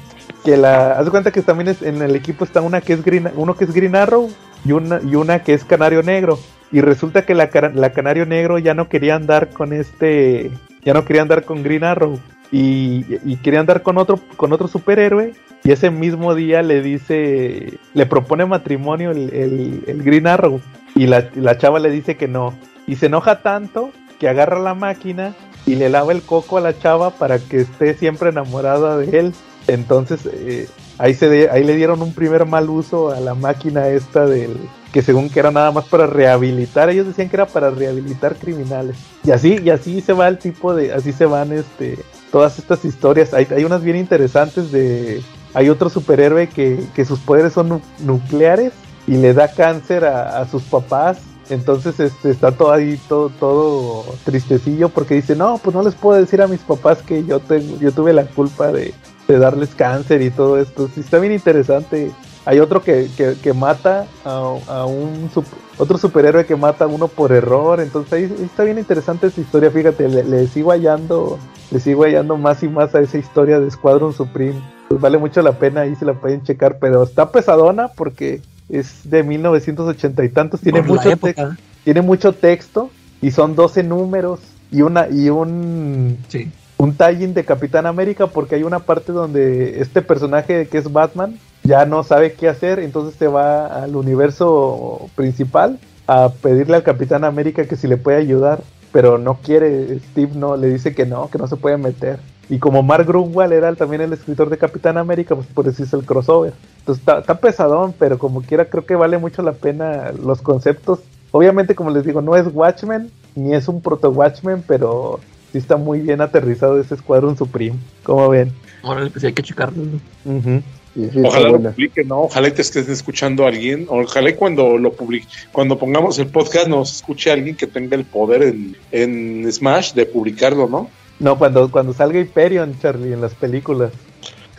Que la, haz de cuenta que también es, en el equipo está una que es Green, uno que es Green Arrow y una, y una que es Canario Negro. Y resulta que la Canario Negro ya no quería andar con este, ya no quería andar con Green Arrow. Y, y quería andar con otro, con otro superhéroe. Y ese mismo día le dice, le propone matrimonio el, el- Green Arrow. Y la, la chava le dice que no. Y se enoja tanto que agarra la máquina y le lava el coco a la chava para que esté siempre enamorada de él. Entonces, eh, ahí se ahí le dieron un primer mal uso a la máquina esta del que según que era nada más para rehabilitar, ellos decían que era para rehabilitar criminales. Y así y así se va el tipo de así se van este todas estas historias. Hay, hay unas bien interesantes de hay otro superhéroe que, que sus poderes son nucleares y le da cáncer a, a sus papás entonces este, está todo ahí, todo, todo tristecillo porque dice, no, pues no les puedo decir a mis papás que yo, tengo, yo tuve la culpa de, darles cáncer y todo esto. Sí, está bien interesante. Hay otro que, que, mata a, un otro superhéroe que mata a uno por error. Entonces ahí, está bien interesante esa historia. Fíjate, le, sigo hallando, le sigo hallando más y más a esa historia de Squadron Supreme. Pues vale mucho la pena, ahí se la pueden checar, pero está pesadona porque es de 1980 y tantos, tiene mucho, texto, tiene mucho texto y son 12 números y una y un un tie de Capitán América porque hay una parte donde este personaje que es Batman ya no sabe qué hacer, entonces se va al universo principal a pedirle al Capitán América que si le puede ayudar, pero no quiere, Steve no le dice que no, que no se puede meter. Y como Mark Grunwald era también el escritor de Capitán América, pues por eso hizo el crossover. Entonces está, pesadón, pero como quiera creo que vale mucho la pena los conceptos. Obviamente, como les digo, no es Watchmen, ni es un proto Watchmen, pero sí está muy bien aterrizado ese escuadrón Supreme. ¿Cómo ven? Órale, pues hay que checarlo. ojalá lo publique, ¿no? Ojalá te estés escuchando a alguien. Ojalá cuando lo publique, cuando pongamos el podcast nos escuche alguien que tenga el poder en, en Smash de publicarlo, ¿no? No, cuando, cuando salga Hyperion, Charlie, en las películas.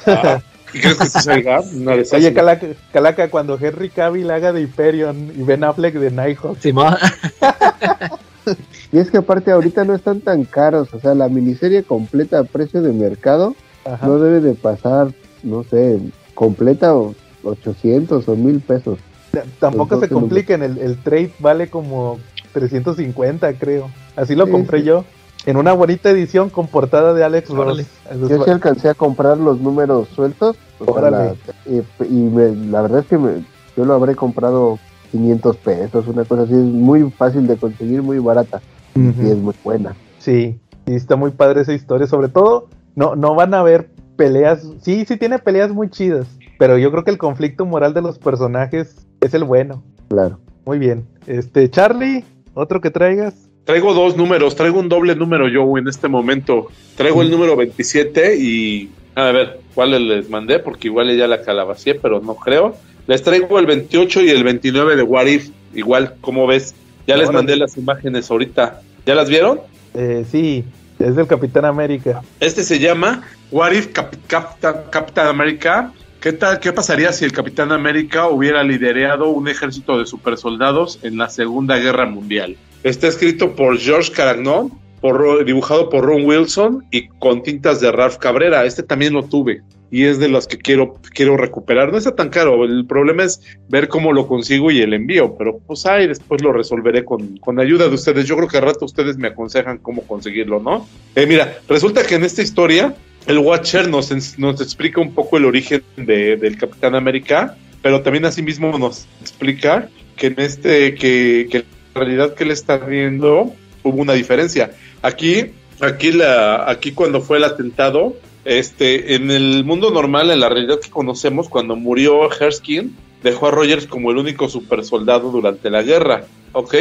Ah, ¿Y crees que se salga? Oye, Calaca, Calaca, cuando Henry Cavill haga de Hyperion y Ben Affleck de Nighthawk. Sí, y es que aparte ahorita no están tan caros, o sea, la miniserie completa a precio de mercado no debe de pasar, no sé, completa o 800 o 1000 pesos. Tampoco se compliquen, el, el, trade vale como 350 creo. Así lo compré yo en una bonita edición con portada de Alex Ross. Yo sí alcancé a comprar los números sueltos. y, la verdad es que yo lo habré comprado 500 pesos, una cosa así. Es muy fácil de conseguir, muy barata. Y es muy buena. Sí, y está muy padre esa historia. Sobre todo, no, no van a ver peleas. Sí, sí tiene peleas muy chidas. Pero yo creo que el conflicto moral de los personajes es el bueno. Claro. Muy bien. Este, Charlie, otro que traigas. Traigo dos números, traigo un doble número yo en este momento. Traigo el número 27 y a ver cuál les mandé, porque igual ya la calabacé, pero no creo. Les traigo el 28 y el 29 de What If, igual, como ves? Ya les mandé las imágenes ahorita. ¿Ya las vieron? Eh, sí, es del Capitán América. Este se llama What If Capitán América. ¿Qué tal? ¿Qué pasaría si el Capitán América hubiera liderado un ejército de supersoldados en la Segunda Guerra Mundial? Está escrito por George Caragnon, por, dibujado por Ron Wilson y con tintas de Ralph Cabrera. Este también lo tuve y es de los que quiero, quiero recuperar. No está tan caro, el problema es ver cómo lo consigo y el envío, pero pues ahí después lo resolveré con, con ayuda de ustedes. Yo creo que al rato ustedes me aconsejan cómo conseguirlo, ¿no? Eh, mira, resulta que en esta historia el Watcher nos, nos explica un poco el origen de, del Capitán América, pero también asimismo nos explica que en este, que realidad que le está viendo hubo una diferencia. Aquí, aquí la, aquí cuando fue el atentado, este, en el mundo normal, en la realidad que conocemos, cuando murió Herskin, dejó a Rogers como el único super soldado durante la guerra, ¿ok?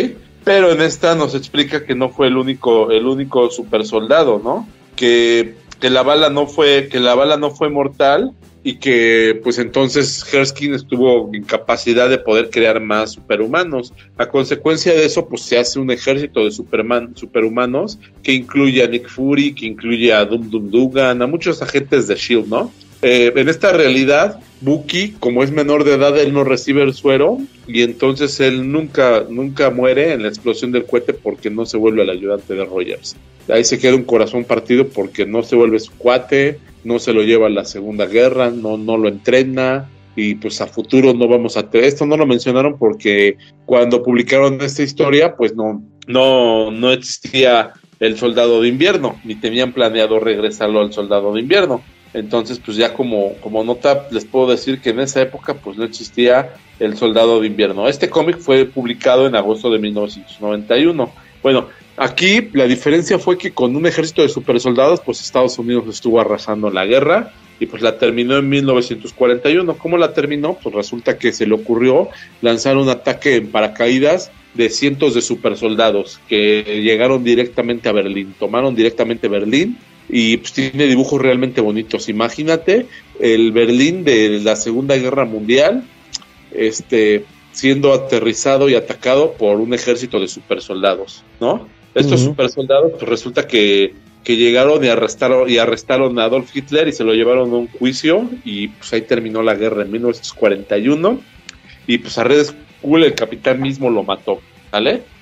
Pero en esta nos explica que no fue el único, el único super soldado, ¿no? Que, que la bala no fue, que la bala no fue mortal y que pues entonces Herskin estuvo en capacidad de poder crear más superhumanos. A consecuencia de eso pues se hace un ejército de Superman, superhumanos que incluye a Nick Fury, que incluye a Dum Dum Dugan, a muchos agentes de Shield, ¿no? Eh, en esta realidad, Bucky, como es menor de edad, él no recibe el suero y entonces él nunca, nunca muere en la explosión del cohete porque no se vuelve el ayudante de Rogers. Ahí se queda un corazón partido porque no se vuelve su cuate, no se lo lleva a la Segunda Guerra, no, no lo entrena y pues a futuro no vamos a tener. Esto no lo mencionaron porque cuando publicaron esta historia, pues no, no, no existía el soldado de invierno, ni tenían planeado regresarlo al soldado de invierno. Entonces, pues ya como, como nota les puedo decir que en esa época pues no existía el soldado de invierno. Este cómic fue publicado en agosto de 1991. Bueno, aquí la diferencia fue que con un ejército de supersoldados pues Estados Unidos estuvo arrasando la guerra y pues la terminó en 1941. ¿Cómo la terminó? Pues resulta que se le ocurrió lanzar un ataque en paracaídas de cientos de supersoldados que llegaron directamente a Berlín, tomaron directamente Berlín y pues tiene dibujos realmente bonitos. Imagínate el Berlín de la Segunda Guerra Mundial, este siendo aterrizado y atacado por un ejército de supersoldados, ¿no? Estos supersoldados pues resulta que, que llegaron y arrestaron y arrestaron a Adolf Hitler y se lo llevaron a un juicio y pues ahí terminó la guerra en 1941 y pues a Red Skull el capitán mismo lo mató,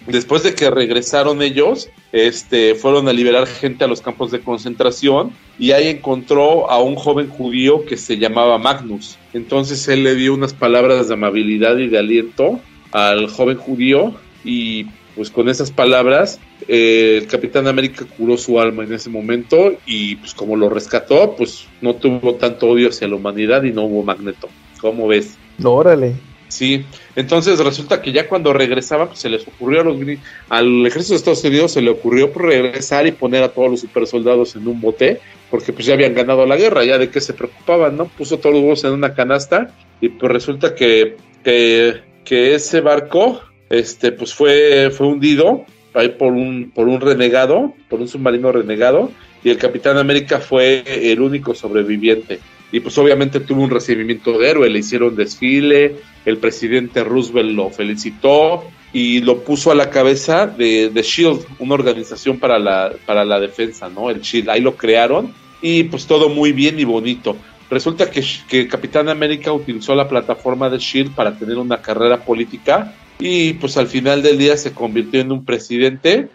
Después de que regresaron ellos, este, fueron a liberar gente a los campos de concentración y ahí encontró a un joven judío que se llamaba Magnus. Entonces él le dio unas palabras de amabilidad y de aliento al joven judío y pues con esas palabras eh, el Capitán América curó su alma en ese momento y pues como lo rescató, pues no tuvo tanto odio hacia la humanidad y no hubo magneto. ¿Cómo ves? Órale. Sí, entonces resulta que ya cuando regresaban, pues se les ocurrió al ejército de Estados Unidos se le ocurrió regresar y poner a todos los supersoldados en un bote, porque pues ya habían ganado la guerra, ya de qué se preocupaban, ¿no? Puso todos los huevos en una canasta y pues resulta que, que, que ese barco, este, pues fue, fue hundido ahí por un, por un renegado, por un submarino renegado, y el Capitán América fue el único sobreviviente y pues obviamente tuvo un recibimiento de héroe, le hicieron desfile, el presidente Roosevelt lo felicitó y lo puso a la cabeza de, de Shield, una organización para la, para la defensa, ¿no? El Shield, ahí lo crearon y pues todo muy bien y bonito. Resulta que, que Capitán América utilizó la plataforma de Shield para tener una carrera política y pues al final del día se convirtió en un presidente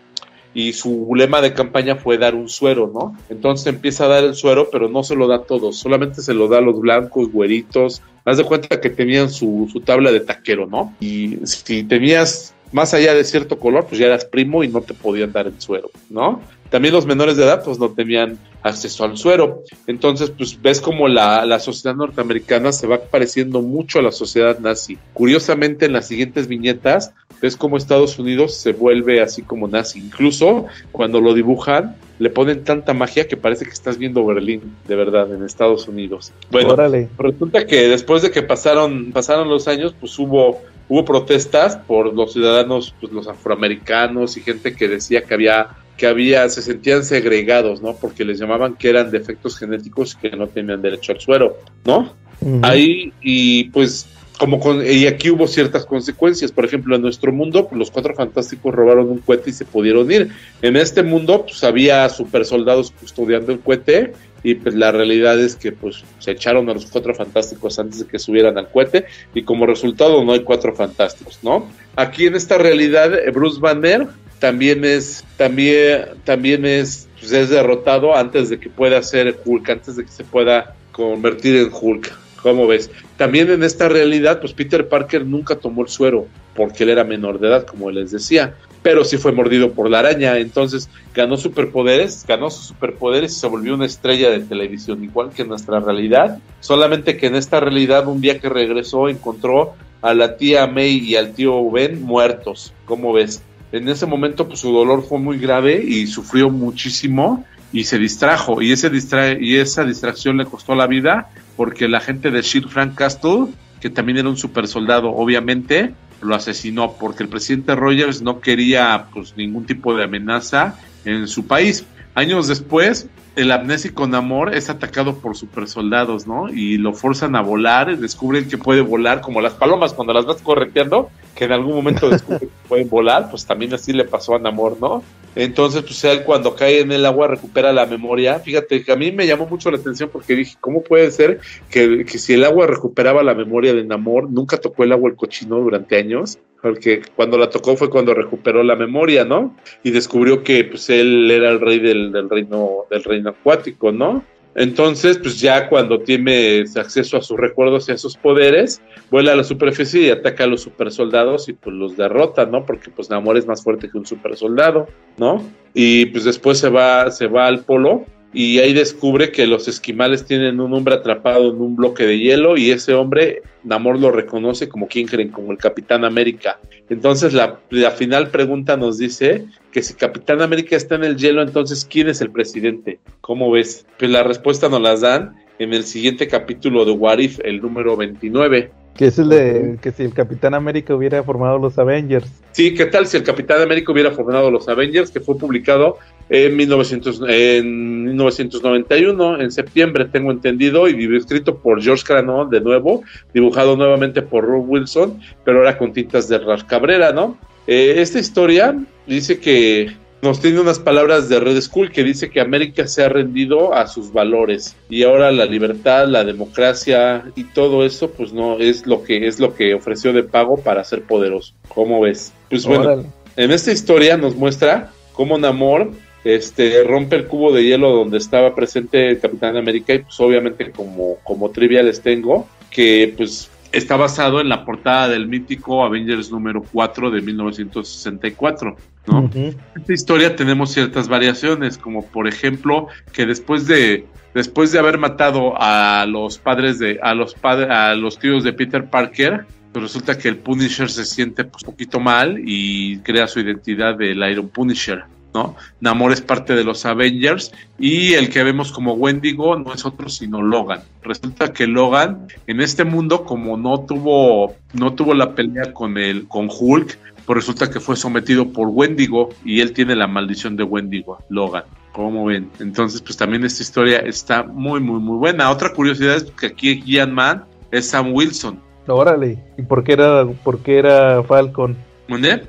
y su lema de campaña fue dar un suero, ¿no? Entonces empieza a dar el suero, pero no se lo da a todos, solamente se lo da a los blancos, güeritos. Haz de cuenta que tenían su, su tabla de taquero, ¿no? Y si tenías más allá de cierto color, pues ya eras primo y no te podían dar el suero, ¿no? También los menores de edad, pues no tenían acceso al suero. Entonces, pues ves como la, la, sociedad norteamericana se va pareciendo mucho a la sociedad nazi. Curiosamente, en las siguientes viñetas, ves como Estados Unidos se vuelve así como nazi. Incluso cuando lo dibujan, le ponen tanta magia que parece que estás viendo Berlín, de verdad, en Estados Unidos. Bueno, Órale. resulta que después de que pasaron, pasaron los años, pues hubo hubo protestas por los ciudadanos, pues los afroamericanos y gente que decía que había que había, se sentían segregados, ¿no? Porque les llamaban que eran defectos genéticos y que no tenían derecho al suero, ¿no? Ahí, y pues, como con, y aquí hubo ciertas consecuencias. Por ejemplo, en nuestro mundo, pues, los cuatro fantásticos robaron un cohete y se pudieron ir. En este mundo, pues había super soldados custodiando el cohete y pues la realidad es que pues se echaron a los cuatro fantásticos antes de que subieran al cohete y como resultado no hay cuatro fantásticos, ¿no? Aquí en esta realidad Bruce Banner también es también también es pues, es derrotado antes de que pueda ser Hulk, antes de que se pueda convertir en Hulk. ¿Cómo ves? También en esta realidad, pues Peter Parker nunca tomó el suero porque él era menor de edad, como les decía, pero sí fue mordido por la araña, entonces ganó superpoderes, ganó sus superpoderes y se volvió una estrella de televisión, igual que en nuestra realidad, solamente que en esta realidad un día que regresó encontró a la tía May y al tío Ben muertos, ¿cómo ves? En ese momento pues su dolor fue muy grave y sufrió muchísimo y se distrajo y ese distra y esa distracción le costó la vida porque la gente de Shield Frank Castle, que también era un super soldado, obviamente, lo asesinó porque el presidente Rogers no quería pues ningún tipo de amenaza en su país. Años después, el amnésico Namor es atacado por supersoldados, ¿no? Y lo forzan a volar, descubren que puede volar como las palomas cuando las vas correteando, que en algún momento descubren que pueden volar, pues también así le pasó a Namor, ¿no? Entonces, pues él cuando cae en el agua recupera la memoria. Fíjate que a mí me llamó mucho la atención porque dije, ¿cómo puede ser que, que si el agua recuperaba la memoria de Namor, nunca tocó el agua el cochino durante años? porque cuando la tocó fue cuando recuperó la memoria, ¿no? Y descubrió que pues él era el rey del, del reino del reino acuático, ¿no? Entonces, pues ya cuando tiene acceso a sus recuerdos y a sus poderes, vuela a la superficie y ataca a los supersoldados y pues los derrota, ¿no? Porque pues Namor es más fuerte que un supersoldado, ¿no? Y pues después se va, se va al polo y ahí descubre que los esquimales tienen un hombre atrapado en un bloque de hielo y ese hombre Namor lo reconoce como quien creen, como el Capitán América. Entonces la, la, final pregunta nos dice que si Capitán América está en el hielo, entonces ¿quién es el presidente? ¿Cómo ves? Pues la respuesta nos las dan en el siguiente capítulo de What If, el número 29. Que es el de que si el Capitán América hubiera formado los Avengers. Sí, ¿qué tal si el Capitán América hubiera formado los Avengers? Que fue publicado en, 1900, en 1991, en septiembre, tengo entendido, y escrito por George Cranon de nuevo, dibujado nuevamente por Rob Wilson, pero ahora con tintas de Ras Cabrera, ¿no? Eh, esta historia dice que nos tiene unas palabras de Red School que dice que América se ha rendido a sus valores y ahora la libertad, la democracia y todo eso pues no es lo que es lo que ofreció de pago para ser poderoso. ¿Cómo ves? Pues bueno, en esta historia nos muestra cómo Namor este rompe el cubo de hielo donde estaba presente el Capitán América y pues obviamente como como trivia les tengo que pues está basado en la portada del mítico Avengers número 4 de 1964, ¿no? En esta historia tenemos ciertas variaciones, como por ejemplo que después de después de haber matado a los padres de a los padres a los tíos de Peter Parker, pues resulta que el Punisher se siente pues un poquito mal y crea su identidad del Iron Punisher. ¿no? Namor es parte de los Avengers y el que vemos como Wendigo no es otro sino Logan. Resulta que Logan en este mundo como no tuvo no tuvo la pelea con el con Hulk, pues resulta que fue sometido por Wendigo y él tiene la maldición de Wendigo, Logan. Como ven, entonces pues también esta historia está muy muy muy buena. Otra curiosidad es que aquí Gian Man es Sam Wilson. Órale, ¿y por qué era por qué era Falcon?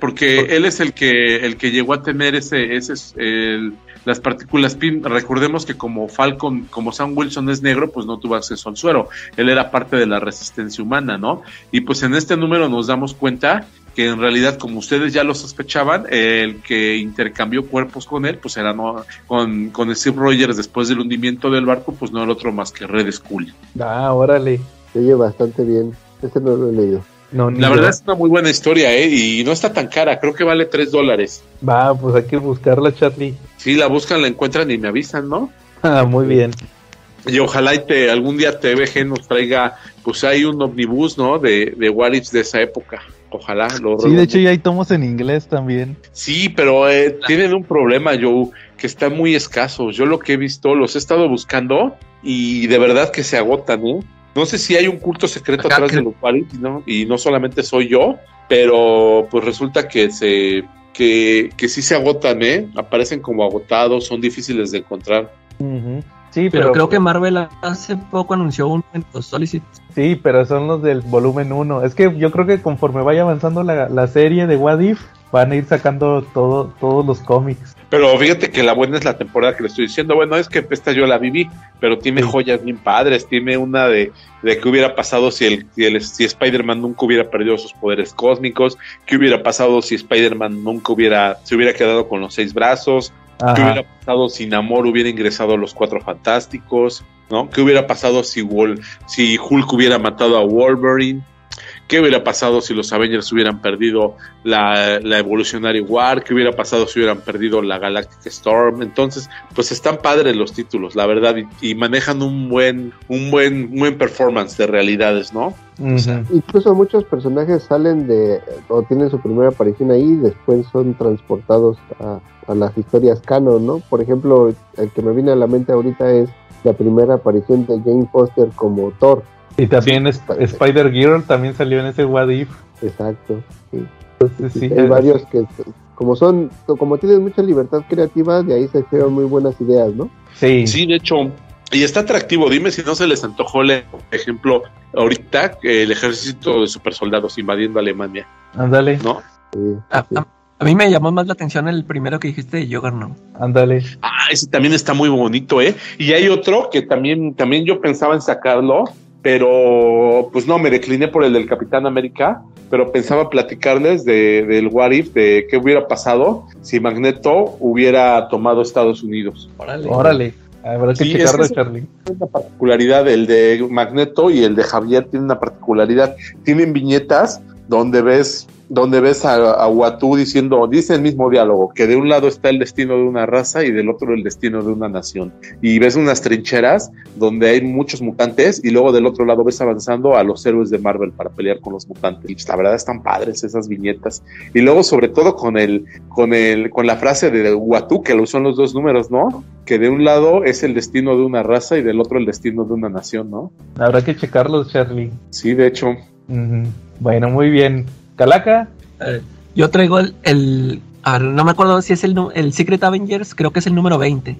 Porque él es el que el que llegó a tener ese, ese el, las partículas PIN. Recordemos que como Falcon, como Sam Wilson es negro, pues no tuvo acceso al suero. Él era parte de la resistencia humana, ¿no? Y pues en este número nos damos cuenta que en realidad, como ustedes ya lo sospechaban, el que intercambió cuerpos con él, pues era no, con, con Steve Rogers después del hundimiento del barco, pues no era otro más que Red Skull. Ah, órale. Se oye bastante bien. Ese no lo he leído la verdad es una muy buena historia, ¿eh? Y no está tan cara, creo que vale 3 dólares. Va, pues hay que buscarla, Charlie. Sí, la buscan, la encuentran y me avisan, ¿no? Ah, muy bien. Y ojalá y te, algún día TVG nos traiga, pues hay un omnibus, ¿no? De, de What de esa época. Ojalá lo Sí, de hecho ya hay tomos en inglés también. Sí, pero eh, tienen un problema, Joe, que está muy escaso. Yo lo que he visto, los he estado buscando y de verdad que se agotan, ¿eh? No sé si hay un culto secreto atrás de los paris, ¿no? y no solamente soy yo, pero pues resulta que se que, que sí se agotan, ¿eh? Aparecen como agotados, son difíciles de encontrar. Sí, pero, creo que Marvel hace poco anunció un Solicit. Sí, pero son los del volumen 1. Es que yo creo que conforme vaya avanzando la, la serie de What If, van a ir sacando todo, todos los cómics. Pero fíjate que la buena es la temporada que le estoy diciendo. Bueno, es que esta yo la viví, pero tiene joyas bien padres. Tiene una de, de qué hubiera pasado si, el, si, Spider-Man nunca hubiera perdido sus poderes cósmicos. ¿Qué hubiera pasado si Spider-Man nunca hubiera, se hubiera quedado con los seis brazos? ¿Qué hubiera pasado si Namor hubiera ingresado a los cuatro fantásticos? ¿No? ¿Qué hubiera pasado si, si Hulk hubiera matado a Wolverine? ¿Qué hubiera pasado si los Avengers hubieran perdido la, la Evolutionary War? ¿Qué hubiera pasado si hubieran perdido la Galactic Storm? Entonces, pues están padres los títulos, la verdad, y, manejan un buen, un buen, buen performance de realidades, ¿no? incluso muchos personajes salen de, o tienen su primera aparición ahí y después son transportados a, a las historias canon, ¿no? Por ejemplo, el que me viene a la mente ahorita es la primera aparición de Jane Foster como Thor y también Spider Girl también salió en ese What If. Exacto, sí. hay varios que, como son, como tienen mucha libertad creativa, de ahí se crean muy buenas ideas, ¿no? Sí. Sí, de hecho, y está atractivo. Dime si no se les antojó, por ejemplo, ahorita el ejército de supersoldados invadiendo Alemania. Ándale. ¿No? a, mí me llamó más la atención el primero que dijiste de ¿no? Ándale. Ah, ese también está muy bonito, ¿eh? Y hay otro que también, también yo pensaba en sacarlo, pero pues no, me decliné por el del Capitán América, pero pensaba platicarles de, del What If, de qué hubiera pasado si Magneto hubiera tomado Estados Unidos. Órale. Órale. Habrá que sí, checarlo, Charlie. Una particularidad, el de Magneto y el de Javier tiene una particularidad. Tienen viñetas donde ves donde ves a, a Watu diciendo, dice el mismo diálogo, que de un lado está el destino de una raza y del otro el destino de una nación. Y ves unas trincheras donde hay muchos mutantes y luego del otro lado ves avanzando a los héroes de Marvel para pelear con los mutantes. Y pues, la verdad están padres esas viñetas. Y luego sobre todo con el, con el, con la frase de Watu, que lo usó en los dos números, ¿no? Que de un lado es el destino de una raza y del otro el destino de una nación, ¿no? Habrá que checarlos, Charlie. Sí, de hecho. Ujú. Bueno, muy bien. Calaca, Eh, yo traigo el, el- a ver, no me acuerdo si es el, el Secret Avengers, creo que es el número 20.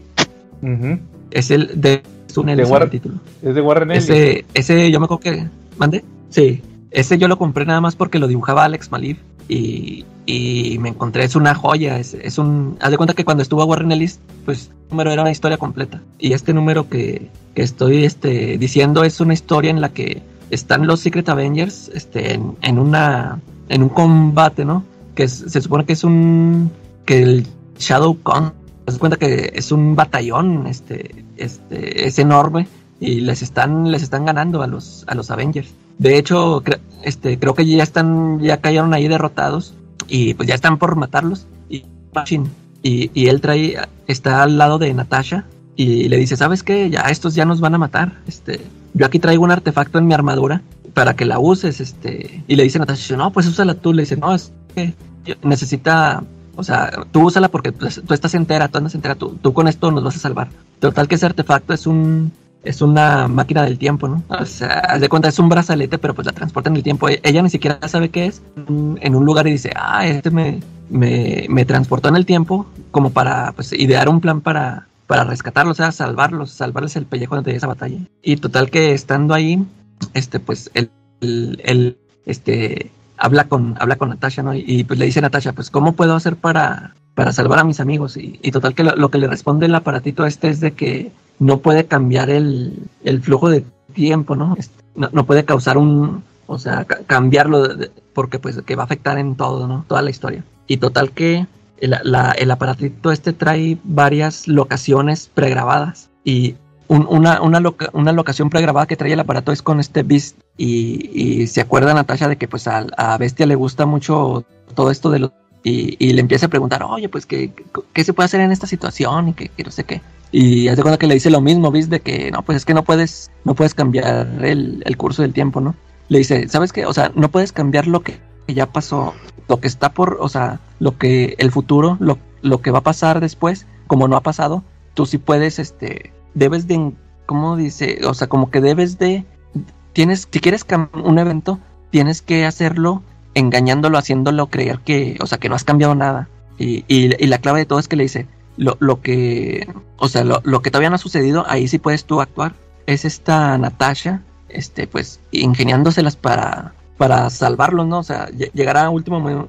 Ujú. Es el de Tunnel, De ese War- es el título. es de Warren Ellis. Ese, ese yo me acuerdo que. ¿Mande? Sí. Ese yo lo compré nada más porque lo dibujaba Alex Malif. Y, y me encontré, es una joya. Es, es un. Haz de cuenta que cuando estuvo a Warren Ellis, pues el número era una historia completa. Y este número que, que estoy este, diciendo es una historia en la que están los Secret Avengers este, en, en una. en un combate, ¿no? Que se supone que es un. que el Shadow. Haz de cuenta que es un batallón, este, este, es enorme y les están les están ganando a los a los Avengers. De hecho, cre- este creo que ya están ya cayeron ahí derrotados y pues ya están por matarlos y Machine y, y él trae está al lado de Natasha y le dice, "¿Sabes qué? Ya estos ya nos van a matar. Este, yo aquí traigo un artefacto en mi armadura para que la uses, este." Y le dice Natasha, "No, pues úsala tú." Le dice, "No, es que necesita o sea, tú úsala porque pues, tú estás entera, tú andas entera, tú, tú con esto nos vas a salvar. Total que ese artefacto es un es una máquina del tiempo, ¿no? O sea, haz de cuenta es un brazalete, pero pues la transporta en el tiempo. E- Ella ni siquiera sabe qué es en un lugar y dice, ah, este me, me, me transportó en el tiempo como para pues idear un plan para, para rescatarlos, o sea, salvarlos, salvarles el pellejo de esa batalla. Y total que estando ahí, este, pues el, el, este, habla con, habla con Natasha, ¿no? Y, pues le dice a Natasha, pues, ¿cómo puedo hacer para, para salvar a mis amigos? Y, total que lo, que le responde el aparatito este es de que no puede cambiar el, el flujo de tiempo, ¿no? No, puede causar un, o sea, ca- cambiarlo de- porque pues que va a afectar en todo, ¿no? Toda la historia. Y total que el, la- aparatito este trae varias locaciones pregrabadas y un- una, una, loca- una locación pregrabada que trae el aparato es con este Beast y, se acuerda Natasha de que pues a, Bestia le gusta mucho todo esto de los y, le empieza a preguntar, oye, pues, ¿qué, ¿qué se puede hacer en esta situación? Y que, no sé qué. Y hace cuenta que le dice lo mismo, ¿vis? De que, no, pues es que no puedes, no puedes cambiar el, el curso del tiempo, ¿no? Le dice, ¿sabes qué? O sea, no puedes cambiar lo que ya pasó, lo que está por, o sea, lo que, el futuro, lo, lo que va a pasar después, como no ha pasado, tú sí puedes, este, debes de, ¿cómo dice? O sea, como que debes de, tienes, si quieres un evento, tienes que hacerlo engañándolo, haciéndolo creer que, o sea, que no has cambiado nada. Y, y, y la clave de todo es que le dice, lo, lo que, o sea, lo, lo que todavía no ha sucedido, ahí sí puedes tú actuar. Es esta Natasha, este, pues, ingeniándoselas para, para salvarlos, ¿no? O sea, lle- llegará a último, mo-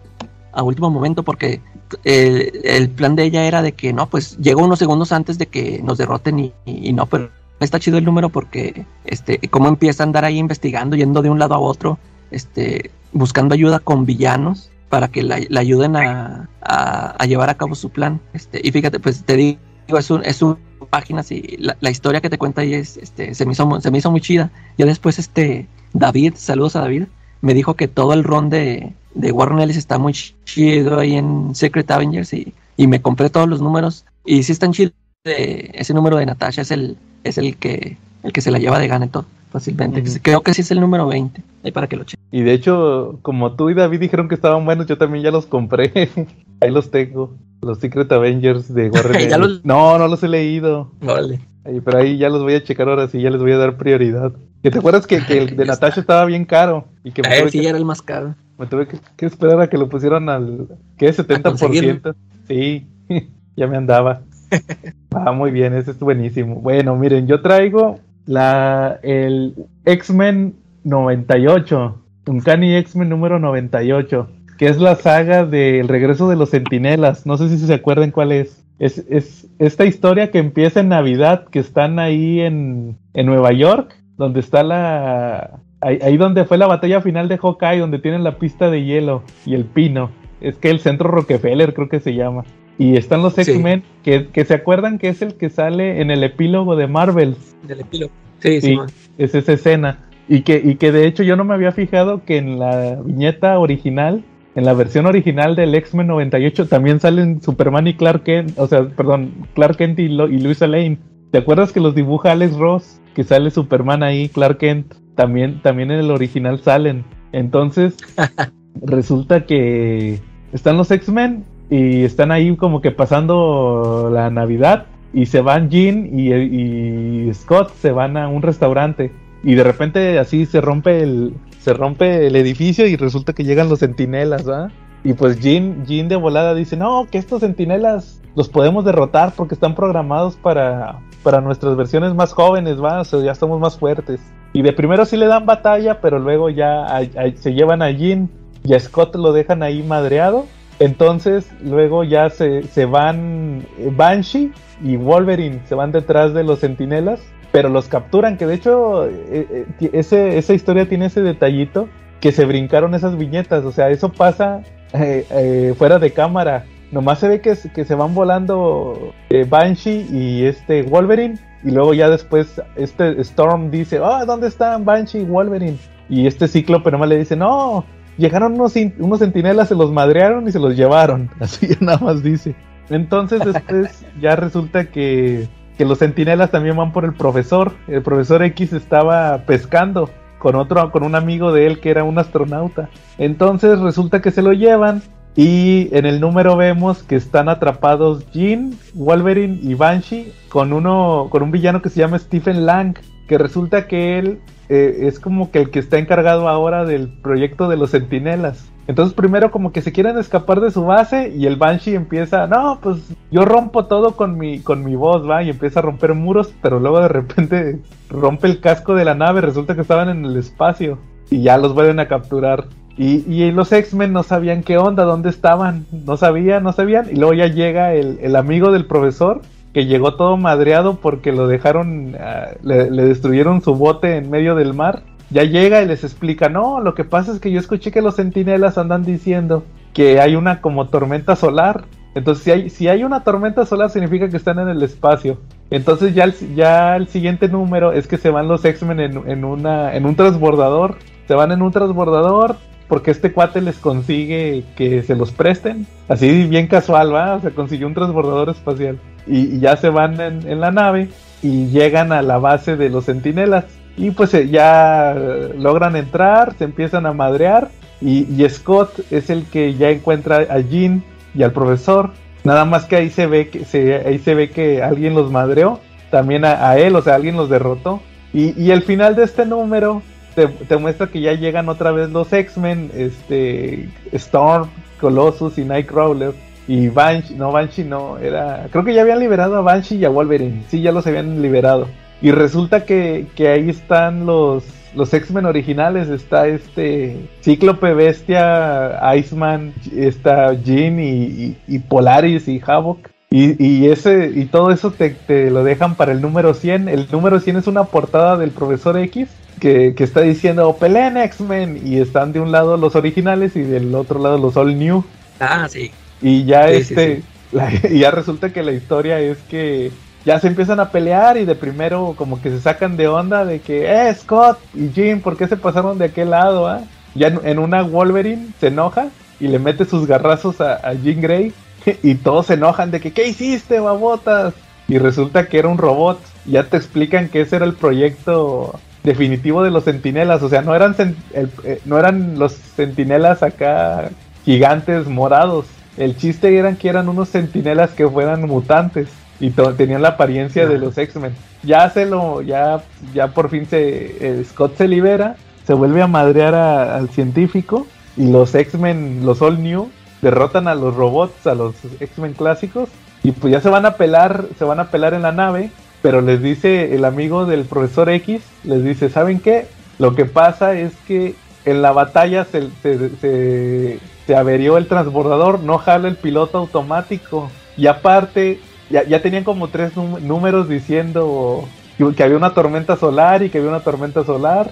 a último momento porque el, el plan de ella era de que, no, pues, llegó unos segundos antes de que nos derroten y, y- no, pero está chido el número porque, este, cómo empieza a andar ahí investigando, yendo de un lado a otro, este, buscando ayuda con villanos para que la, la ayuden a, a- llevar a cabo su plan. Este, y fíjate, pues te digo, es un, es un páginas y la, historia que te cuenta ahí es, este, se me hizo, se me hizo muy chida. Ya después, este, David, saludos a David, me dijo que todo el ron de, de Warren Ellis está muy chido ahí en Secret Avengers y, y me compré todos los números y sí están chidos. Eh, ese número de Natasha es el, es el que, el que se la lleva de todo fácilmente. Creo que sí es el número 20. Ahí para que lo chequen. Y de hecho, como tú y David dijeron que estaban buenos, yo también ya los compré. Ahí los tengo. Los Secret Avengers de Warren los- No, no los he leído. Vale. Ahí, pero ahí ya los voy a checar ahora sí, ya les voy a dar prioridad. ¿Que te acuerdas que, que el de Natasha estaba bien caro? Y que me tuve, sí, que, era el más caro. me tuve que, que esperar a que lo pusieran al... ¿Qué? ¿70%? Sí, ya me andaba. Ah, muy bien, ese es buenísimo. Bueno, miren, yo traigo la el X-Men 98, Uncanny X-Men número 98, que es la saga del regreso de los Centinelas. No sé si se acuerdan cuál es. Es, es esta historia que empieza en Navidad, que están ahí en, en Nueva York, donde está la... Ahí, ahí donde fue la batalla final de Hawkeye, donde tienen la pista de hielo y el pino. Es que el centro Rockefeller creo que se llama. Y están los Sí. X-Men, que, que se acuerdan que es el que sale en el epílogo de Marvels. Del epílogo. Sí, sí. Es esa escena. Y que, y que de hecho yo no me había fijado que en la viñeta original, en la versión original del X-Men 98, también salen Superman y Clark Kent, o sea, perdón, Clark Kent y, Lo- y Luisa Lane. ¿Te acuerdas que los dibuja Alex Ross? Que sale Superman ahí, Clark Kent. También, también en el original salen. Entonces, resulta que están los X-Men y están ahí como que pasando la Navidad y se van Jean y, y Scott se van a un restaurante y de repente así se rompe el se rompe el edificio y resulta que llegan los centinelas, ¿va? Y pues Jean, Jean de volada dice, no, que estos centinelas los podemos derrotar porque están programados para, para nuestras versiones más jóvenes, ¿va? O sea, ya estamos más fuertes. Y de primero sí le dan batalla, pero luego ya se llevan a Jean y a Scott lo dejan ahí madreado. Entonces luego ya se, se van eh, Banshee y Wolverine, se van detrás de los centinelas, pero los capturan, que de hecho eh, eh, esa historia tiene ese detallito que se brincaron esas viñetas, o sea, eso pasa eh, fuera de cámara. Nomás se ve que, se- que se van volando eh, Banshee y este Wolverine. Y luego ya después este Storm dice, ah, ¿dónde están Banshee y Wolverine? Y este Cíclope nomás le dice, no, llegaron unos, unos centinelas, se los madrearon y se los llevaron. Así nada más dice. Entonces después ya resulta que, que los centinelas también van por el profesor. El profesor X estaba pescando con otro, con un amigo de él que era un astronauta. Entonces resulta que se lo llevan y en el número vemos que están atrapados Jean, Wolverine y Banshee con uno, con un villano que se llama Stephen Lang, que resulta que él eh, es como que el que está encargado ahora del proyecto de los Centinelas. Entonces primero como que se quieren escapar de su base y el Banshee empieza, no, pues yo rompo todo con mi, con mi voz, va, y empieza a romper muros, pero luego de repente rompe el casco de la nave, resulta que estaban en el espacio y ya los vuelven a capturar. Y, y los X-Men no sabían qué onda, dónde estaban, no sabían, no sabían, y luego ya llega el, amigo del profesor que llegó todo madreado porque lo dejaron, ah, le, destruyeron su bote en medio del mar. Ya llega y les explica, no, lo que pasa es que yo escuché que los centinelas andan diciendo que hay una como tormenta solar. Entonces, si hay, si hay una tormenta solar, significa que están en el espacio. Entonces, ya el, siguiente número es que se van los X-Men en un transbordador. Se van en un transbordador porque este cuate les consigue que se los presten. Así bien casual, ¿va? O sea, consiguió un transbordador espacial. Y, ya se van en, la nave y llegan a la base de los centinelas. Y pues eh, ya eh, logran entrar, se empiezan a madrear. Y, Scott es el que ya encuentra a Jean y al profesor. Nada más que ahí se ve que ahí se ve que alguien los madreó. También a, él, o sea, alguien los derrotó. Y el final de este número te, muestra que ya llegan otra vez los X-Men, este Storm, Colossus y Nightcrawler. Y Banshee, no, Banshee no, era. Creo que ya habían liberado a Banshee y a Wolverine. Sí, ya los habían liberado. Y resulta que, que ahí están los, los X-Men originales. Está este Cíclope, Bestia, Iceman, está Jean y, Polaris y Havoc. Y, y, ese, y todo eso te, te, lo dejan para el número 100. El número 100 es una portada del profesor X que, que está diciendo peleen X-Men. Y están de un lado los originales y del otro lado los All New. Ah, sí. Y ya sí, este, sí, sí. La, y ya resulta que la historia es que ya se empiezan a pelear y de primero como que se sacan de onda de que, eh, Scott y Jim, ¿por qué se pasaron de aquel lado? Ah? Ya en, en, una Wolverine se enoja y le mete sus garrazos a, a Jean Grey y todos se enojan de que, ¿qué hiciste, babotas? Y resulta que era un robot. Ya te explican que ese era el proyecto definitivo de los centinelas. O sea, no eran, el, eh, no eran los centinelas acá gigantes morados. El chiste eran que eran unos centinelas que fueran mutantes y tenían la apariencia de los X-Men. Ya se lo, ya, ya por fin se, eh, Scott se libera, se vuelve a madrear a, al científico y los X-Men, los All New, derrotan a los robots, a los X-Men clásicos y pues ya se van a pelar, se van a pelar en la nave, pero les dice el amigo del profesor X, les dice, ¿saben qué? Lo que pasa es que en la batalla se, se, se, averió el transbordador, no jala el piloto automático. Y aparte, ya, ya tenían como tres números diciendo que, había una tormenta solar y que había una tormenta solar.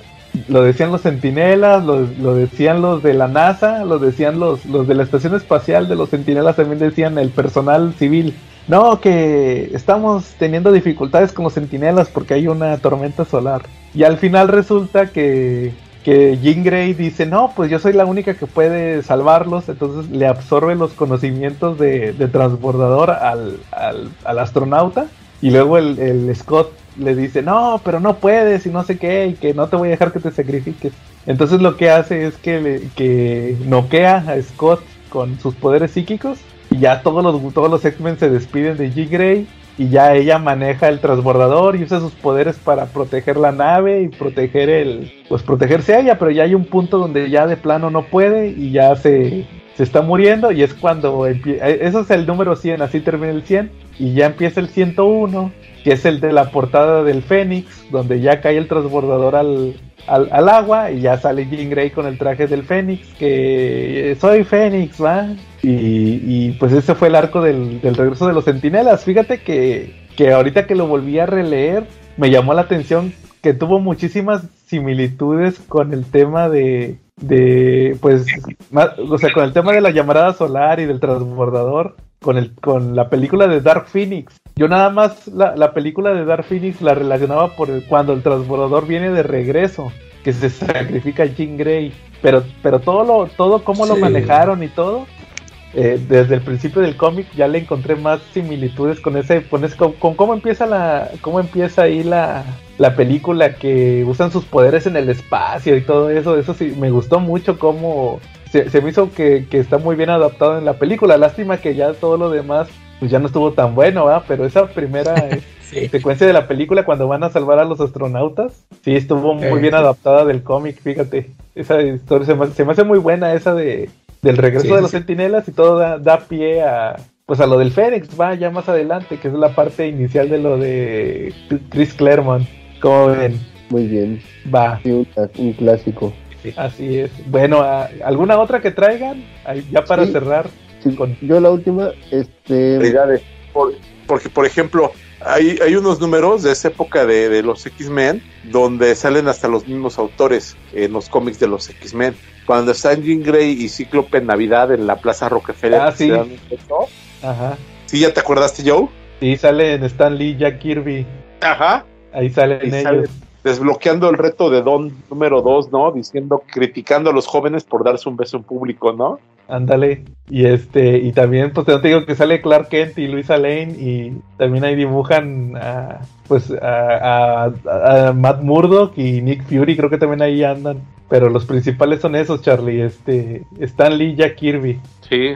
Lo decían los centinelas, lo, lo decían los de la NASA, lo decían los, los de la estación espacial de los centinelas, también decían el personal civil. No, que estamos teniendo dificultades con los sentinelas porque hay una tormenta solar. Y al final resulta que, que Jean Grey dice, no, pues yo soy la única que puede salvarlos, entonces le absorbe los conocimientos de, transbordador al, al, astronauta. Y luego el, el Scott le dice, no, pero no puedes y no sé qué, y que no te voy a dejar que te sacrifiques. Entonces lo que hace es que, que noquea a Scott con sus poderes psíquicos y ya todos los, todos los X-Men se despiden de Jean Grey y ya ella maneja el transbordador y usa sus poderes para proteger la nave y proteger el, pues protegerse a ella, pero ya hay un punto donde ya de plano no puede y ya se, se está muriendo y es cuando empieza, eso es el número 100, así termina el 100 y ya empieza el 101, que es el de la portada del Fénix, donde ya cae el transbordador al, al, agua y ya sale Jean Grey con el traje del Fénix, que soy Fénix, ¿va? Y, pues ese fue el arco del, regreso de los Centinelas. Fíjate que, que ahorita que lo volví a releer, me llamó la atención que tuvo muchísimas similitudes con el tema de, de pues, o sea, con el tema de la llamarada solar y del transbordador, con, el, con la película de Dark Phoenix. Yo nada más la, la película de Dark Phoenix la relacionaba por cuando el transbordador viene de regreso, que se sacrifica a Jean Grey. Pero, pero todo lo, todo cómo lo manejaron y todo, eh, desde el principio del cómic ya le encontré más similitudes con ese, con, con, cómo empieza la, cómo empieza ahí la, la película que usan sus poderes en el espacio y todo eso, eso sí, me gustó mucho cómo se, me hizo que, está muy bien adaptado en la película. Lástima que ya todo lo demás pues ya no estuvo tan bueno, ¿verdad? Pero esa primera eh, secuencia de la película cuando van a salvar a los astronautas, sí estuvo muy bien adaptada del cómic, fíjate. Esa historia se me, hace muy buena esa de del regreso de los sentinelas y todo da, pie a pues a lo del Fénix, va ya más adelante, que es la parte inicial de lo de Chris Claremont. ¿Cómo ven? Muy bien. Va. un clásico. Así es. Bueno, ¿alguna otra que traigan? Ya para cerrar. Yo la última, este... porque, por ejemplo, hay, hay unos números de esa época de, los X-Men donde salen hasta los mismos autores en los cómics de los X-Men. Cuando están Jean Grey y Cíclope en Navidad en la Plaza Rockefeller. Ah, sí. Ajá. ¿Sí ya te acordaste, Joe? Sí, sale en Stan Lee, Jack Kirby. Ajá. Ahí salen ellos desbloqueando el reto de Don número 2, ¿no? Diciendo, criticando a los jóvenes por darse un beso en público, ¿no? Ándale. Y este, y también, pues te digo que sale Clark Kent y Luisa Lane y también ahí dibujan a, pues a, Matt Murdock y Nick Fury, creo que también ahí andan. Pero los principales son esos, Charlie, este, Stan Lee y Jack Kirby. Sí.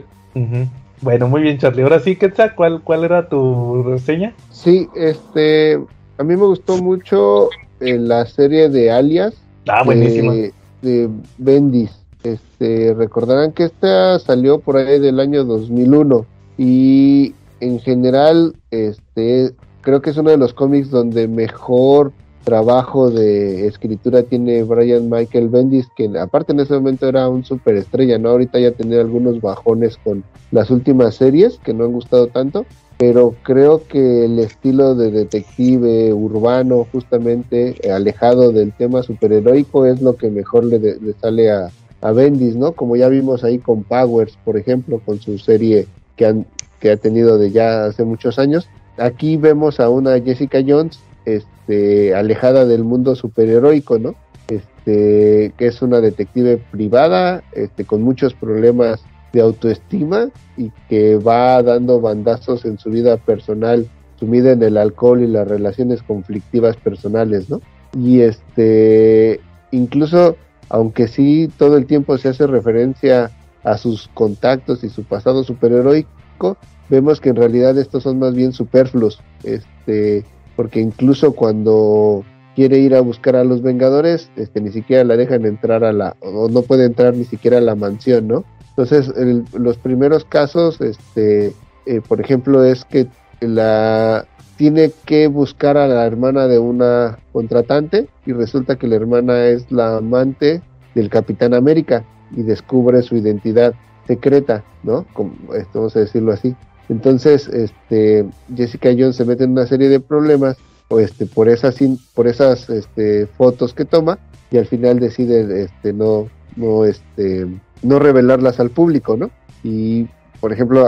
Bueno, muy bien, Charlie. Ahora sí, Quetzal, ¿cuál, ¿cuál era tu reseña? Sí, este, a mí me gustó mucho en la serie de Alias. Ah, De, Bendis. Este, recordarán que esta salió por ahí del año 2001 y en general este creo que es uno de los cómics donde mejor trabajo de escritura tiene Brian Michael Bendis, que aparte en ese momento era un superestrella, ¿no? Ahorita ya tenía algunos bajones con las últimas series que no han gustado tanto, pero creo que el estilo de detective urbano, justamente eh, alejado del tema superheroico, es lo que mejor le, sale a, a, Bendis, ¿no? Como ya vimos ahí con Powers, por ejemplo, con su serie que, han, que ha tenido de ya hace muchos años. Aquí vemos a una Jessica Jones este, alejada del mundo superheroico, ¿no? Este, que es una detective privada, este, con muchos problemas de autoestima y que va dando bandazos en su vida personal, sumida en el alcohol y las relaciones conflictivas personales, ¿no? Y este, incluso, aunque sí todo el tiempo se hace referencia a sus contactos y su pasado superheroico, vemos que en realidad estos son más bien superfluos, este, porque incluso cuando quiere ir a buscar a los Vengadores, este, ni siquiera la dejan entrar a la, o no puede entrar ni siquiera a la mansión, ¿no? Entonces, los primeros casos, este, eh, por ejemplo, es que la tiene que buscar a la hermana de una contratante y resulta que la hermana es la amante del Capitán América y descubre su identidad secreta, ¿no? Como, esto, vamos a decirlo así. Entonces, este, Jessica Jones se mete en una serie de problemas o este, por esas, por esas este, fotos que toma y al final decide este, no, no, este, no revelarlas al público, ¿no? Y, por ejemplo,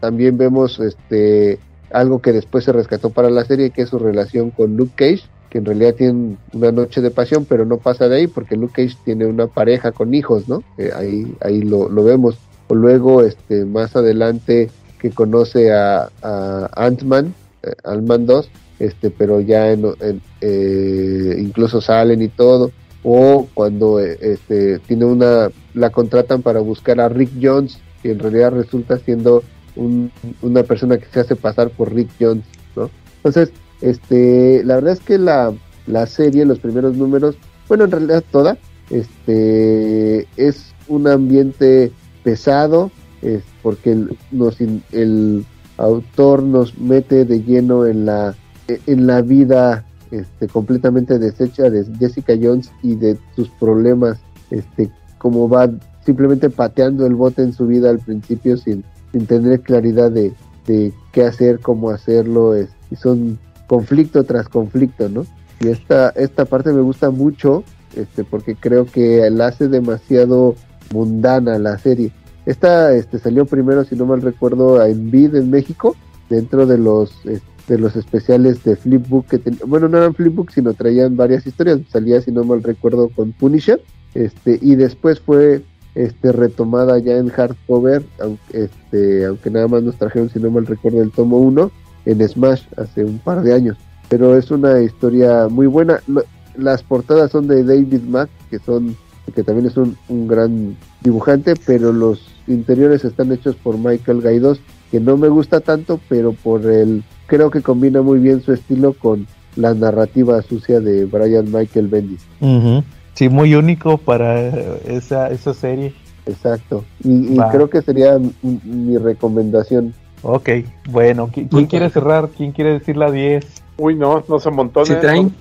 también vemos este algo que después se rescató para la serie, que es su relación con Luke Cage, que en realidad tiene una noche de pasión, pero no pasa de ahí porque Luke Cage tiene una pareja con hijos, ¿no? Eh, ahí ahí lo, lo, vemos. O luego, este, más adelante, que conoce a, a Ant-Man, eh, Ant-Man 2, este, pero ya en, eh, incluso salen y todo. O cuando este, tiene una, la contratan para buscar a Rick Jones, que en realidad resulta siendo una persona que se hace pasar por Rick Jones, ¿no? Entonces, este, la verdad es que la, la serie, los primeros números, bueno, en realidad toda, este, es un ambiente pesado, es porque el, nos, el autor nos mete de lleno en la, en la vida este, completamente deshecha de Jessica Jones y de sus problemas, este, como va simplemente pateando el bote en su vida al principio sin, tener claridad de, qué hacer, cómo hacerlo, y son conflicto tras conflicto, ¿no? Y esta, esta parte me gusta mucho, este, porque creo que la hace demasiado mundana la serie. Esta este, salió primero, si no mal recuerdo, en Vid en México, dentro de los de los especiales de Flipbook que bueno no eran Flipbook sino traían varias historias salía si no mal recuerdo con Punisher este y después fue este, retomada ya en hardcover, aunque, este, aunque nada más nos trajeron, si no mal recuerdo, el tomo 1 en Smash hace un par de años. Pero es una historia muy buena. Las portadas son de David Mack, que son que también es un, gran dibujante, pero los interiores están hechos por Michael Gaidos, que no me gusta tanto, pero por el creo que combina muy bien su estilo con la narrativa sucia de Brian Michael Bendis. Sí, muy único para esa, esa serie. Exacto. Y, creo que sería mi recomendación. Ok, bueno, ¿quién, quiere cerrar? ¿Quién quiere decir la 10? Uy, no, no se montones. ¿Sí traen?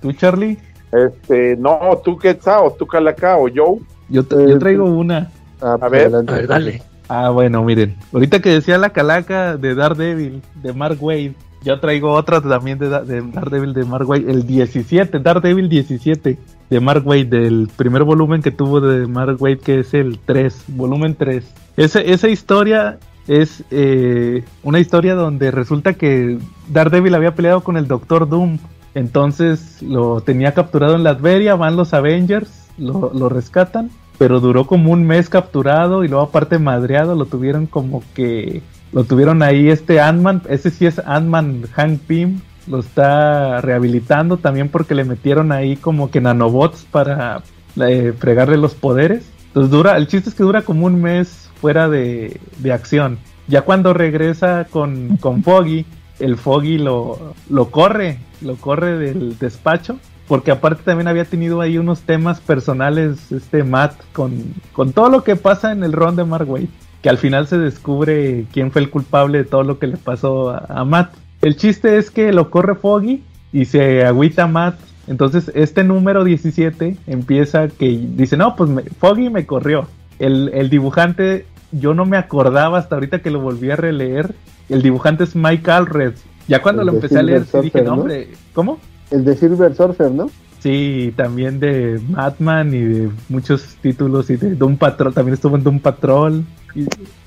¿Tú, Charlie? Este, no, tú Quetzal, o tú Calaca, o yo. Yo, yo eh, traigo una. Ah, a, ver, a ver, dale. Ah, bueno, miren. Ahorita que decía la calaca de Daredevil, de Mark Wade, yo traigo otra también de, Daredevil de Mark Waid, el 17, Daredevil 17 de Mark Waid, del primer volumen que tuvo de Mark Waid, que es el 3, volumen 3. esa historia es eh, una historia donde resulta que Daredevil había peleado con el Doctor Doom. Entonces lo tenía capturado en Latveria, van los Avengers, lo, lo rescatan, pero duró como un mes capturado y luego aparte madreado, lo tuvieron como que lo tuvieron ahí este Ant-Man, ese sí es Ant-Man Hank Pym, lo está rehabilitando también porque le metieron ahí como que nanobots para eh, fregarle los poderes. Entonces dura, el chiste es que dura como un mes fuera de, acción. Ya cuando regresa con, con Foggy, el Foggy lo, lo corre, lo corre del despacho porque aparte también había tenido ahí unos temas personales este Matt con, con todo lo que pasa en el ron de Mark Waid que al final se descubre quién fue el culpable de todo lo que le pasó a, Matt. El chiste es que lo corre Foggy y se agüita Matt. Entonces este número 17 empieza que dice, no, pues Foggy me corrió. El, dibujante, yo no me acordaba hasta ahorita que lo volví a releer. El dibujante es Mike Alred. Ya cuando lo empecé a leer, dije, no, hombre, ¿cómo? El de Silver Surfer, ¿no? Sí, también de Batman y de muchos títulos y de Doom Patrol, también estuvo en Doom Patrol.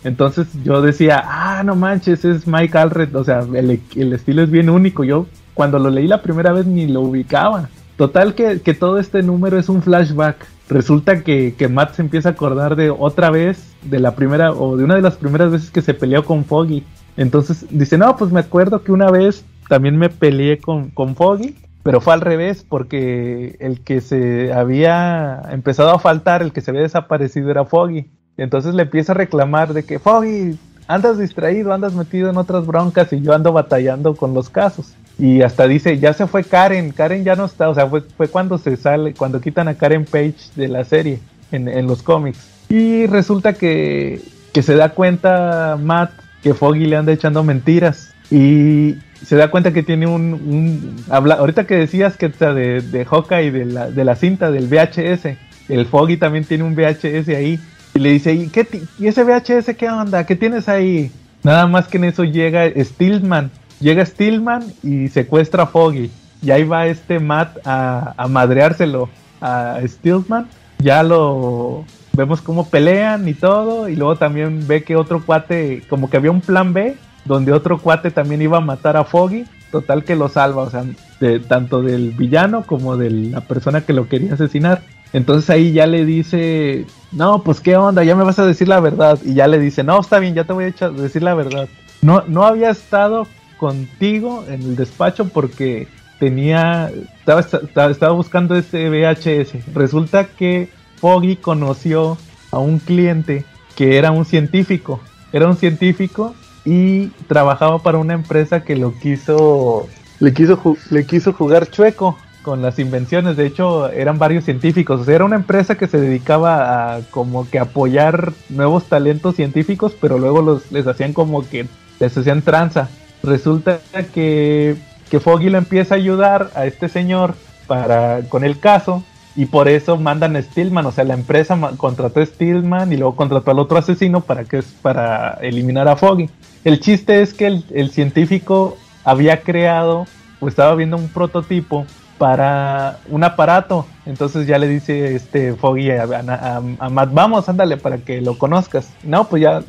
entonces yo decía, ah, no manches, es Mike Alred, o sea, el, estilo es bien único. Yo cuando lo leí la primera vez ni lo ubicaba. Total que, todo este número es un flashback. Resulta que, que, Matt se empieza a acordar de otra vez, de la primera, o de una de las primeras veces que se peleó con Foggy. Entonces dice, no, pues me acuerdo que una vez también me peleé con, con Foggy pero fue al revés, porque el que se había empezado a faltar, el que se había desaparecido era Foggy. Entonces le empieza a reclamar de que Foggy, andas distraído, andas metido en otras broncas y yo ando batallando con los casos. Y hasta dice, ya se fue Karen, Karen ya no está, o sea, fue, fue cuando se sale, cuando quitan a Karen Page de la serie en, en los cómics. Y resulta que, que se da cuenta Matt que Foggy le anda echando mentiras. Y se da cuenta que tiene un, habla, ahorita que decías que está de, de Hawkeye de la, de la cinta del VHS, el Foggy también tiene un VHS ahí y le dice, ¿y, qué ¿y ese VHS qué onda? ¿Qué tienes ahí? Nada más que en eso llega Stillman, llega Stillman y secuestra a Foggy y ahí va este Matt a, a madreárselo a Stillman, ya lo vemos cómo pelean y todo, y luego también ve que otro cuate, como que había un plan B, donde otro cuate también iba a matar a Foggy, total que lo salva, o sea, tanto del villano como de la persona que lo quería asesinar. Entonces ahí ya le dice, no, pues qué onda, ya me vas a decir la verdad. Y ya le dice, no, está bien, ya te voy a decir la verdad. No, no había estado contigo en el despacho porque tenía, estaba, estaba buscando ese VHS. Resulta que Foggy conoció a un cliente que era un científico. Era un científico y trabajaba para una empresa que lo quiso, le quiso, le quiso jugar chueco con las invenciones. De hecho, eran varios científicos. O sea, era una empresa que se dedicaba a como que apoyar nuevos talentos científicos, pero luego los, les hacían como que les hacían tranza. Resulta que, que Foggy le empieza a ayudar a este señor para con el caso y por eso mandan a Stillman, o sea, la empresa contrató a Stillman y luego contrató al otro asesino para que es para eliminar a Foggy. El chiste es que el, científico había creado o estaba viendo un prototipo para un aparato. Entonces ya le dice este Foggy a, Matt, vamos, ándale para que lo conozcas. No, pues ya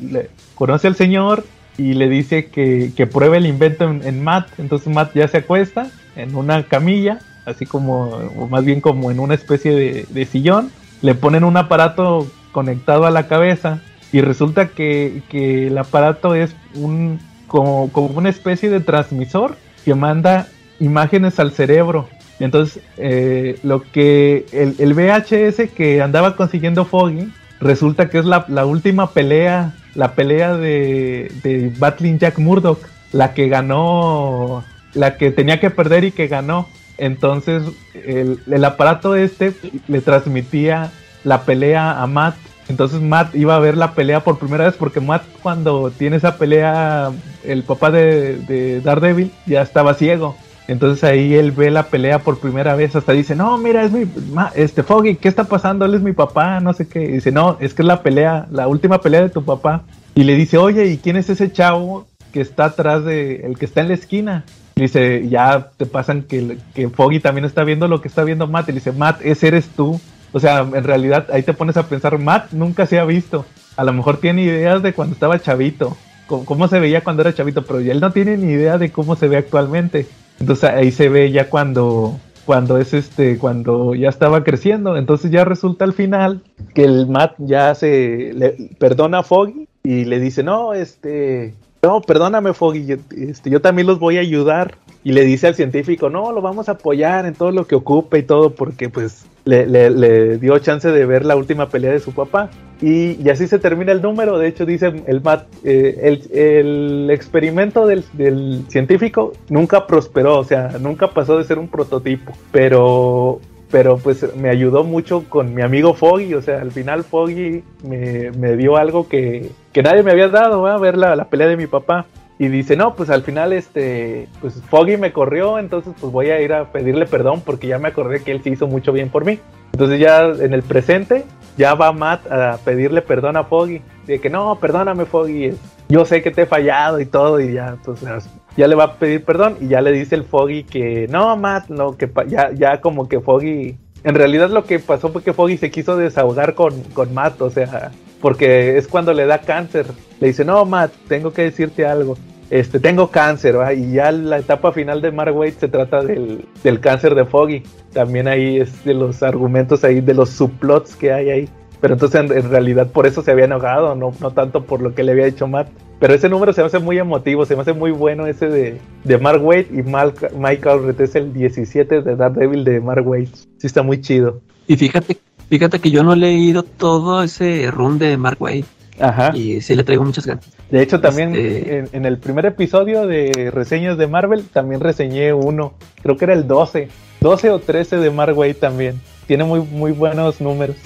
conoce al señor y le dice que, pruebe el invento en, Matt. Entonces Matt ya se acuesta en una camilla así como, o más bien como en una especie de, sillón, le ponen un aparato conectado a la cabeza y resulta que, el aparato es un como, una especie de transmisor que manda imágenes al cerebro. Entonces, eh, lo que el, VHS que andaba consiguiendo Foggy resulta que es la, última pelea, la pelea de, de Battling Jack Murdoch, la que ganó, la que tenía que perder y que ganó. Entonces el, aparato este le transmitía la pelea a Matt. Entonces Matt iba a ver la pelea por primera vez porque Matt cuando tiene esa pelea, el papá de, Daredevil ya estaba ciego. Entonces ahí él ve la pelea por primera vez, hasta dice, no, mira, es mi, este Foggy, ¿qué está pasando? Él es mi papá, no sé qué. dice, no, es que es la pelea, la última pelea de tu papá. Y le dice, oye, ¿y quién es ese chavo que está atrás de, el que está en la esquina? Dice, ya te pasan que, que Foggy también está viendo lo que está viendo Matt. Y dice, Matt, ese eres tú. O sea, en realidad ahí te pones a pensar, Matt nunca se ha visto. A lo mejor tiene ideas de cuando estaba chavito, cómo, se veía cuando era chavito, pero él no tiene ni idea de cómo se ve actualmente. Entonces ahí se ve ya cuando cuando es este cuando ya estaba creciendo entonces ya resulta al final que el Matt ya se le perdona a Foggy y le dice no este no, perdóname, Foggy, yo, este, yo también los voy a ayudar. Y le dice al científico, no, lo vamos a apoyar en todo lo que ocupe y todo, porque pues le, dio chance de ver la última pelea de su papá. Y, así se termina el número. De hecho, dice el, eh, el, experimento del, del, científico nunca prosperó, o sea, nunca pasó de ser un prototipo. Pero pero pues me ayudó mucho con mi amigo Foggy, o sea, al final Foggy me, dio algo que, nadie me había dado, a ver la, pelea de mi papá. Y dice, no, pues al final este, pues Foggy me corrió, entonces pues voy a ir a pedirle perdón porque ya me acordé que él se hizo mucho bien por mí. Entonces ya en el presente ya va Matt a pedirle perdón a Foggy. De que no, perdóname Foggy, yo sé que te he fallado y todo y ya, entonces ya le va a pedir perdón y ya le dice el Foggy que no, Matt, no, que ya, ya como que Foggy, en realidad lo que pasó fue que Foggy se quiso desahogar con, con Matt, o sea, porque es cuando le da cáncer. Le dice, no, Matt, tengo que decirte algo. Este, tengo cáncer, y ya la etapa final de Mark Waid se trata del, del cáncer de Foggy. También ahí es de los argumentos ahí, de los subplots que hay ahí. Pero entonces en, realidad por eso se había enojado, no, no tanto por lo que le había hecho Matt. Pero ese número se me hace muy emotivo, se me hace muy bueno ese de, de Mark Waid y Mike Allred es el 17 de Daredevil de Mark Waid. Sí está muy chido. Y fíjate, fíjate que yo no he leído todo ese run de Mark Waid. Ajá. Y sí le traigo muchas ganas. De hecho, también este en, en, el primer episodio de reseñas de Marvel, también reseñé uno. Creo que era el 12. 12 o 13 de Mark Waid también. Tiene muy, muy buenos números.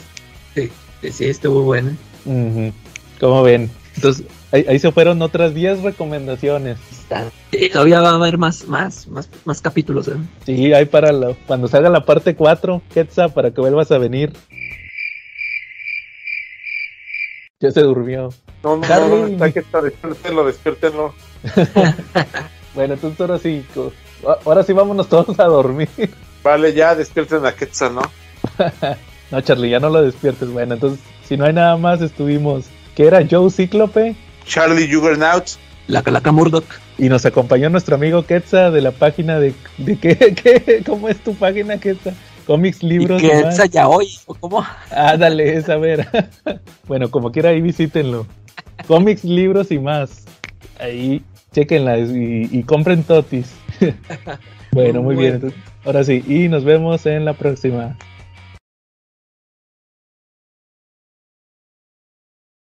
Sí. Sí, estuvo bueno. Como ven? Entonces, ahí, se fueron otras 10 recomendaciones. todavía va a haber más, más, más, más capítulos. ¿eh? Sí, hay para cuando salga la parte 4, Ketsa, para que vuelvas a venir. Ya se durmió. No, no, no, no está Ketsa, despiértenlo, despiértenlo. bueno, entonces ahora sí, ahora sí vámonos todos a dormir. Vale, ya despierten a Ketsa, ¿no? No, Charlie, ya no lo despiertes. Bueno, entonces Si no hay nada más, estuvimos. Que era Joe Cíclope. Charlie Juggernaut. La Calaca Murdoch. Y nos acompañó nuestro amigo Quetza de la página de. de qué, qué, ¿Cómo es tu página, Quetza? Cómics, libros. Y Quetza ya hoy, ¿o cómo? Ah, dale, esa ver. bueno, como quiera, ahí visítenlo. Cómics, libros y más. Ahí, chequenla y, y compren totis. bueno, muy bien. Ahora sí, y nos vemos en la próxima.